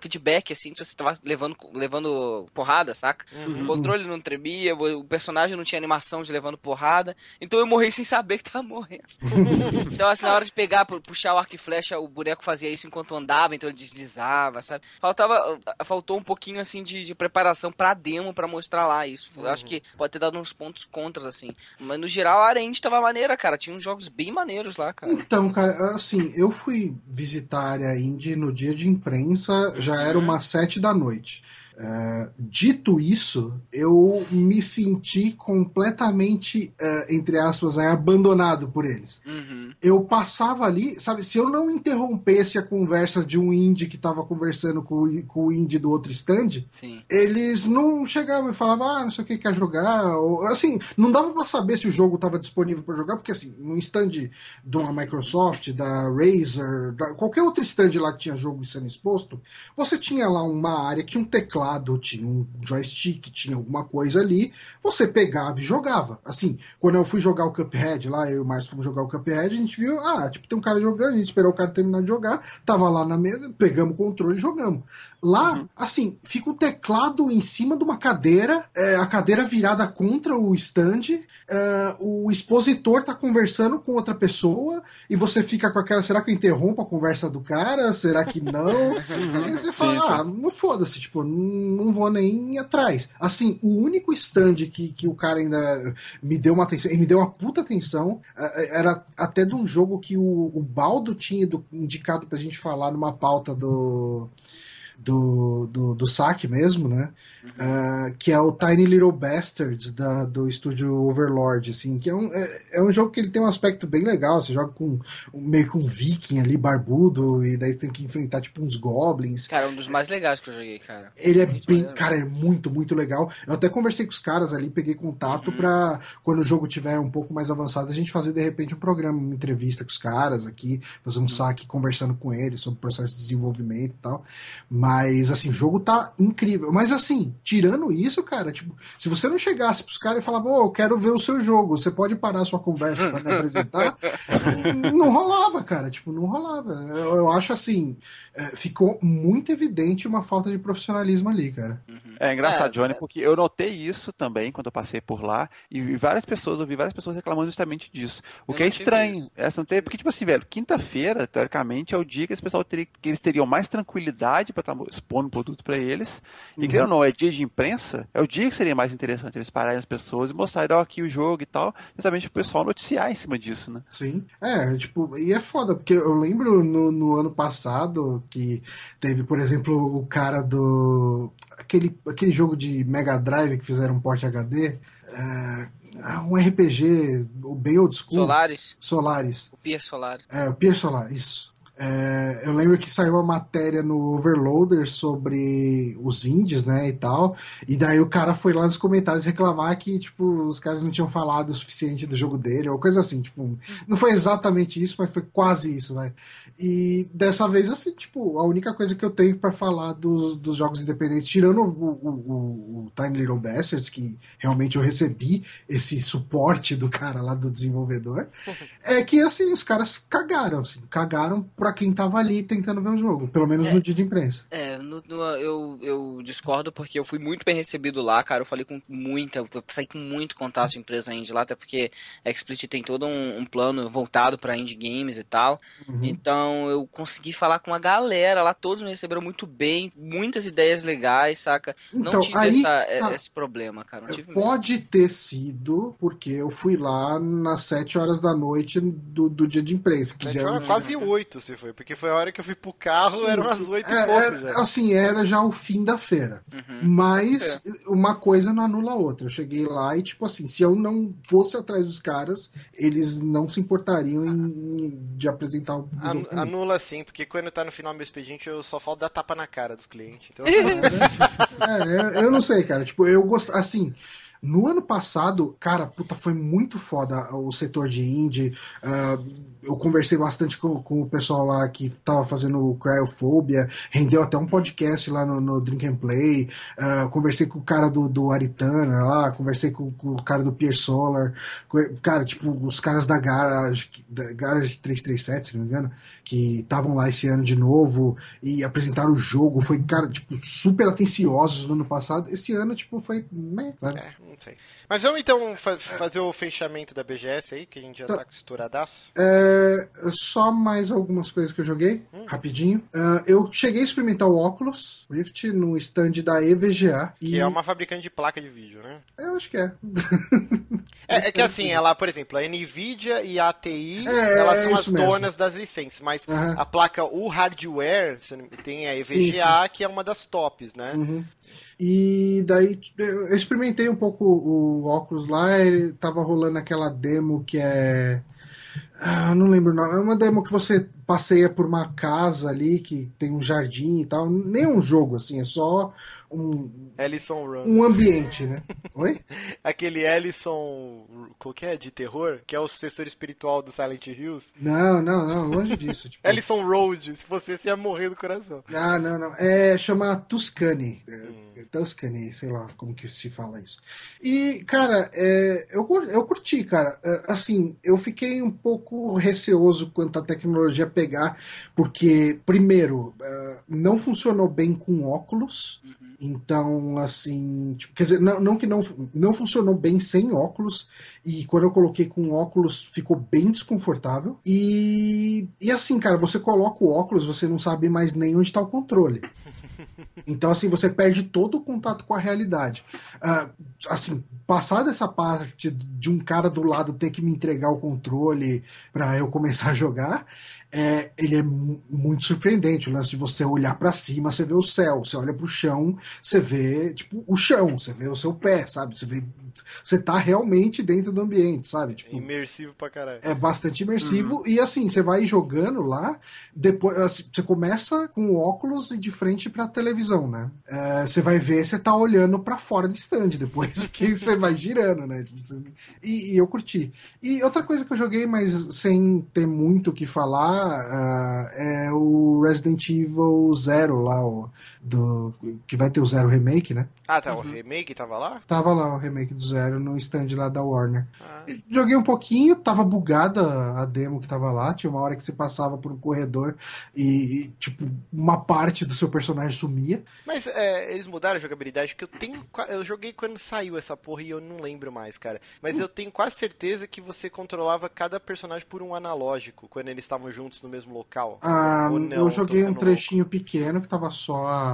Speaker 3: feedback, assim, se você tava levando, levando porrada, saca? Uhum. O controle não tremia, o personagem não tinha animação de levando porrada, então eu morri sem saber que tava morrendo. então, assim, na hora de pegar, puxar o arco e flecha, o boneco fazia isso enquanto andava, então ele deslizava, sabe? Faltava, faltou um pouquinho, assim, de, de preparação pra demo, pra mostrar lá isso. Uhum. Acho que pode ter dado uns pontos contras, assim. Mas, no geral, a Arend tava maneira, cara. Tinha uns jogos bem maneiros lá, cara.
Speaker 1: Então, cara, assim, eu fui visitar a área indie no dia de imprensa, já era uhum. umas sete da noite. Uh, dito isso, eu me senti completamente, uh, entre aspas, aí, abandonado por eles.
Speaker 3: Uhum.
Speaker 1: Eu passava ali, sabe, se eu não interrompesse a conversa de um indie que estava conversando com, o, com o indie do outro stand,
Speaker 3: Sim.
Speaker 1: eles não chegavam e falavam, ah, não sei o que quer jogar. Ou, assim, não dava para saber se o jogo estava disponível para jogar, porque assim, no stand de uma Microsoft, da Razer, da, qualquer outro stand lá que tinha jogo sendo exposto, você tinha lá uma área que tinha um teclado teclado, tinha um joystick, tinha alguma coisa ali, você pegava e jogava. Assim, quando eu fui jogar o Cuphead lá, eu e o Márcio fomos jogar o Cuphead, a gente viu, ah, tipo, tem um cara jogando, a gente esperou o cara terminar de jogar, tava lá na mesa, pegamos o controle e jogamos. Lá, uhum. assim, fica o teclado em cima de uma cadeira, é, a cadeira virada contra o stand, é, o expositor tá conversando com outra pessoa e você fica com aquela, será que eu interrompo a conversa do cara? Será que não? e você fala, sim, sim. ah, não foda-se, tipo, não vou nem atrás. Assim, o único stand que, que o cara ainda me deu uma atenção, e me deu uma puta atenção, é, é, era até de um jogo que o, o Baldo tinha indicado pra gente falar numa pauta do do, do, do saque mesmo, né? Uh, que é o Tiny Little Bastards da, do estúdio Overlord, assim, que é um, é, é, um jogo que ele tem um aspecto bem legal, você joga com meio com um viking ali, barbudo, e daí tem que enfrentar tipo uns goblins.
Speaker 3: Cara, um dos mais legais que eu joguei, cara.
Speaker 1: Ele é muito bem, cara, é muito, muito legal. Eu até conversei com os caras ali, peguei contato uhum. pra quando o jogo tiver um pouco mais avançado, a gente fazer de repente um programa, uma entrevista com os caras aqui, fazer um uhum. saque conversando com eles sobre o processo de desenvolvimento e tal. Mas, assim, o jogo tá incrível. Mas, assim, tirando isso, cara, tipo, se você não chegasse pros caras e falava, ô, oh, eu quero ver o seu jogo, você pode parar a sua conversa pra me apresentar, não rolava, cara, tipo, não rolava. Eu, eu acho, assim, é, ficou muito evidente uma falta de profissionalismo ali, cara.
Speaker 4: É engraçado, é, Johnny, é. porque eu notei isso também quando eu passei por lá, e várias pessoas, eu vi várias pessoas reclamando justamente disso. O eu que é estranho, essa não teve, porque, tipo assim, velho, quinta-feira, teoricamente, é o dia que esse pessoal teria, que eles teriam mais tranquilidade para estar tá expondo o produto para eles. E, uhum. ou não, é dia de imprensa, é o dia que seria mais interessante eles pararem as pessoas e mostrarem, ó, aqui o jogo e tal, justamente o pessoal noticiar em cima disso, né?
Speaker 1: Sim. É, tipo, e é foda, porque eu lembro no, no ano passado que teve, por exemplo, o cara do. aquele, aquele jogo de Mega Drive que fizeram um porte HD. É, um RPG bem old school.
Speaker 3: Solaris.
Speaker 1: Solaris.
Speaker 3: O Pier Solaris.
Speaker 1: É, o Pier Solaris, isso. É, eu lembro que saiu uma matéria no Overloader sobre os indies, né, e tal. E daí o cara foi lá nos comentários reclamar que, tipo, os caras não tinham falado o suficiente do jogo dele, ou coisa assim, tipo, não foi exatamente isso, mas foi quase isso, vai. E dessa vez, assim, tipo, a única coisa que eu tenho para falar dos, dos jogos independentes, tirando o, o, o, o, Tiny Little Bastards, que realmente eu recebi esse suporte do cara lá do desenvolvedor, é que, assim, os caras cagaram, assim, cagaram pra quem tava ali tentando ver o jogo, pelo menos é, no dia de imprensa.
Speaker 3: É, no, no, eu, eu discordo porque eu fui muito bem recebido lá, cara, eu falei com muita, eu saí com muito contato de empresa indie lá, até porque a Explicit tem todo um, um plano voltado para indie games e tal, uhum. então eu consegui falar com a galera lá, todos me receberam muito bem, muitas ideias legais, saca?
Speaker 1: Então,
Speaker 3: não
Speaker 1: tive aí, essa,
Speaker 3: tá. esse problema, cara.
Speaker 1: Pode mesmo. ter sido porque eu fui lá nas 7 horas da noite do, do dia de imprensa. Que já
Speaker 2: era quase 8 se foi, porque foi a hora que eu fui pro carro, sim, eram umas 8 é, e pouco
Speaker 1: era, já. Assim, era já o fim da feira. Uhum. Mas é. uma coisa não anula a outra. Eu cheguei lá e, tipo assim, se eu não fosse atrás dos caras, eles não se importariam em, de apresentar o.
Speaker 2: A, Anula sim, porque quando tá no final do meu expediente eu só falta dar tapa na cara dos clientes. Então...
Speaker 1: é, eu não sei, cara. Tipo, eu gosto. Assim, no ano passado, cara, puta, foi muito foda o setor de indie. Uh, eu conversei bastante com, com, o pessoal lá que tava fazendo Cryofobia, rendeu até um podcast lá no, no Drink and Play. Uh, conversei com o cara do, do Aritana lá, conversei com, com, o cara do Pier Solar. Cara, tipo, os caras da Garage, da Garage 337, se não me engano, que estavam lá esse ano de novo e apresentaram o jogo. Foi, cara, tipo, super atenciosos no ano passado. Esse ano, tipo, foi. Meh,
Speaker 2: claro. É, não sei. Mas vamos então fa fazer o fechamento da BGS aí, que a gente já tá, tá costuradaço.
Speaker 1: É, só mais algumas coisas que eu joguei, hum. rapidinho. Uh, eu cheguei a experimentar o Oculus Rift no stand da EVGA.
Speaker 2: Que
Speaker 1: e...
Speaker 2: é uma fabricante de placa de vídeo, né?
Speaker 1: Eu acho que é.
Speaker 2: é, é, que assim, ela, por exemplo, a Nvidia e a ATI, é, elas são as mesmo. donas das licenças, mas uhum. a placa, o hardware, tem a EVGA, sim, sim. que é uma das tops, né?
Speaker 1: Uhum. E daí eu experimentei um pouco o óculos lá, ele tava rolando aquela demo que é. Ah, não lembro o nome. É uma demo que você passeia por uma casa ali que tem um jardim e tal. Nem um jogo, assim, é só um.
Speaker 2: Ellison Run.
Speaker 1: Um ambiente, né? Oi?
Speaker 2: Aquele Ellison. Qual que é? De terror? Que é o sucessor espiritual do Silent Hills?
Speaker 1: Não, não, não, longe disso.
Speaker 2: Tipo... Ellison Road. Se você, você ia morrer do coração.
Speaker 1: Ah, não, não. É, chama Tuscany. Hum. Tuscany, sei lá como que se fala isso. E, cara, é, eu, eu curti, cara. É, assim, eu fiquei um pouco receoso quanto à tecnologia pegar, porque, primeiro, é, não funcionou bem com óculos. Uhum. Então, assim, tipo, quer dizer, não, não que não, não funcionou bem sem óculos, e quando eu coloquei com óculos ficou bem desconfortável. E, e assim, cara, você coloca o óculos, você não sabe mais nem onde está o controle. Então, assim, você perde todo o contato com a realidade. Uh, assim, passar dessa parte de um cara do lado ter que me entregar o controle para eu começar a jogar, é, ele é muito surpreendente. O lance de você olhar para cima, você vê o céu, você olha para o chão, você vê tipo o chão, você vê o seu pé, sabe? Você vê você tá realmente dentro do ambiente, sabe? Tipo,
Speaker 2: é imersivo pra caralho.
Speaker 1: É bastante imersivo. Uhum. E assim, você vai jogando lá, depois assim, você começa com o óculos e de frente pra televisão, né? É, você vai ver, você tá olhando para fora do stand depois, porque você vai girando, né? Tipo, e, e, eu curti. E outra coisa que eu joguei, mas sem ter muito o que falar, uh, é o Resident Evil Zero lá, o, do, que vai ter o Zero Remake, né?
Speaker 2: Ah, tá. Uhum. O remake tava lá?
Speaker 1: Tava lá o remake do Zero no stand lá da Warner. Ah. Joguei um pouquinho, tava bugada a demo que tava lá. Tinha uma hora que você passava por um corredor e, e tipo, uma parte do seu personagem sumia.
Speaker 2: Mas é, eles mudaram a jogabilidade, que eu tenho. Eu joguei quando saiu essa porra e eu não lembro mais, cara. Mas eu tenho quase certeza que você controlava cada personagem por um analógico quando eles estavam juntos no mesmo local.
Speaker 1: Ah, não, eu joguei um trechinho louco. pequeno que tava só a.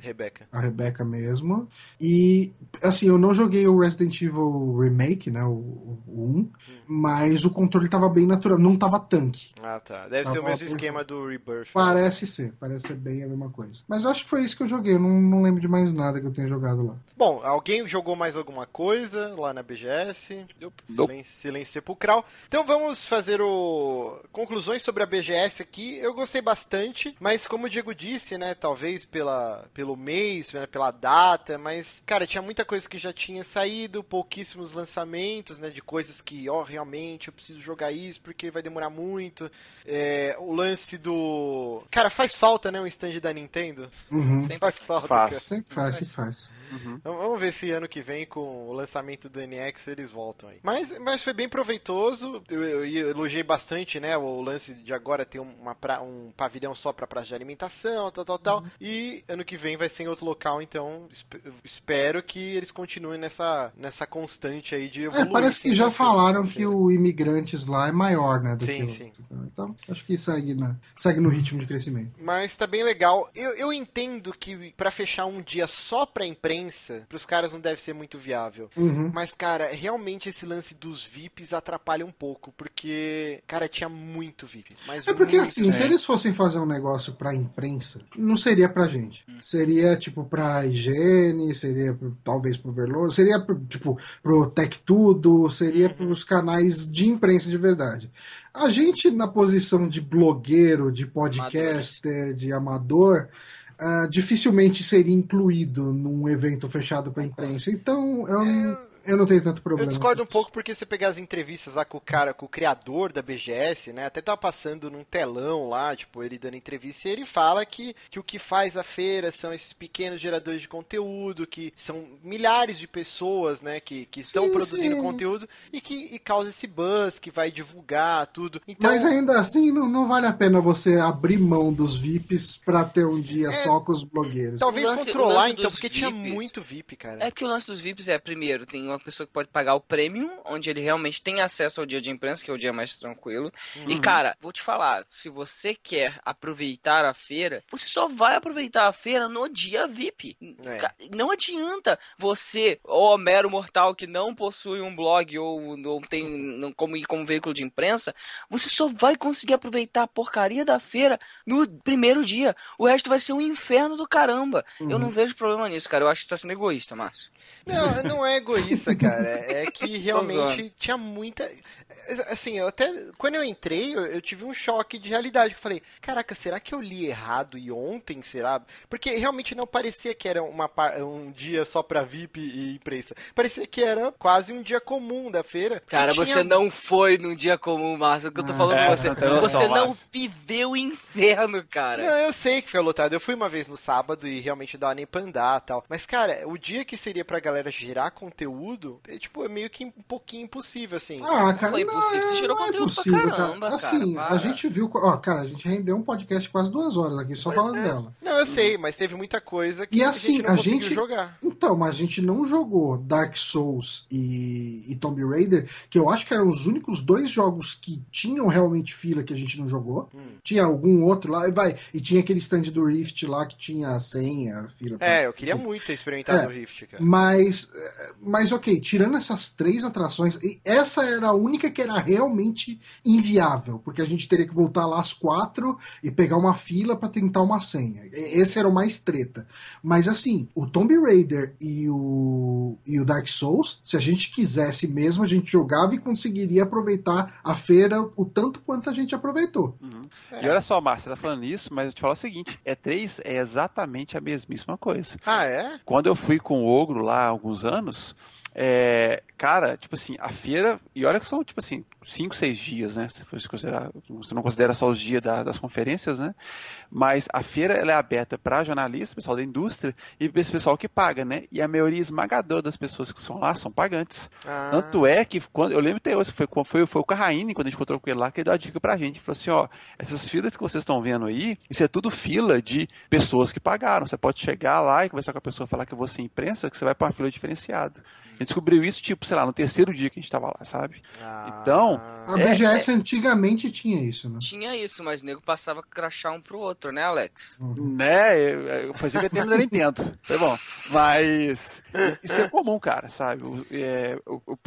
Speaker 2: Rebeca.
Speaker 1: A Rebeca mesmo. E, assim, eu não joguei o Resident Evil Remake, né? O, o 1, hum. mas o controle tava bem natural, não tava tanque.
Speaker 2: Ah, tá. Deve tava ser o mesmo esquema do Rebirth. Né?
Speaker 1: Parece ser, parece ser bem a mesma coisa. Mas eu acho que foi isso que eu joguei, eu não, não lembro de mais nada que eu tenha jogado lá.
Speaker 2: Bom, alguém jogou mais alguma coisa lá na BGS? Silêncio, silêncio sepulcral. Então vamos fazer o conclusões sobre a BGS aqui. Eu gostei bastante, mas como o Diego disse, né, talvez pela, pelo mês, né, pela data, mas, cara, tinha muita coisa que já tinha saído, pouquíssimos lançamentos, né, de coisas que, ó, oh, realmente eu preciso jogar isso porque vai demorar muito. É, o lance do. Cara, faz falta, né, um stand da Nintendo?
Speaker 1: Uhum.
Speaker 2: Sempre faz falta.
Speaker 1: Faz. Cara. Sempre faz, sempre faz.
Speaker 2: Uhum. Então, vamos ver se ano que vem, com o lançamento do NX, eles voltam aí. Mas, mas foi bem proveitoso. Eu, eu, eu elogiei bastante, né? O lance de agora ter uma pra, um pavilhão só pra praça de alimentação, tal, tal, tal. Uhum. E ano que vem vai ser em outro local, então espero que eles continuem nessa, nessa constante aí de
Speaker 1: evoluir. É, parece que já falaram que o imigrantes lá é maior, né? Do
Speaker 2: sim,
Speaker 1: que
Speaker 2: sim.
Speaker 1: O... Então, acho que segue, na, segue no ritmo de crescimento.
Speaker 2: Mas tá bem legal. Eu, eu entendo que para fechar um dia só pra imprensa, pros caras não deve ser muito viável.
Speaker 1: Uhum.
Speaker 2: Mas, cara, realmente esse lance dos VIPs atrapalha um pouco, porque, cara, tinha muito VIP.
Speaker 1: É porque
Speaker 2: muito,
Speaker 1: assim, se eles fossem fazer um negócio pra imprensa, não seria pra gente. Hum. Seria, tipo, pra higiene, seria pro, talvez pro Verloso, seria, pro, tipo, pro Tech Tudo, seria uhum. pros canais de imprensa de verdade. A gente, na posição de blogueiro, de podcaster, de amador, uh, dificilmente seria incluído num evento fechado para imprensa. Então, eu, é, eu não tenho tanto problema.
Speaker 2: Eu discordo um pouco porque você pegar as entrevistas lá com o cara, com o criador da BGS, né? Até tava passando num telão lá, tipo, ele dando entrevista, e ele fala que, que o que faz a feira são esses pequenos geradores de conteúdo, que são milhares de pessoas, né, que, que estão sim, produzindo sim. conteúdo e que e causa esse buzz, que vai divulgar tudo. Então,
Speaker 1: Mas ainda assim, não, não vale a pena você abrir mão dos VIPs pra ter um dia é, só com os blogueiros.
Speaker 2: Talvez lance, controlar, então, porque VIPs, tinha muito VIP, cara.
Speaker 3: É que o lance dos VIPs é, primeiro, tem uma uma pessoa que pode pagar o premium, onde ele realmente tem acesso ao dia de imprensa, que é o dia mais tranquilo. Uhum. E, cara, vou te falar, se você quer aproveitar a feira, você só vai aproveitar a feira no dia VIP. É. Não adianta você, ó, mero mortal que não possui um blog ou não tem não, como, como veículo de imprensa, você só vai conseguir aproveitar a porcaria da feira no primeiro dia. O resto vai ser um inferno do caramba. Uhum. Eu não vejo problema nisso, cara. Eu acho que você tá sendo egoísta, Márcio.
Speaker 2: Não, não é egoísta, cara. É que realmente tinha muita. Assim, eu até. Quando eu entrei, eu, eu, tive um choque de realidade. Eu falei, caraca, será que eu li errado e ontem será? Porque realmente não parecia que era uma, um dia só pra VIP e imprensa. Parecia que era quase um dia comum da feira.
Speaker 3: Cara, tinha... você não foi num dia comum, Márcio. O que eu tô ah, falando é, com você. Não você não viveu o inferno, cara.
Speaker 2: Não, eu sei que foi lotado. Eu fui uma vez no sábado e realmente dava nem pra andar tal. Mas, cara, o dia que seria pra galera gerar conteúdo, é, tipo, é meio que um pouquinho impossível, assim.
Speaker 1: Ah, cara, não, não, é, gerou não é possível, caramba, cara. Assim, cara, a gente viu, ó, cara, a gente rendeu um podcast quase duas horas aqui só pois falando é. dela.
Speaker 2: Não, eu sei, mas teve muita coisa que
Speaker 1: e assim,
Speaker 2: a
Speaker 1: gente, a gente
Speaker 2: jogar.
Speaker 1: Então, mas a gente não jogou Dark Souls e, e Tomb Raider, que eu acho que eram os únicos dois jogos que tinham realmente fila que a gente não jogou. Hum. Tinha algum outro lá, e vai, e tinha aquele stand do Rift lá que tinha a senha, a fila.
Speaker 2: É, eu queria assim. muito ter experimentado é, o Rift, cara.
Speaker 1: Mas, mas ok, tirando essas três atrações, essa era a única que era realmente inviável, porque a gente teria que voltar lá às quatro e pegar uma fila para tentar uma senha. Esse era o mais treta. Mas assim, o Tomb Raider e o, e o Dark Souls, se a gente quisesse mesmo, a gente jogava e conseguiria aproveitar a feira o tanto quanto a gente aproveitou.
Speaker 4: Uhum. É. E olha só, Márcia, tá falando isso, mas eu te falo o seguinte: E3 é exatamente a mesmíssima coisa.
Speaker 2: Ah, é?
Speaker 4: Quando eu fui com o Ogro lá há alguns anos, É, cara, tipo assim, a feira, e olha que são, tipo assim, cinco, seis dias, né? Se você considerar, você não considera só os dias da, das conferências, né? Mas a feira ela é aberta para jornalistas, pessoal da indústria e esse pessoal que paga, né? E a maioria esmagadora das pessoas que são lá são pagantes. Ah. Tanto é que quando eu lembro até hoje foi foi, foi o Carraine quando a gente encontrou com ele lá que ele deu a dica pra gente, ele falou assim, ó, essas filas que vocês estão vendo aí, isso é tudo fila de pessoas que pagaram. Você pode chegar lá e conversar com a pessoa, falar que você é imprensa, que você vai para uma fila diferenciada. A gente descobriu isso, tipo, sei lá, no terceiro dia que a gente tava lá, sabe? Ah. Então.
Speaker 1: A BGS é, é... antigamente tinha isso, né?
Speaker 3: Tinha isso, mas o nego passava crachar um pro outro, né, Alex?
Speaker 4: Uhum. Né? Eu fazia o termo da Nintendo. Foi bom. Mas. Isso é comum, cara, sabe? É,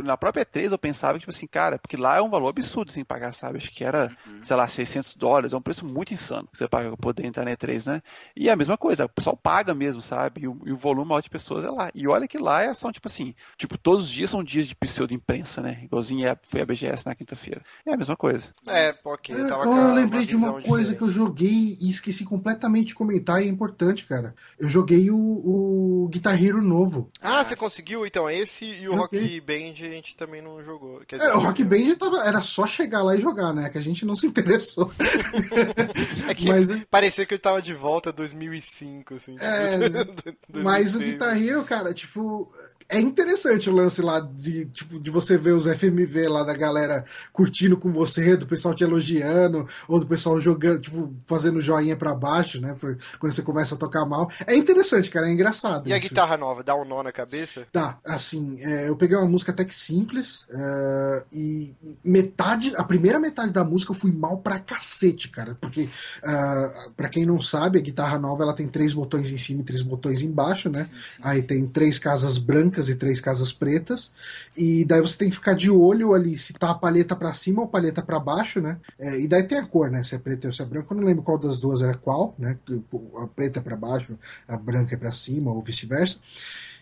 Speaker 4: na própria E3 eu pensava, tipo assim, cara, porque lá é um valor absurdo sem assim, pagar, sabe? Acho que era, uhum. sei lá, 600 dólares. É um preço muito insano que você paga pra poder entrar na E3, né? E é a mesma coisa, o pessoal paga mesmo, sabe? E o, e o volume maior de pessoas é lá. E olha que lá é, são, tipo assim, Tipo, todos os dias são dias de pseudo-imprensa, né? Igualzinho é, foi a BGS na quinta-feira. É a mesma coisa.
Speaker 2: É, ok.
Speaker 1: Eu, eu, eu lembrei de uma coisa diferente. que eu joguei e esqueci completamente de comentar e é importante, cara. Eu joguei o, o Guitar Hero novo.
Speaker 2: Ah, você conseguiu? Então, esse e o Rock Band a gente também não jogou.
Speaker 1: Dizer, é, o Rock Band tava, era só chegar lá e jogar, né? Que a gente não se interessou.
Speaker 2: é que Mas, parecia que ele tava de volta 2005, assim.
Speaker 1: É, mas o Guitar Hero, cara, tipo, é interessante o lance lá de, tipo, de você ver os FMV lá da galera curtindo com você, do pessoal te elogiando, ou do pessoal jogando, tipo, fazendo joinha para baixo, né? Quando você começa a tocar mal. É interessante, cara, é engraçado.
Speaker 2: E isso. a guitarra nova, dá um nó na cabeça?
Speaker 1: Tá, assim, é, eu peguei uma música até que simples, uh, e metade, a primeira metade da música eu fui mal pra cacete, cara, porque, uh, pra quem não sabe, a guitarra nova ela tem três botões em cima e três botões embaixo, né? Sim, sim. Aí tem três casas brancas brancas e três casas pretas. E daí você tem que ficar de olho ali se tá a palheta para cima ou palheta para baixo, né? É, e daí tem a cor, né? Se é preta ou se é branca. Eu não lembro qual das duas era qual, né? A preta é para baixo, a branca é para cima ou vice-versa.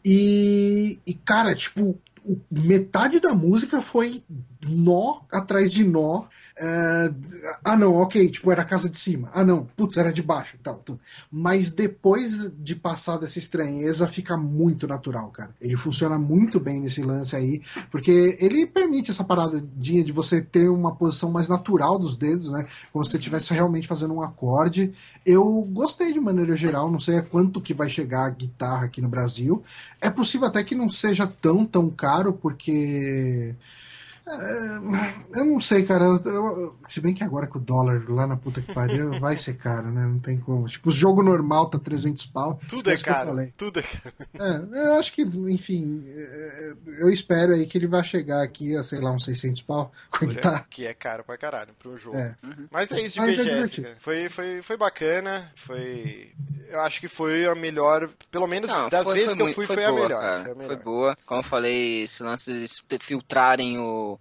Speaker 1: E, e, cara, tipo, metade da música foi nó atrás de nó Uh, ah, não, ok, tipo, era a casa de cima. Ah, não, putz, era de baixo tal, tal. Mas depois de passar dessa estranheza, fica muito natural, cara. Ele funciona muito bem nesse lance aí, porque ele permite essa paradinha de você ter uma posição mais natural dos dedos, né? Como se você estivesse realmente fazendo um acorde. Eu gostei de maneira geral, não sei a quanto que vai chegar a guitarra aqui no Brasil. É possível até que não seja tão, tão caro, porque. É, eu não sei, cara. Eu, eu, se bem que agora com o dólar lá na puta que pariu, vai ser caro, né? Não tem como. Tipo, o jogo normal tá 300 pau.
Speaker 2: Tudo é caro. Tudo é caro.
Speaker 1: É, eu acho que, enfim, é, eu espero aí que ele vai chegar aqui a, sei lá, uns 600 pau. Como que tá?
Speaker 2: Que é caro pra caralho pro jogo. É. Uhum. Mas é isso de Mas BGS, é foi, foi, foi bacana. Foi. Eu acho que foi a melhor. Pelo menos não, das foi, vezes foi que eu fui, foi, foi, boa, a melhor,
Speaker 3: foi, a melhor. Foi boa. Como eu falei, esse lance de filtrarem o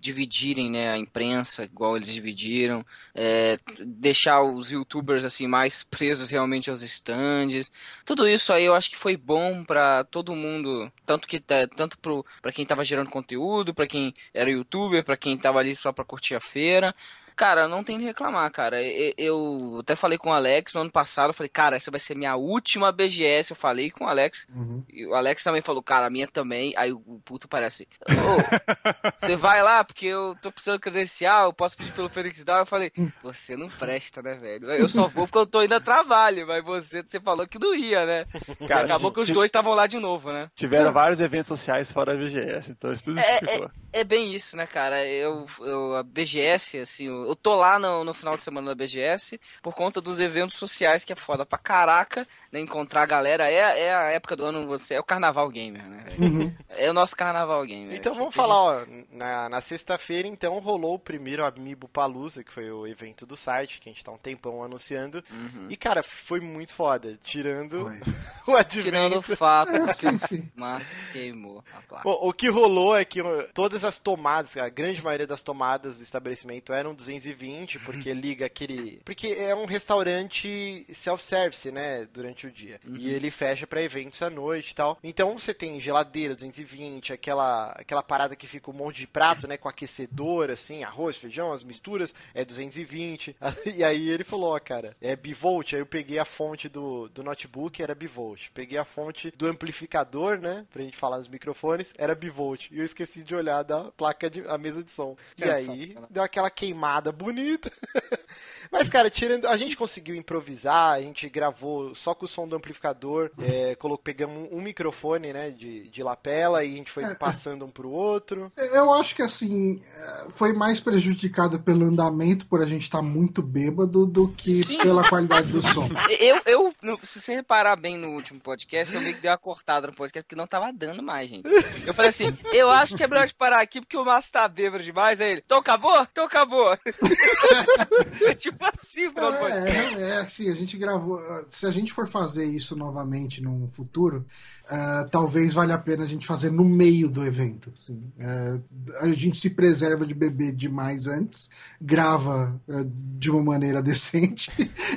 Speaker 3: dividirem né, a imprensa igual eles dividiram, é, deixar os youtubers assim mais presos realmente aos stands. Tudo isso aí eu acho que foi bom para todo mundo, tanto que é, tanto para quem estava gerando conteúdo, para quem era youtuber, para quem estava ali só para curtir a feira. Cara, não tem que reclamar, cara. Eu até falei com o Alex no ano passado, eu falei, cara, essa vai ser minha última BGS. Eu falei com o Alex. Uhum. E o Alex também falou, cara, a minha também. Aí o puto parece, ô, você vai lá porque eu tô precisando credencial, eu posso pedir pelo Felix Down. Eu falei, você não presta, né, velho? Eu só vou porque eu tô indo a trabalho, mas você, você falou que não ia, né? Cara, acabou que os dois estavam lá de novo, né?
Speaker 4: Tiveram vários eventos sociais fora a BGS, então isso tudo é,
Speaker 3: é, é, bem isso, né, cara? Eu, eu a BGS, assim, eu tô lá no, no final de semana da BGS por conta dos eventos sociais, que é foda pra caraca, né? Encontrar a galera. É, é a época do ano, você é o carnaval gamer, né? Uhum. É o nosso carnaval gamer.
Speaker 2: Então vamos falar, ó, na, na sexta-feira, então, rolou o primeiro Amiibo Palusa, que foi o evento do site, que a gente tá um tempão anunciando. Uhum. E, cara, foi muito foda. Tirando o advento.
Speaker 3: Tirando o fato é, sim, sim. mas queimou a placa.
Speaker 2: O, o que rolou é que todas as tomadas, a grande maioria das tomadas do estabelecimento eram 200 220, porque liga aquele. Porque é um restaurante self-service, né? Durante o dia. Uhum. E ele fecha para eventos à noite e tal. Então você tem geladeira 220, aquela, aquela parada que fica um monte de prato, né? Com aquecedor, assim, arroz, feijão, as misturas, é 220. E aí ele falou, ó, cara, é bivolt. Aí eu peguei a fonte do, do notebook, era bivolt. Peguei a fonte do amplificador, né? Pra gente falar nos microfones, era bivolt. E eu esqueci de olhar da placa de a mesa de som. E aí deu aquela queimada bonita. Mas, cara, tirando. A gente conseguiu improvisar, a gente gravou só com o som do amplificador, é, colocou, pegamos um microfone, né, de, de lapela e a gente foi é, passando um pro outro.
Speaker 1: Eu acho que, assim, foi mais prejudicado pelo andamento, por a gente estar tá muito bêbado, do que Sim. pela qualidade do som.
Speaker 3: Eu, eu, se você reparar bem no último podcast, eu meio que dei uma cortada no podcast, porque não tava dando mais, gente. Eu falei assim, eu acho que é melhor de parar aqui, porque o Márcio tá bêbado demais. Aí ele, então acabou? Então acabou.
Speaker 1: é tipo assim, pelo é, é, é, assim, a gente gravou. Se a gente for fazer isso novamente no futuro, uh, talvez valha a pena a gente fazer no meio do evento. Assim. Uh, a gente se preserva de beber demais antes, grava uh, de uma maneira decente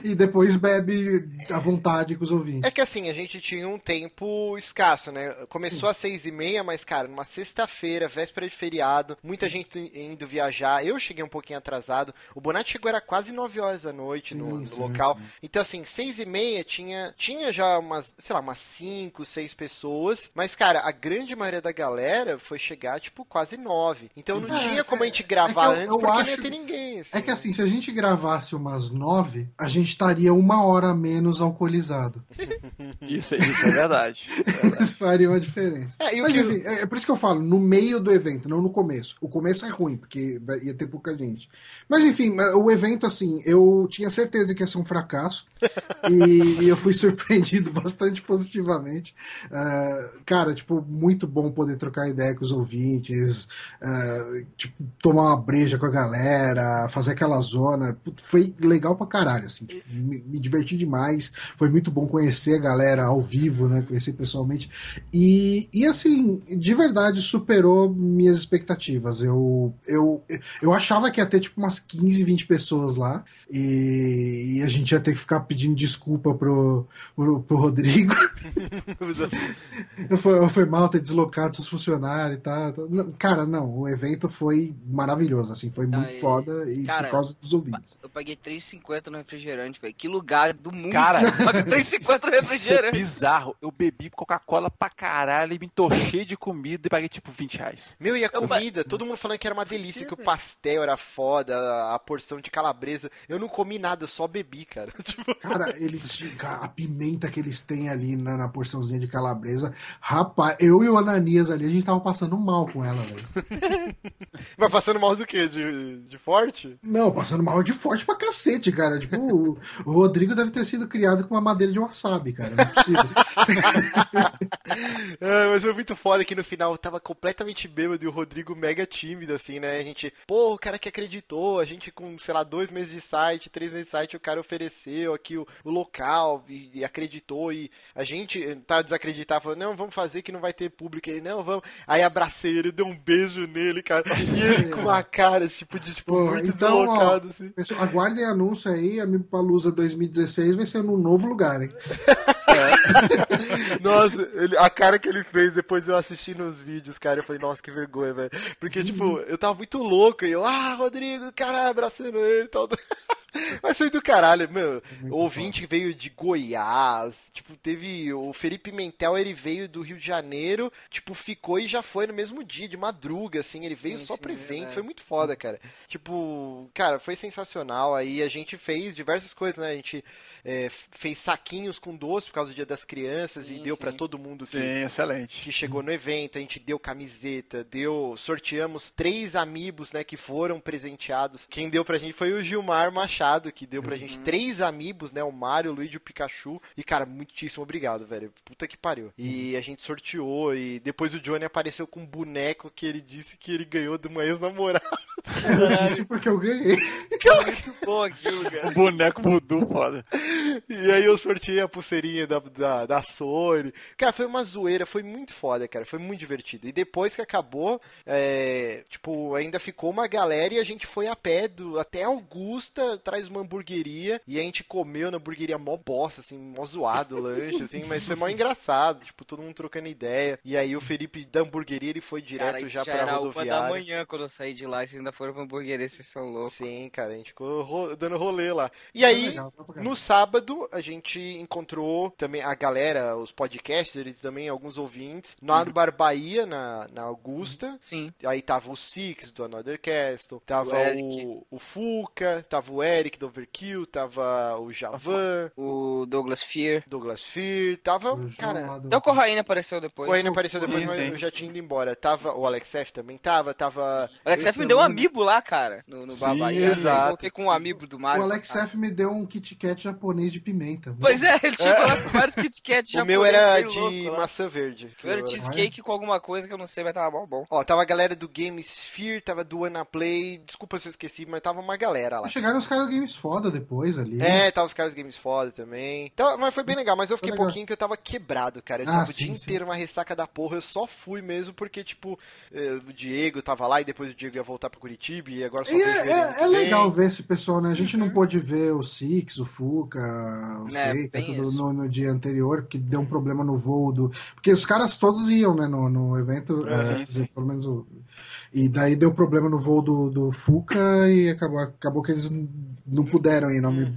Speaker 1: e depois bebe à vontade com os ouvintes.
Speaker 2: É que assim, a gente tinha um tempo escasso, né? Começou Sim. às seis e meia, mas, cara, numa sexta-feira, véspera de feriado, muita gente indo viajar. Eu cheguei um pouquinho atrasado. O Bonatti chegou, era quase nove horas da noite no, no local. Sim. Então, assim, seis e meia tinha, tinha já umas, sei lá, umas cinco, seis pessoas. Mas, cara, a grande maioria da galera foi chegar, tipo, quase nove. Então não é, tinha como a gente gravar é eu, antes, eu porque acho, não ia ter ninguém.
Speaker 1: Assim. É que assim, se a gente gravasse umas nove, a gente estaria uma hora menos alcoolizado.
Speaker 4: isso, isso é verdade. É verdade.
Speaker 1: isso faria uma diferença. É, Mas, enfim, é, é por isso que eu falo, no meio do evento, não no começo. O começo é ruim, porque ia ter pouca gente. Mas enfim, o evento, assim, eu tinha certeza que ia ser um fracasso. e eu fui surpreendido bastante positivamente. Uh, cara, tipo, muito bom poder trocar ideia com os ouvintes, uh, tipo, tomar uma breja com a galera, fazer aquela zona. Foi legal pra caralho, assim. Tipo, me, me, diverti demais. Foi muito bom conhecer a galera ao vivo, né? Conhecer pessoalmente. E, e assim, de verdade, superou minhas expectativas. Eu, eu, eu achava que ia ter, tipo, umas 15, 20 pessoas lá. E, e a gente ia ter que ficar pedindo desculpa pro, pro, pro Rodrigo. foi, foi mal ter deslocado seus funcionários e tal. Cara, não, o evento foi maravilhoso, assim, foi muito foda e cara, por causa dos ouvintes.
Speaker 3: Eu paguei 3,50 no refrigerante, velho. Que lugar do mundo.
Speaker 4: Cara, 3,50 no refrigerante. Isso é bizarro. Eu bebi Coca-Cola pra caralho e me entorchei de comida e paguei tipo 20 reais.
Speaker 2: Meu, e a comida? Todo mundo falando que era uma delícia, que o pastel era foda, a porção de calabresa. Eu não comi nada, eu só bebi, cara.
Speaker 1: Tipo... Cara, eles. A pimenta que eles têm ali na, na, porçãozinha de calabresa. Rapaz, eu e o Ananias ali, a gente tava passando mal com ela, velho.
Speaker 2: Mas passando mal do quê? De, de forte?
Speaker 1: Não, passando mal de forte pra cacete, cara. Tipo, o, o Rodrigo deve ter sido criado com uma madeira de wasabi, cara. Não é possível.
Speaker 2: é, mas foi muito foda que no final tava completamente bêbado e o Rodrigo mega tímido, assim, né? A gente, pô, o cara que acreditou, a gente com, sei lá, dois meses de site, três meses de site, o cara ofereceu aqui o, o local e, e, acreditou e a gente tá desacreditado, falou, não, vamos fazer que não vai ter público. Ele, não, vamos. Aí abracei ele, dei um beijo nele, cara. E ele com uma cara, tipo, de tipo, Pô, muito então, deslocado, ó, assim.
Speaker 1: Pessoal, aguardem anúncio aí, Amigo Palusa 2016 vai ser num novo lugar, hein?
Speaker 2: Nossa, ele, a cara que ele fez depois eu assisti nos vídeos, cara, eu falei, nossa, que vergonha, velho. Porque, tipo, eu tava muito louco e eu, ah, Rodrigo, caralho, abraçando ele e tal. Mas foi do caralho, meu. o ouvinte foda. veio de Goiás. Tipo, teve. O Felipe Mentel, ele veio do Rio de Janeiro. Tipo, ficou e já foi no mesmo dia, de madruga, assim. Ele veio sim, só pro evento. É. Foi muito foda, cara. Tipo, cara, foi sensacional. Aí a gente fez diversas coisas, né? A gente é, fez saquinhos com doce por causa do Dia das Crianças sim, e deu para todo mundo que,
Speaker 4: sim, excelente.
Speaker 2: que chegou no evento. A gente deu camiseta, deu. Sorteamos três amigos, né? Que foram presenteados. Quem deu pra gente foi o Gilmar Machado Machado, que deu pra uhum. gente três amigos, né? O Mario, o Luigi e o Pikachu. E, cara, muitíssimo obrigado, velho. Puta que pariu. E uhum. a gente sorteou. E depois o Johnny apareceu com um boneco que ele disse que ele ganhou de uma ex-namorada.
Speaker 1: Eu disse porque eu ganhei.
Speaker 3: Que é muito bom aquilo, cara.
Speaker 4: O boneco mudou, foda.
Speaker 2: E aí eu sorteei a pulseirinha da, da, da Sony. Cara, foi uma zoeira, foi muito foda, cara. Foi muito divertido. E depois que acabou, é, tipo, ainda ficou uma galera e a gente foi a pé do, até Augusta, traz uma hamburgueria. E a gente comeu na hamburgueria mó bosta, assim, mó zoado o lanche, assim. Mas foi mó engraçado, tipo, todo mundo trocando ideia. E aí o Felipe da hamburgueria, ele foi direto
Speaker 3: Cara,
Speaker 2: já,
Speaker 3: já
Speaker 2: pra
Speaker 3: era
Speaker 2: rodoviária.
Speaker 3: uma da manhã quando eu saí de lá. e Vocês ainda foram pra hamburgueria, vocês são loucos.
Speaker 2: Sim, cara, a gente ficou ro- dando rolê lá. E aí,
Speaker 1: legal,
Speaker 2: no sábado, a gente encontrou também a galera, os podcasters também, alguns ouvintes,
Speaker 3: Uhum.
Speaker 2: no Bar Bahia, na, na Augusta.
Speaker 3: Sim.
Speaker 2: Aí tava o Six do Another Castle, tava
Speaker 3: O
Speaker 2: o, o Fuca, tava o Eric do Overkill, tava o Javan,
Speaker 3: O Douglas Fear.
Speaker 2: Douglas Fear, tava,
Speaker 1: O
Speaker 2: cara...
Speaker 3: Até o Corraine apareceu depois.
Speaker 2: O Reino apareceu depois,
Speaker 4: Sim,
Speaker 2: mas
Speaker 4: sim.
Speaker 2: eu já tinha ido embora. Tava o Alex F também tava, tava...
Speaker 3: O Alex
Speaker 1: Esse
Speaker 3: F me deu um
Speaker 1: eu
Speaker 3: amiibo lá, cara, no, no
Speaker 4: Sim,
Speaker 3: Bahia.
Speaker 2: exato,
Speaker 3: Eu voltei com um amiibo do
Speaker 1: O
Speaker 3: Mario.
Speaker 1: Alex F me deu um Kit Kat japonês de pimenta.
Speaker 3: Pois é, ele lá com vários Kit Kat
Speaker 2: O meu era de
Speaker 3: louco lá.
Speaker 2: maçã verde.
Speaker 3: O meu era cheesecake com alguma coisa que eu não sei, mas tava bom bom.
Speaker 2: Ó, tava a galera do Gamesphere, tava do Anaplay, desculpa se eu esqueci, mas tava uma galera lá.
Speaker 1: Chegaram os caras games foda depois ali.
Speaker 2: É, tava os caras do Games Foda também. Então, mas foi bem legal, mas eu fiquei pouquinho que eu tava quebrado, cara. Eu
Speaker 1: Ah,
Speaker 2: tava o
Speaker 1: sim,
Speaker 2: dia
Speaker 1: sim.
Speaker 2: inteiro uma ressaca da porra, eu só fui mesmo porque, tipo, eh, o Diego tava lá e depois o Diego ia voltar pro Curitiba e agora só
Speaker 1: E é, é- é legal ver esse pessoal, né? A gente
Speaker 3: Uhum.
Speaker 1: não pôde ver o Six, o Fuca, o
Speaker 3: É,
Speaker 1: tudo no, no dia anterior, porque deu um problema no voo do. Porque os caras todos iam, né, no, no evento,
Speaker 2: É,
Speaker 1: é,
Speaker 4: sim,
Speaker 1: dizer, pelo menos o. E daí deu problema no voo do, do Fuca e acabou, acabou que eles não puderam ir na
Speaker 2: Uhum.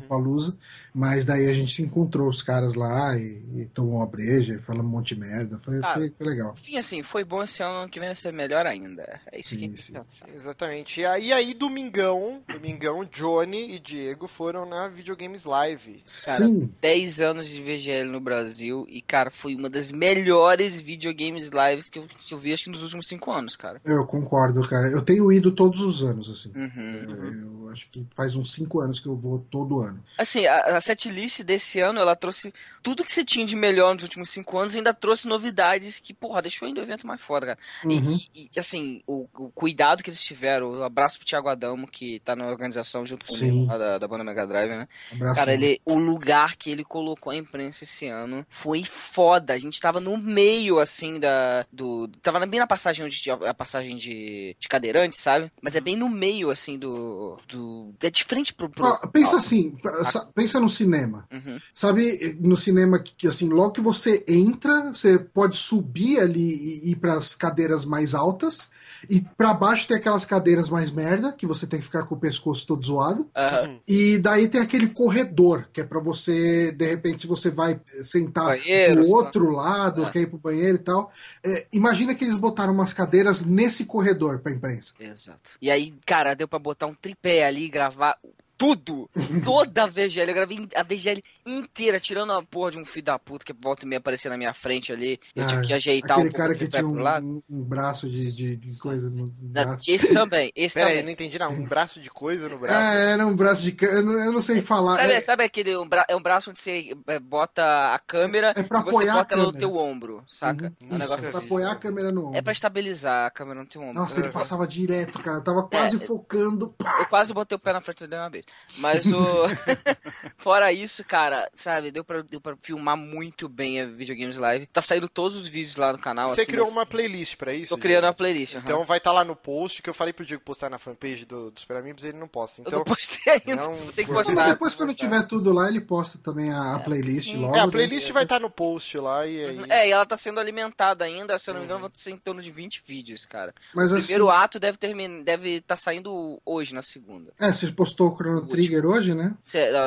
Speaker 1: Mas daí a gente encontrou os caras lá e, e tomou uma breja e falamos um monte de merda. Foi,
Speaker 3: Cara,
Speaker 1: foi, foi legal.
Speaker 3: Enfim, assim, foi bom esse ano, que vem vai ser melhor ainda. É isso
Speaker 1: Sim,
Speaker 3: que
Speaker 1: sim.
Speaker 3: pensar.
Speaker 2: Exatamente. E aí, aí, domingão, domingão, Johnny e Diego foram na Videogames Live.
Speaker 3: Cara,
Speaker 1: Sim.
Speaker 3: 10 anos de VGL no Brasil e, cara, foi uma das melhores videogames lives que eu, que eu vi, acho que nos últimos 5 anos, cara.
Speaker 1: Eu concordo, cara. Eu tenho ido todos os anos, assim.
Speaker 3: Uhum.
Speaker 1: É, Eu acho que faz uns cinco anos que eu vou todo ano.
Speaker 3: Assim, a, a setlist desse ano, ela trouxe tudo que você tinha de melhor nos últimos 5 anos ainda trouxe novidades que, porra, deixou ainda o evento mais foda, cara.
Speaker 1: Uhum.
Speaker 3: E, e, assim, o, o cuidado que eles tiveram, o abraço pro Thiago Adamo, que tá na organização junto comigo, lá da, da banda Mega Drive, né?
Speaker 1: Abraço.
Speaker 3: Cara, ele, o lugar que ele colocou a imprensa esse ano foi foda. A gente tava no meio, assim, da. Do, tava bem na passagem onde a passagem de, de cadeirante, sabe? Mas é bem no meio, assim, do. do é de frente pro. pro
Speaker 1: Ó, pensa
Speaker 3: palco.
Speaker 1: assim, sa- pensa no cinema.
Speaker 3: Uhum.
Speaker 1: Sabe, no cinema que, que, assim, logo que você entra, você pode subir ali e ir para as cadeiras mais altas. E pra baixo tem aquelas cadeiras mais merda, que você tem que ficar com o pescoço todo zoado.
Speaker 3: Aham.
Speaker 1: E daí tem aquele corredor, que é pra você, de repente, se você vai sentar
Speaker 3: Banheiro, lá.
Speaker 1: outro lado,
Speaker 3: Ah.
Speaker 1: quer ir pro banheiro e tal. É, imagina que eles botaram umas cadeiras nesse corredor pra imprensa.
Speaker 3: Exato. E aí, cara, deu pra botar um tripé ali gravar tudo. Toda a VGL. Eu gravei a VGL inteira, tirando a porra de um filho da puta que volta e meia aparecer na minha frente ali. Eu
Speaker 1: Ah,
Speaker 3: tive que ajeitar um
Speaker 1: Aquele
Speaker 3: pouco
Speaker 1: cara que tinha
Speaker 3: pro
Speaker 1: um,
Speaker 3: lado.
Speaker 1: um- um braço de, de- de coisa no braço.
Speaker 3: Esse também, esse
Speaker 2: Pera aí,
Speaker 3: também.
Speaker 2: não entendi não. Um braço de coisa no braço.
Speaker 1: É, era um braço de eu não, eu não sei falar.
Speaker 3: Sabe,
Speaker 1: É,
Speaker 3: sabe aquele um, bra é um braço onde você é, bota a câmera
Speaker 1: É- é pra
Speaker 3: e você bota ela no teu ombro, saca?
Speaker 1: Uhum,
Speaker 3: Um
Speaker 1: isso,
Speaker 3: negócio
Speaker 1: pra
Speaker 3: assim.
Speaker 1: apoiar a câmera no ombro.
Speaker 3: É pra estabilizar a câmera no teu ombro.
Speaker 1: Nossa, ele passava direto, cara. Eu tava quase
Speaker 3: É.
Speaker 1: focando. Pá!
Speaker 3: Eu quase botei o pé na frente dele uma vez. Mas o. Fora isso, cara, sabe, deu pra, deu pra filmar muito bem a Videogames Live. Tá saindo todos os vídeos lá no canal.
Speaker 2: Você
Speaker 3: assim,
Speaker 2: criou
Speaker 3: mas
Speaker 2: uma playlist pra isso?
Speaker 3: Tô criando
Speaker 2: Diego?
Speaker 3: uma playlist. aham.
Speaker 2: Então vai estar lá no post, que eu falei pro Diego postar na fanpage do, dos Super Amigos, ele não posta.
Speaker 3: Eu
Speaker 2: Então,
Speaker 3: não postei ainda.
Speaker 2: não-
Speaker 3: Vou ter que
Speaker 2: Mas
Speaker 3: postar.
Speaker 1: Depois, quando tiver tudo lá, ele posta também a, a playlist
Speaker 3: sim.
Speaker 1: logo.
Speaker 2: é, a
Speaker 1: né?
Speaker 2: playlist vai estar no post lá e aí...
Speaker 3: É, e ela tá sendo alimentada ainda, se eu não me engano,
Speaker 2: Uhum.
Speaker 3: vão ser em torno de 20 vídeos, cara.
Speaker 1: Mas
Speaker 3: O
Speaker 1: assim,
Speaker 3: primeiro ato deve terminar, deve estar saindo hoje, na segunda.
Speaker 1: é, você postou o Chrono Trigger hoje, né?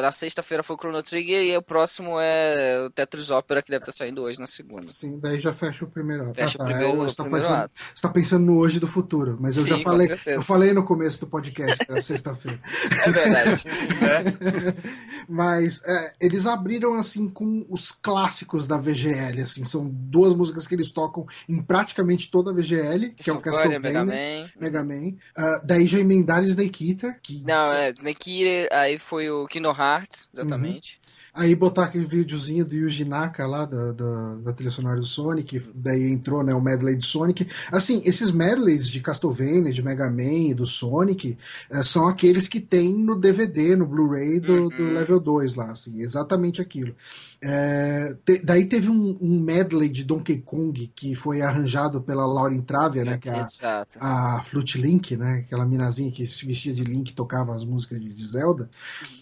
Speaker 3: Na sexta-feira foi o Chrono Trigger e o próximo é o Tetris Opera, que deve estar saindo hoje na segunda.
Speaker 1: Sim, daí já fecha o primeiro.
Speaker 3: Fecha
Speaker 1: Ah,
Speaker 3: o
Speaker 1: tá,
Speaker 3: primeiro-
Speaker 1: é,
Speaker 3: o
Speaker 1: você, tá
Speaker 3: primeiro
Speaker 1: pensando,
Speaker 3: ato.
Speaker 1: você tá pensando no hoje do futuro, mas eu
Speaker 3: Sim,
Speaker 1: já falei, eu falei no começo do podcast, que era sexta-feira.
Speaker 3: É verdade.
Speaker 1: Mas é, eles abriram assim com os clássicos da VGL, assim, são duas músicas que eles tocam em praticamente toda a VGL, que é o
Speaker 3: Castlevania, Mega Man.
Speaker 1: Mega Man. Ah, daí já emendaram Snake Eater, que
Speaker 3: Não, é, Snake Peter, aí foi o Kingdom Hearts, exatamente.
Speaker 1: Uhum. Aí botar aquele videozinho do Yuji Naka lá, da, da, da trilha sonora do Sonic, daí entrou né, o medley de Sonic. Assim, esses medleys de Castlevania, de Mega Man e do Sonic, é, são aqueles que tem no DVD, no Blu-ray do, uhum. do Level 2 lá, assim, exatamente aquilo. É, te, daí teve um, um, medley de Donkey Kong que foi arranjado pela Lauren Travia, né? Que é a, a Flute Link, né? Aquela minazinha que se vestia de Link e tocava as músicas de, de Zelda.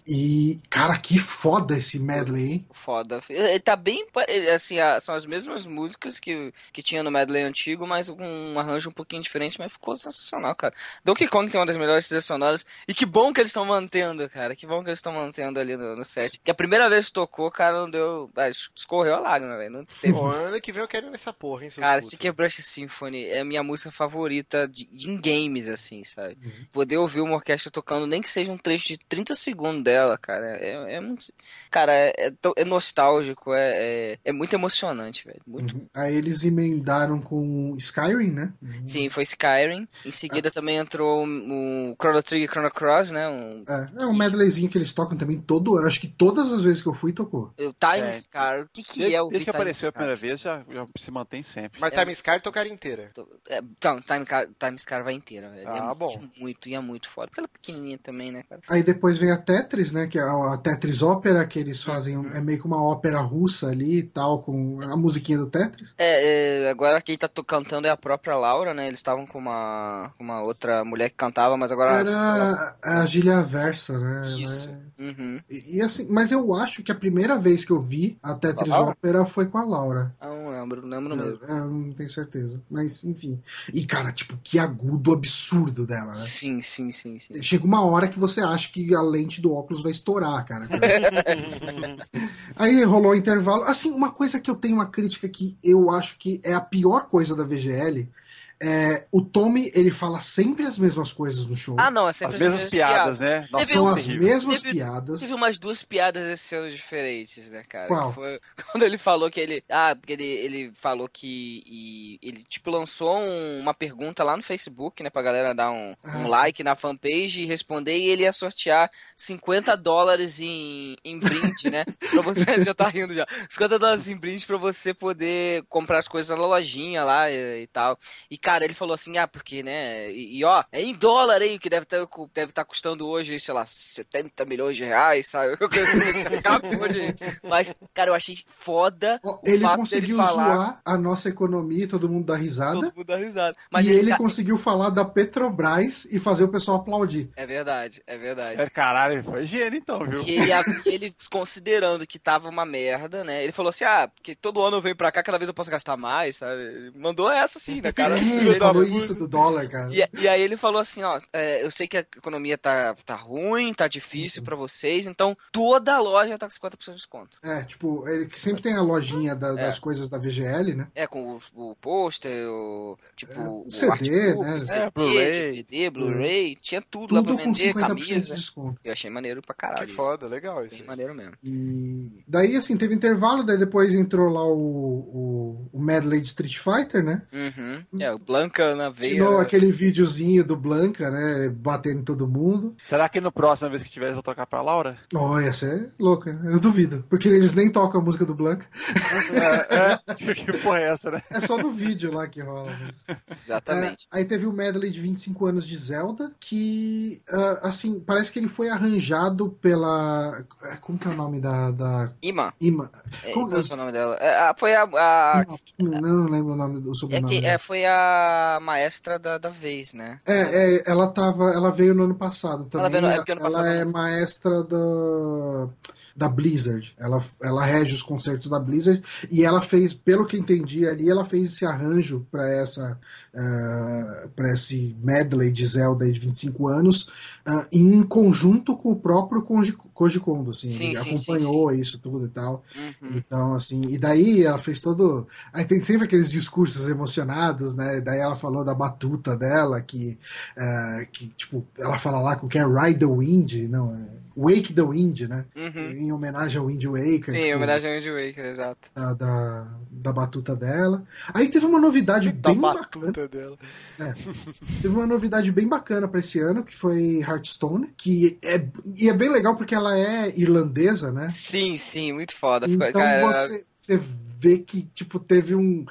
Speaker 1: E, cara, que foda esse medley?
Speaker 3: Foda. Ele tá bem. Assim, são as mesmas músicas que, que tinha no medley antigo, mas com um arranjo um pouquinho diferente, mas ficou sensacional, cara. Donkey Kong tem uma das melhores trilhas sonoras. E que bom que eles estão mantendo, cara. Que bom que eles estão mantendo ali no, no set. Que a primeira vez que tocou, cara, não deu eu. Ah, escorreu a lágrima, velho. Não teve.
Speaker 2: Pô, ano que vem eu quero nessa porra, hein,
Speaker 3: Cara, Sticker Brush Symphony é a minha música favorita de, em games, assim, sabe? Uhum. Poder ouvir uma orquestra tocando, nem que seja um trecho de 30 segundos dela, cara, é, é muito. Cara, é, é, é nostálgico, é, é, é, muito emocionante, velho. Muito.
Speaker 1: Uhum. Aí eles emendaram com Skyrim, né?
Speaker 3: Uhum. Sim, foi Skyrim. Em seguida ah. também entrou o Chrono Trigger e Chrono Cross, né? Um...
Speaker 1: É, é um medleyzinho que eles tocam também todo ano. Acho que todas as vezes que eu fui, tocou.
Speaker 3: O Time é. Scar. O que, que desde,
Speaker 4: é
Speaker 3: o
Speaker 4: Desde que apareceu a primeira vez, já, já, se mantém sempre.
Speaker 2: Mas é, Time Scar tocaria inteira.
Speaker 3: É, então, Time, Time Scar vai inteira, velho.
Speaker 2: Ah,
Speaker 3: é,
Speaker 2: bom.
Speaker 3: É muito, e é muito foda. Porque ela é pequenininha também, né, cara?
Speaker 1: Aí depois vem a Tetris, né? Que é a Tetris Ópera, que eles fazem. Uhum. É meio que uma ópera russa ali e tal, com a musiquinha do Tetris.
Speaker 3: É, é agora quem tá cantando é a própria Laura, né? Eles estavam com uma, uma outra mulher que cantava, mas agora.
Speaker 1: Era ela... a Gilia Versa, né?
Speaker 3: Isso. Uhum.
Speaker 1: E, e, assim, mas eu acho que a primeira vez que eu vi a Tetris Ópera foi com a Laura.
Speaker 3: Ah, não lembro, não lembro mesmo.
Speaker 1: É, não tenho certeza. Mas, enfim. E, cara, tipo, que agudo absurdo dela, né?
Speaker 3: Sim, sim, sim, sim.
Speaker 1: Chega uma hora que você acha que a lente do óculos vai estourar, cara. Aí rolou o intervalo. Assim, uma coisa que eu tenho uma crítica que eu acho que é a pior coisa da VGL é, o Tommy, ele fala sempre as mesmas coisas no show.
Speaker 3: Ah, não, é sempre
Speaker 4: as, as mesmas, piadas, piadas, né?
Speaker 1: Nossa, São as mesmas teve, piadas.
Speaker 3: Teve umas duas piadas esse ano diferentes, né, cara?
Speaker 1: Qual?
Speaker 3: Foi quando ele falou que ele. Ah, porque ele, ele falou que. E, ele, tipo, lançou um, uma pergunta lá no Facebook, né, pra galera dar um, ah, um like na fanpage e responder, e ele ia sortear 50 dólares em, em brinde, né? Pra você. já tá rindo já. 50 dólares em brinde pra você poder comprar as coisas na lojinha lá e, e tal. E, cara, ele falou assim, ah, porque, né, e, e ó, é em dólar aí, que deve estar tá, deve tá custando hoje, sei lá, 70 milhões de reais, sabe? Mas, cara, eu achei foda.
Speaker 1: Ele conseguiu falar... zoar a nossa economia, todo mundo dá risada.
Speaker 3: Todo mundo dá risada.
Speaker 1: Mas e ele, ele tá... conseguiu falar da Petrobras e fazer o pessoal aplaudir.
Speaker 3: É verdade, é verdade.
Speaker 4: Sério, caralho, foi gênio então, viu?
Speaker 3: E ele, ele, considerando que tava uma merda, né, ele falou assim, ah, porque todo ano eu venho pra cá, cada vez eu posso gastar mais, sabe? Ele mandou essa assim, né, cara?
Speaker 1: Ele falou isso do dólar, cara.
Speaker 3: E, e aí ele falou assim, ó, é, eu sei que a economia tá, tá ruim, tá difícil uhum. para vocês, então toda a loja tá com 50% de desconto.
Speaker 1: É, tipo, ele que sempre tem a lojinha da, é. das coisas da VGL, né?
Speaker 3: É, com o, o pôster, o, tipo, é,
Speaker 1: o CD, né?
Speaker 3: É, Blu-ray, DVD, Blu-ray, tinha tudo, tudo lá pra vender, com 50% camisa.
Speaker 1: de desconto.
Speaker 3: Eu achei maneiro pra caralho.
Speaker 2: Que foda, legal
Speaker 3: isso. Bem maneiro mesmo.
Speaker 1: E daí, assim, teve intervalo, daí depois entrou lá o, o, o medley de Street Fighter, né?
Speaker 3: Uhum. É, o Blanca na veia.
Speaker 1: De novo, aquele videozinho do Blanca, né? Batendo em todo mundo.
Speaker 4: Será que no próximo vez que tiver, vou tocar pra Laura?
Speaker 1: Oh, essa é louca. Eu duvido. Porque eles nem tocam a música do Blanca.
Speaker 4: É, é. que porra é essa, né?
Speaker 1: É só no vídeo lá que rola.
Speaker 3: Mas... Exatamente.
Speaker 1: É, aí teve o medley de 25 anos de Zelda, que, uh, assim, parece que ele foi arranjado pela. É, como que é o nome da. da...
Speaker 3: Ima.
Speaker 1: Ima.
Speaker 3: Como é, é o nome dela? É, foi a. a...
Speaker 1: Não, não, lembro o nome do sobrenome.
Speaker 3: É, que, foi a maestra da, da vez, né?
Speaker 1: É, é, ela tava. Ela veio no ano passado também. Ela, veio,
Speaker 3: é, ano passado,
Speaker 1: ela é maestra da da Blizzard. Ela, ela rege os concertos da Blizzard e ela fez, pelo que entendi ali, ela fez esse arranjo para essa uh, ah, para esse medley de Zelda de 25 anos uh, em conjunto com o próprio Koji, Koji Kondo, assim, sim, ele sim, acompanhou sim, isso tudo e tal. Uhum. Então, assim, e daí ela fez todo, aí tem sempre aqueles discursos emocionados, né? Daí ela falou da batuta dela que uh, que tipo, ela fala lá com que é Ride the Wind, não é Wake the Wind, né?
Speaker 3: Uhum.
Speaker 1: Em homenagem ao Wind Waker.
Speaker 3: Sim, em
Speaker 1: tipo,
Speaker 3: homenagem ao Wind Waker, exato.
Speaker 1: da, da, da batuta dela. Aí teve uma novidade
Speaker 2: Da
Speaker 1: bem bacana.
Speaker 2: batuta dela.
Speaker 1: Teve uma novidade bem bacana pra esse ano, que foi Hearthstone, que é, e é bem legal porque ela é irlandesa, né?
Speaker 3: Sim, sim, muito foda. Ficou-
Speaker 1: Então
Speaker 3: cara,
Speaker 1: você, você vê que, tipo, teve um.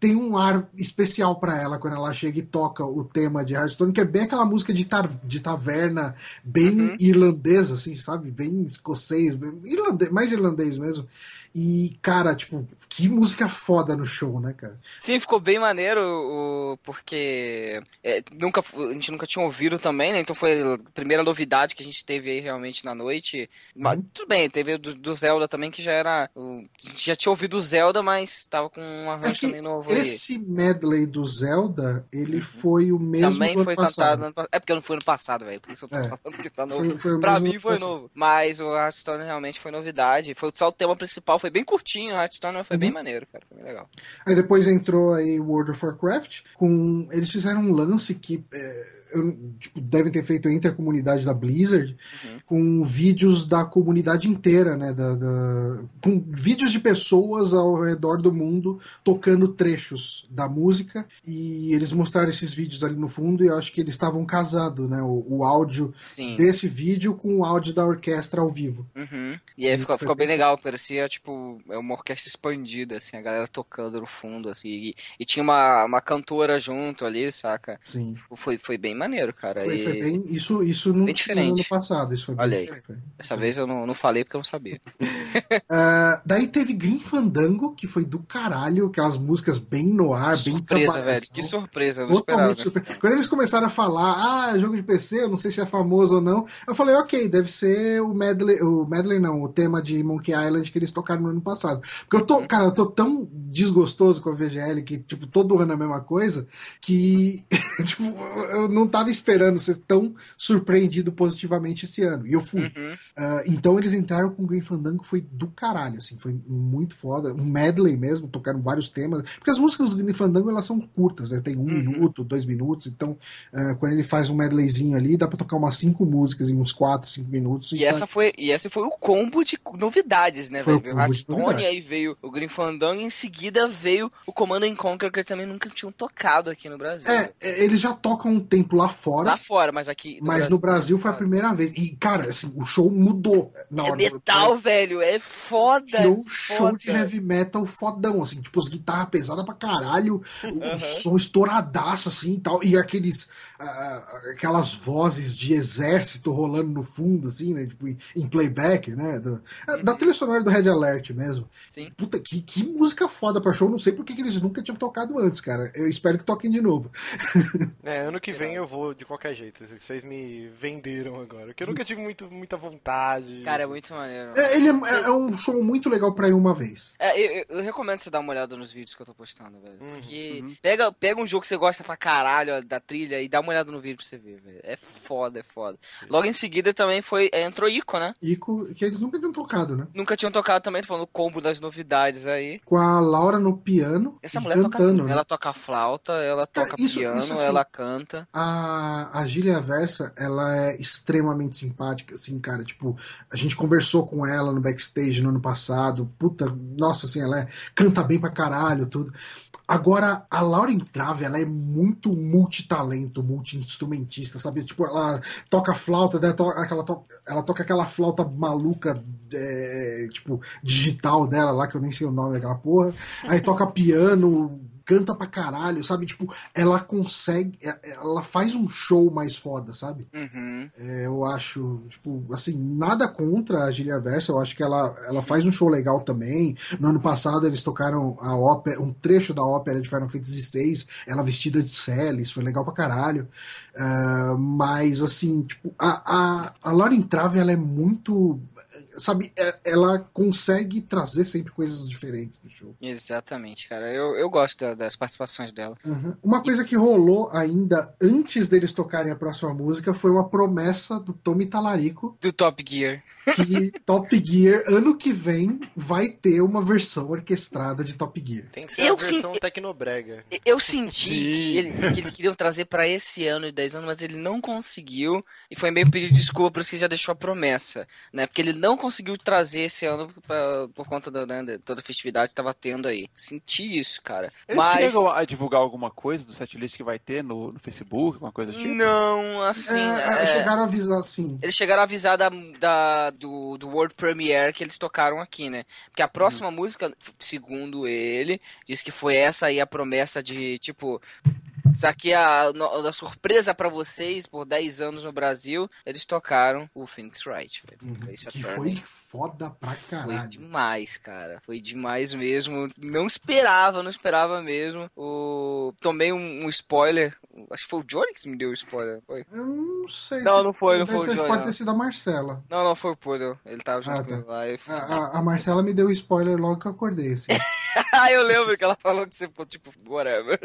Speaker 1: Tem um ar especial pra ela quando ela chega e toca o tema de Hearthstone, que é bem aquela música de, tar, de taverna, bem
Speaker 3: Uhum.
Speaker 1: irlandesa, assim, sabe? Bem escocês, bem irlandês, mais irlandês mesmo. E, cara, tipo, que música foda no show, né, cara?
Speaker 3: Sim, ficou bem maneiro, o- porque é, nunca, a gente nunca tinha ouvido também, né? Então foi a primeira novidade que a gente teve aí realmente na noite. Mas
Speaker 1: Uhum.
Speaker 3: tudo bem, teve do, do Zelda também, que já era. o- a gente já tinha ouvido o Zelda, mas tava com um arranjo
Speaker 1: É
Speaker 3: também novo aí.
Speaker 1: Esse medley do Zelda, ele foi o mesmo
Speaker 3: Também
Speaker 1: do
Speaker 3: foi
Speaker 1: passado.
Speaker 3: cantado. no ano É porque não foi ano passado, velho. Por isso eu tô
Speaker 1: É.
Speaker 3: falando que tá novo.
Speaker 1: Foi, foi
Speaker 3: Pra mim foi
Speaker 1: passado.
Speaker 3: novo. Mas o Hearthstone realmente foi novidade. Foi só o tema principal, foi bem curtinho. O Hearthstone foi
Speaker 1: Uhum.
Speaker 3: bem maneiro, cara. Foi bem legal.
Speaker 1: Aí depois entrou aí World of Warcraft, com eles fizeram um lance que é, eu- tipo, devem ter feito entre a comunidade da Blizzard,
Speaker 3: Uhum.
Speaker 1: com vídeos da comunidade inteira, né? Da, da- com vídeos de pessoas ao redor do mundo tocando trechos da música. E eles mostraram esses vídeos ali no fundo e eu acho que eles estavam casando, né? O, o áudio
Speaker 3: Sim.
Speaker 1: desse vídeo com o áudio da orquestra ao vivo.
Speaker 3: Uhum. E aí ficou, ficou bem
Speaker 1: bem-
Speaker 3: legal, parecia tipo é uma orquestra expandida, assim, a galera tocando no fundo, assim, e, e tinha uma, uma cantora junto ali, saca?
Speaker 1: Sim.
Speaker 3: Foi, foi bem maneiro, cara.
Speaker 1: Foi,
Speaker 3: e
Speaker 1: foi bem. Isso, isso não
Speaker 3: Bem
Speaker 1: tinha no ano
Speaker 3: diferente.
Speaker 1: passado. Isso foi bem
Speaker 3: Olha aí.
Speaker 1: diferente.
Speaker 3: dessa vez eu não, não falei porque eu não sabia.
Speaker 1: Ah, daí teve Green Fandango, que foi do caralho, aquelas músicas bem no ar, bem
Speaker 3: surpresa, velho. Que surpresa, eu não
Speaker 1: Totalmente
Speaker 3: esperava.
Speaker 1: surpresa. Quando eles começaram a falar, ah, é jogo de PC, eu não sei se é famoso ou não, eu falei, ok, deve ser o medley, o medley não, o tema de Monkey Island que eles tocaram no ano passado. Porque eu tô, cara, eu tô tão desgostoso com a VGL que, tipo, todo ano é a mesma coisa, que, tipo, eu não tava esperando ser tão surpreendido positivamente esse ano. E eu fui.
Speaker 3: Uhum.
Speaker 1: Ah, então eles entraram com o Green Fandango, foi do caralho, assim, foi muito foda. Um medley mesmo, tocaram vários temas. Porque as músicas do Green Fandango, elas são curtas, né? Tem um
Speaker 3: Uhum.
Speaker 1: minuto, dois minutos. Então, ah, quando ele faz um medleyzinho ali, dá pra tocar umas cinco músicas em uns quatro, cinco minutos.
Speaker 3: E
Speaker 1: tá-
Speaker 3: essa foi, e esse foi o combo de novidades, né,
Speaker 1: Foi
Speaker 3: velho?
Speaker 1: o
Speaker 3: Veio o
Speaker 1: combo
Speaker 3: aí veio o Green Fandango, e em seguida veio o Command and Conquer, que também nunca tinham tocado aqui no Brasil.
Speaker 1: É, é, eles já tocam um tempo lá fora.
Speaker 3: Lá fora, mas aqui.
Speaker 1: mas no Brasil foi a primeira vez. E, cara, assim, o show mudou na
Speaker 3: É
Speaker 1: hora
Speaker 3: metal, velho, é foda.
Speaker 1: Virou um
Speaker 3: é
Speaker 1: show de heavy metal fodão, assim, tipo, as guitarras pesadas pra caralho, o
Speaker 3: Aham.
Speaker 1: som estouradaço, assim e tal, e aqueles, ah, aquelas vozes de exército rolando no fundo, assim, né, tipo, em- playback, né, do- da trilha sonora do Red Alert mesmo.
Speaker 3: Uhum. Sim.
Speaker 1: Puta, que, que música foda pra show, não sei por que eles nunca tinham tocado antes, cara, eu espero que toquem de novo.
Speaker 2: É, ano que vem eu vou de qualquer jeito. Vocês me venderam agora. Porque eu nunca tive muito, muita vontade.
Speaker 3: Cara, é muito maneiro.
Speaker 1: É, ele é, é- é um show muito legal pra ir uma vez.
Speaker 3: É, eu, eu- eu recomendo você dar uma olhada nos vídeos que eu tô postando, velho.
Speaker 2: Uhum,
Speaker 3: Porque
Speaker 4: uhum.
Speaker 3: pega, pega um jogo que você gosta pra caralho ó, da trilha e dá uma olhada no vídeo pra você ver, velho. É foda, é foda. Logo em seguida também foi. é, entrou Ico, né?
Speaker 1: Ico, que eles nunca tinham tocado, né?
Speaker 3: Nunca tinham tocado também, tô falando o combo das novidades aí.
Speaker 1: Com a Laura no piano
Speaker 3: Essa mulher toca
Speaker 1: cantando,
Speaker 3: tudo.
Speaker 1: né?
Speaker 3: Ela toca flauta, ela
Speaker 1: Cara,
Speaker 3: toca
Speaker 1: isso-
Speaker 3: piano,
Speaker 1: isso assim-
Speaker 3: ela canta.
Speaker 1: A, a Gília Versa, ela é extremamente simpática, assim, cara. Tipo, a gente conversou com ela no backstage no ano passado. Puta, nossa, assim, ela é- canta bem pra caralho, tudo. Agora, a Laura Entrave, ela é muito multitalento, multi-instrumentista, sabe? Tipo, ela toca flauta, né? To- aquela to- ela toca aquela flauta maluca, é, tipo, digital dela lá, que eu nem sei o nome daquela porra. Aí toca piano, canta pra caralho, sabe? Tipo, ela consegue. é- Ela faz um show mais foda, sabe?
Speaker 3: Uhum.
Speaker 1: É, eu acho, tipo, assim, nada contra a Gília Versa, eu acho que ela, ela faz um show legal também. No ano passado eles tocaram a ópera, um trecho da ópera de Final Fantasy VI, ela vestida de Celis, foi legal pra caralho. Ah, mas, assim, tipo, a, a, a Lauren Trave, ela é muito. Sabe, é- ela consegue trazer sempre coisas diferentes no show.
Speaker 3: Exatamente, cara. Eu, eu gosto da, das participações dela.
Speaker 1: Uhum. Uma coisa que rolou ainda antes deles tocarem a próxima música foi uma promessa do Tommy Talarico.
Speaker 3: Do Top Gear.
Speaker 1: Que Top Gear, ano que vem, vai ter uma versão orquestrada de Top Gear.
Speaker 2: Tem que ser eu a versão sim, tecnobrega.
Speaker 3: Eu senti que, ele, que, eles queriam trazer para esse ano de 10 anos, mas ele não conseguiu. E foi meio pedir desculpa por isso que já deixou a promessa. né? Porque ele não conseguiu trazer esse ano pra, por conta da, né, toda a festividade que tava tendo aí. Senti isso, cara.
Speaker 4: Eles
Speaker 3: mas...
Speaker 4: chegam a divulgar alguma coisa do setlist que vai ter no, no Facebook, alguma coisa
Speaker 3: tipo? Não, assim. É,
Speaker 1: é... Chegaram a avisar, sim.
Speaker 3: Eles chegaram a avisar da, da, do, do World Premiere que eles tocaram aqui, né? Porque a próxima hum. música, segundo ele, diz que foi essa aí a promessa de, tipo, isso aqui é a, a surpresa para vocês, por 10 anos no Brasil, eles tocaram o Phoenix Wright.
Speaker 1: Uhum, que foi foda pra caralho.
Speaker 3: Foi demais, cara. Foi demais mesmo. Não esperava, não esperava mesmo. O... Tomei um, um spoiler. Acho que foi o Johnny que me deu o spoiler. Foi?
Speaker 1: Eu não sei.
Speaker 3: Não, se não foi, não foi o Johnny.
Speaker 1: Pode ter sido a Marcela.
Speaker 3: Não, não foi o Poodle. Ele tava junto ah, tá. lá.
Speaker 1: A, a, a, Marcela me deu o spoiler logo que eu acordei, assim.
Speaker 3: ah, eu lembro que ela falou que você ficou tipo, whatever.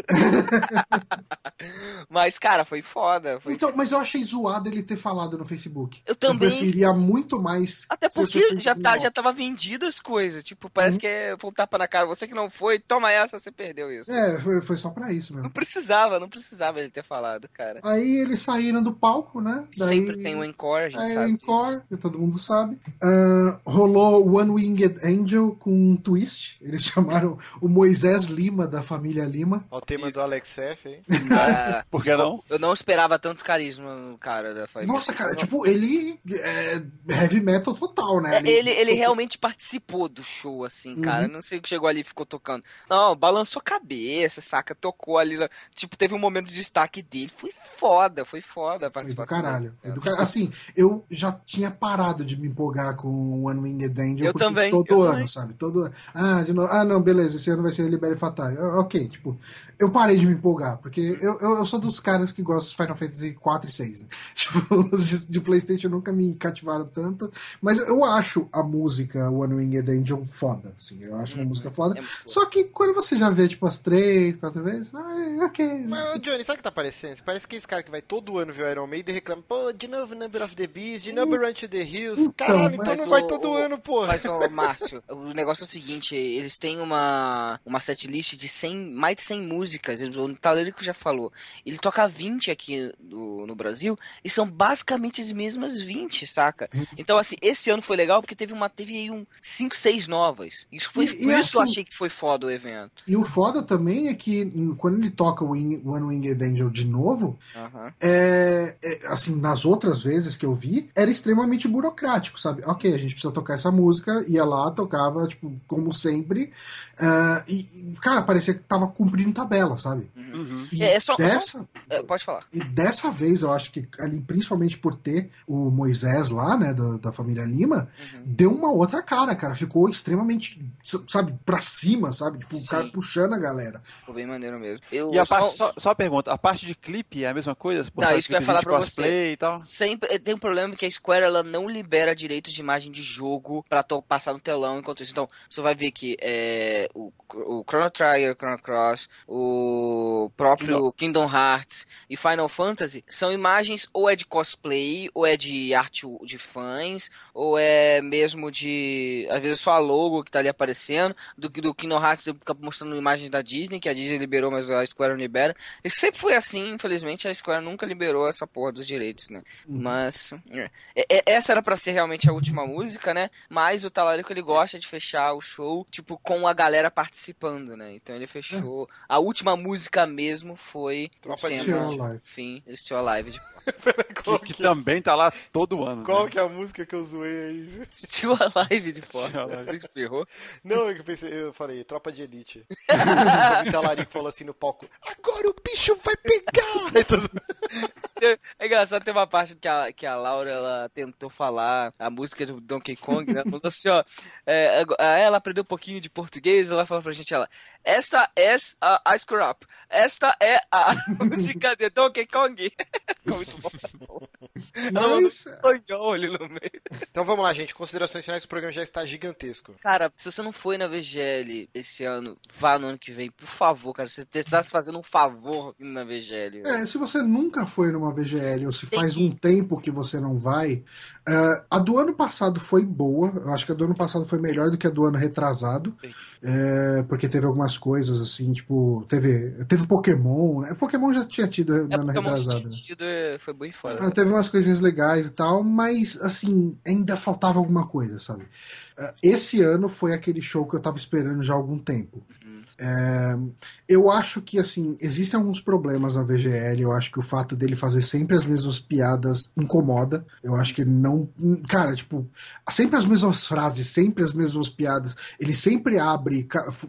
Speaker 3: mas, cara, foi foda. Foi...
Speaker 1: Então, mas eu achei zoado ele ter falado no Facebook.
Speaker 3: Eu também.
Speaker 1: Eu preferia muito mais.
Speaker 3: Até porque já, tá, já tava vendido as coisas. Tipo, parece uhum. que é voltar para na cara. Você que não foi, toma essa, você perdeu isso.
Speaker 1: É, foi, foi só pra isso mesmo.
Speaker 3: Não precisava, não precisava ele ter falado, cara.
Speaker 1: Aí eles saíram do palco, né?
Speaker 3: Daí... Sempre tem um encore, a gente
Speaker 1: Aí,
Speaker 3: sabe.
Speaker 1: encore, que todo mundo sabe. Uh, rolou One Winged Angel com um twist. Eles chamaram o Moisés Lima, da família Lima.
Speaker 2: o tema isso. do Alex F, hein?
Speaker 4: Ah, Por que não?
Speaker 3: Eu não esperava tanto carisma no cara da família.
Speaker 1: Nossa, cara, tipo, ele é heavy metal total, né?
Speaker 3: Ele, ele, ele realmente participou do show, assim, cara. Uhum. Não sei que chegou ali e ficou tocando. Não, balançou a cabeça, saca? Tocou ali. Tipo, teve um momento de destaque dele. Foi foda, foi foda a
Speaker 1: participação. Foi do caralho. Foi do car... Assim, eu já tinha parado de me empolgar com One Winged Angel.
Speaker 3: Eu também.
Speaker 1: Todo
Speaker 3: eu
Speaker 1: ano,
Speaker 3: também.
Speaker 1: sabe? Todo Ah, de novo. Ah, não, beleza. Esse ano vai ser Libere Fatal. Ok, tipo, eu parei de me empolgar, porque eu, eu, eu, sou dos caras que gostam de Final Fantasy 4 e 6, né? Tipo, os de, de, Playstation nunca me cativaram tanto, mas eu acho a música One Winged Angel foda, assim, eu acho uma uhum. música foda. É Só que quando você já vê, tipo, as três, quatro vezes, ah, ok.
Speaker 2: Mas, Johnny, sabe o que tá parecendo? Parece que esse cara que vai todo ano ver o Iron Maiden e reclama, pô, de novo Number of the Beast, de Number Run to the Hills. Então, Caralho, então não o, vai todo o, ano, pô.
Speaker 3: Mas, ô, Márcio, o negócio é o seguinte, eles têm uma, uma setlist de 100, mais de 100 músicas, o Talerico já falou, ele toca 20 aqui no, no Brasil e são basicamente as mesmas 20, saca? Uhum. Então, assim, esse ano foi legal porque teve uma teve aí um 5, 6 novas. Isso foi, e, por e isso assim, eu achei que foi foda o evento.
Speaker 1: E o foda também é que quando ele toca o Wing, One Winged Angel de novo, uhum. é, é, assim, nas outras vezes que eu vi, era extremamente burocrático, sabe? Ok, a gente precisa tocar essa música, ia lá, tocava, tipo, como sempre. Uh, e, cara, parecia que tava cumprindo tabela, sabe?
Speaker 3: Uhum. E é, é só,
Speaker 1: dessa,
Speaker 3: só, é, pode falar.
Speaker 1: E dessa vez, eu acho que ali, principalmente por ter o Moisés lá, né, da, da família Lima, uhum. deu uma outra cara, cara. Ficou extremamente, sabe, pra cima, sabe? Tipo, Sim. o cara puxando a galera.
Speaker 3: Ficou bem maneiro mesmo. Eu,
Speaker 4: e a só... parte, só, só a pergunta, a parte de clipe é a mesma coisa?
Speaker 3: Não, isso que eu ia falar pra
Speaker 4: você. E tal?
Speaker 3: Sempre, tem um problema que a Square, ela não libera direitos de imagem de jogo pra passar no telão enquanto isso. Então, você vai ver que é, o, o Chrono Trigger, Chrono Cross, o próprio Kingdom Hearts e Final Fantasy são imagens ou é de cosplay, ou é de arte de fãs, ou é mesmo de. Às vezes só a logo que tá ali aparecendo. Do, do Kingdom Hearts fica mostrando imagens da Disney, que a Disney liberou, mas a Square não libera. E sempre foi assim, infelizmente a Square nunca liberou essa porra dos direitos, né? Uhum. Mas. É, é, essa era para ser realmente a última música, né? Mas o Talarico ele gosta de fechar o show, tipo, com a galera participando, né? Então ele fechou. A última música mesmo foi.
Speaker 1: Tropa de Live.
Speaker 3: Fim, Still Alive de
Speaker 4: que, que, que, também tá lá todo ano.
Speaker 2: Qual
Speaker 4: né?
Speaker 2: que é a música que eu zoei aí?
Speaker 3: Still Alive de fora. Você espirrou?
Speaker 2: Não, eu pensei, eu falei, tropa de elite. o Talarico falou assim no palco: Agora o bicho vai pegar!
Speaker 3: É engraçado, tem uma parte que a, que a Laura ela tentou falar a música do Donkey Kong, né? Falou assim, ó. É, ela aprendeu um pouquinho de português, ela falou pra gente, ela. esta é a Ice Crop. Esta é a música de Donkey Kong. Muito bom. Mas... no meio.
Speaker 2: Então vamos lá, gente. Considerações finais, o programa já está gigantesco.
Speaker 3: Cara, se você não foi na VGL esse ano, vá no ano que vem, por favor, cara. Você está se fazendo um favor na VGL.
Speaker 1: É, se você nunca foi numa VGL ou se Tem faz que... um tempo que você não vai, uh, a do ano passado foi boa. Eu acho que a do ano passado foi melhor do que a do ano retrasado. É, porque teve algumas coisas assim, tipo, teve, teve Pokémon, né? Pokémon já tinha tido no é, ano retrasado. Né? Tido,
Speaker 3: é, foi bem foda.
Speaker 1: Uh, teve umas coisinhas legais e tal, mas assim, ainda faltava alguma coisa, sabe? Uh, esse ano foi aquele show que eu tava esperando já há algum tempo. É, eu acho que, assim, existem alguns problemas na VGL. Eu acho que o fato dele fazer sempre as mesmas piadas incomoda. Eu acho que ele não. Cara, tipo, sempre as mesmas frases, sempre as mesmas piadas. Ele sempre abre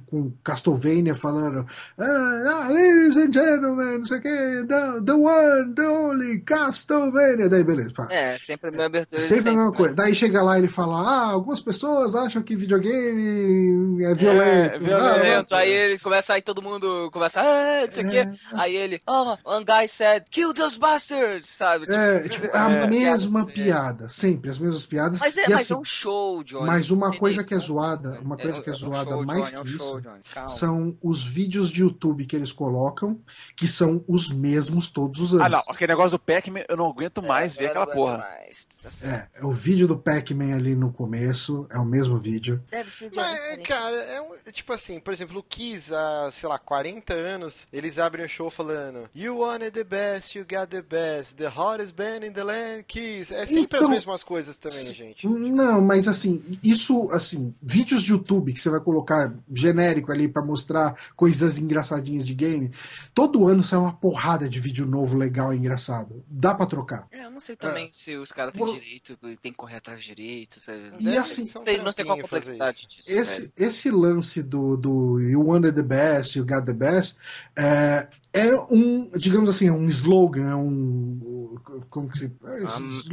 Speaker 1: com Castlevania falando: ah, Ladies and gentlemen, não sei o que, the, the one, the only Castlevania. Daí, beleza. Pá.
Speaker 3: É, sempre a mesma abertura.
Speaker 1: Sempre, sempre a mesma coisa. Daí chega lá e ele fala: Ah, algumas pessoas acham que videogame é violento. É,
Speaker 3: violento. Ah, aí ele começa, aí todo mundo começa, ah, isso aqui. É. Aí ele, oh, one guy said, kill those bastards, sabe?
Speaker 1: É, tipo, é a é, mesma piada, sempre, as mesmas piadas.
Speaker 3: Mas é, mas assim, é um show, Johnny.
Speaker 1: Mas uma coisa que é zoada, uma coisa que é zoada mais que isso, são os vídeos de YouTube que eles colocam, que são os mesmos todos os anos. Ah,
Speaker 4: não, aquele negócio do Pac-Man, eu não aguento mais ver aquela porra. Mais.
Speaker 1: Tá é, é o vídeo do Pac-Man ali no começo, é o mesmo vídeo.
Speaker 2: Deve ser de Mas, cara, é um, tipo assim, por exemplo, o Kiss, há, sei lá, 40 anos, eles abrem o show falando You wanted the best, you got the best, the hottest band in the land, Kiss. É sempre então, as mesmas coisas também, gente.
Speaker 1: Não, mas assim, isso, assim, vídeos de YouTube que você vai colocar genérico ali para mostrar coisas engraçadinhas de game, todo ano sai uma porrada de vídeo novo, legal e engraçado. Dá para trocar.
Speaker 3: É, eu não sei também é, se os caras têm direito, tem que correr atrás de direito.
Speaker 1: E assim,
Speaker 3: sei, não sei qual a complexidade disso.
Speaker 1: Esse, esse lance do, do You Wanted the Best, You Got the Best, é, é um, digamos assim, é um slogan, é um. Como que se.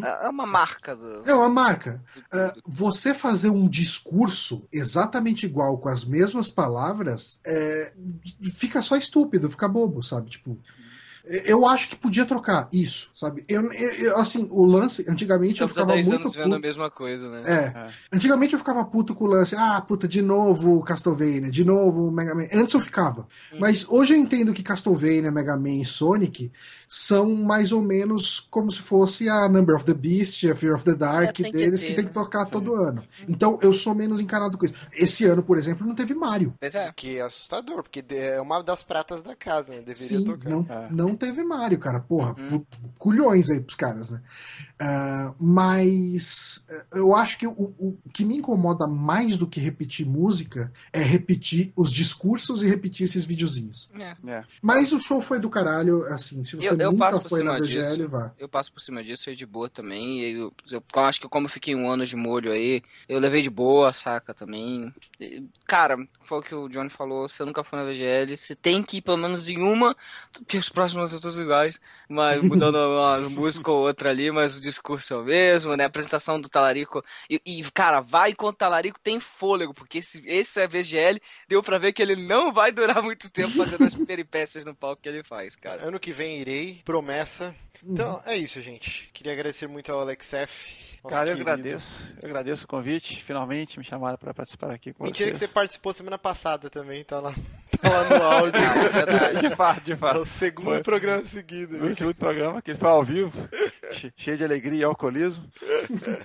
Speaker 3: É, é uma marca. Do...
Speaker 1: É uma marca. É, você fazer um discurso exatamente igual, com as mesmas palavras, é, fica só estúpido, fica bobo, sabe? Tipo. Eu acho que podia trocar isso, sabe? Eu, eu assim, o lance, antigamente Estamos eu ficava muito
Speaker 3: anos vendo a mesma coisa, né?
Speaker 1: É. é. Antigamente eu ficava puto com o lance, ah, puta, de novo Castlevania, de novo Mega Man. Antes eu ficava. Hum. Mas hoje eu entendo que Castlevania, Mega Man e Sonic são mais ou menos como se fosse a Number of the Beast, a Fear of the Dark é, deles, que, ter, que tem que tocar sim. todo ano. Então eu sou menos encarado com isso. Esse ano, por exemplo, não teve Mario.
Speaker 2: Pois é. Que é assustador, porque é uma das pratas da casa, né? Deveria
Speaker 1: sim,
Speaker 2: tocar.
Speaker 1: Não, é. não teve Mario, cara. Porra, uhum. culhões aí pros caras, né? Uh, mas uh, eu acho que o, o, que me incomoda mais do que repetir música é repetir os discursos e repetir esses videozinhos. É. É. Mas o show foi do caralho, assim, se você eu, eu nunca foi na BGL, disso, vá.
Speaker 3: Eu passo por cima disso, eu de boa também. Eu, eu, eu, acho que como eu fiquei um ano de molho aí, eu levei de boa, saca, também. E, cara, foi o que o Johnny falou, você nunca foi na VGL, você tem que ir pelo menos em uma, porque os próximos são todos iguais, mas mudando uma música ou outra ali, mas o discurso é o mesmo, né? A apresentação do Talarico. E, e cara, vai enquanto o Talarico tem fôlego, porque esse, esse é VGL, deu pra ver que ele não vai durar muito tempo fazendo as peripécias no palco que ele faz, cara.
Speaker 2: Ano que vem irei, promessa. Então, uhum. é isso, gente. Queria agradecer muito ao Alex F.
Speaker 4: Cara, eu agradeço. Eu agradeço o convite. Finalmente me chamaram para participar aqui com
Speaker 2: Mentira
Speaker 4: vocês.
Speaker 2: que você participou semana passada também, tá lá, lá no áudio.
Speaker 4: é de fato, de fato. É
Speaker 2: o segundo foi. programa seguido.
Speaker 4: O segundo programa, que ele foi ao vivo, cheio de alegria e alcoolismo.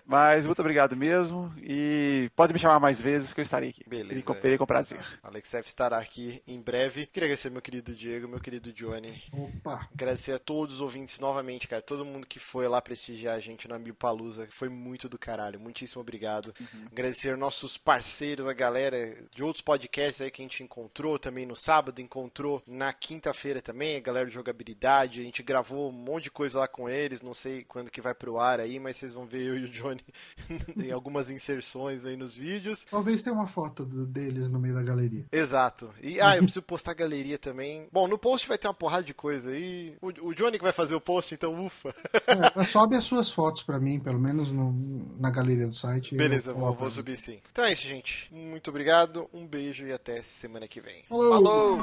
Speaker 4: Mas muito obrigado mesmo. E pode me chamar mais vezes que eu estarei aqui.
Speaker 2: Beleza.
Speaker 4: E comprei com prazer.
Speaker 2: Alex F estará aqui em breve. Queria agradecer meu querido Diego, meu querido Johnny.
Speaker 1: Opa!
Speaker 2: Agradecer a todos os ouvintes novamente, cara. Todo mundo que foi lá prestigiar a gente na Palusa. Foi muito do caralho. Muitíssimo obrigado. Uhum. Agradecer nossos parceiros, a galera de outros podcasts aí que a gente encontrou também no sábado, encontrou na quinta-feira também, a galera de jogabilidade. A gente gravou um monte de coisa lá com eles. Não sei quando que vai pro ar aí, mas vocês vão ver eu eu e o Johnny em algumas inserções aí nos vídeos.
Speaker 1: Talvez tenha uma foto do, deles no meio da galeria.
Speaker 2: Exato. E, ah, eu preciso postar a galeria também. Bom, no post vai ter uma porrada de coisa aí. O, o Johnny que vai fazer o post, então ufa.
Speaker 1: É, sobe as suas fotos para mim, pelo menos no, na galeria do site.
Speaker 2: Beleza, vou, vou subir sim. Então é isso, gente. Muito obrigado, um beijo e até semana que vem.
Speaker 1: Falou! Falou.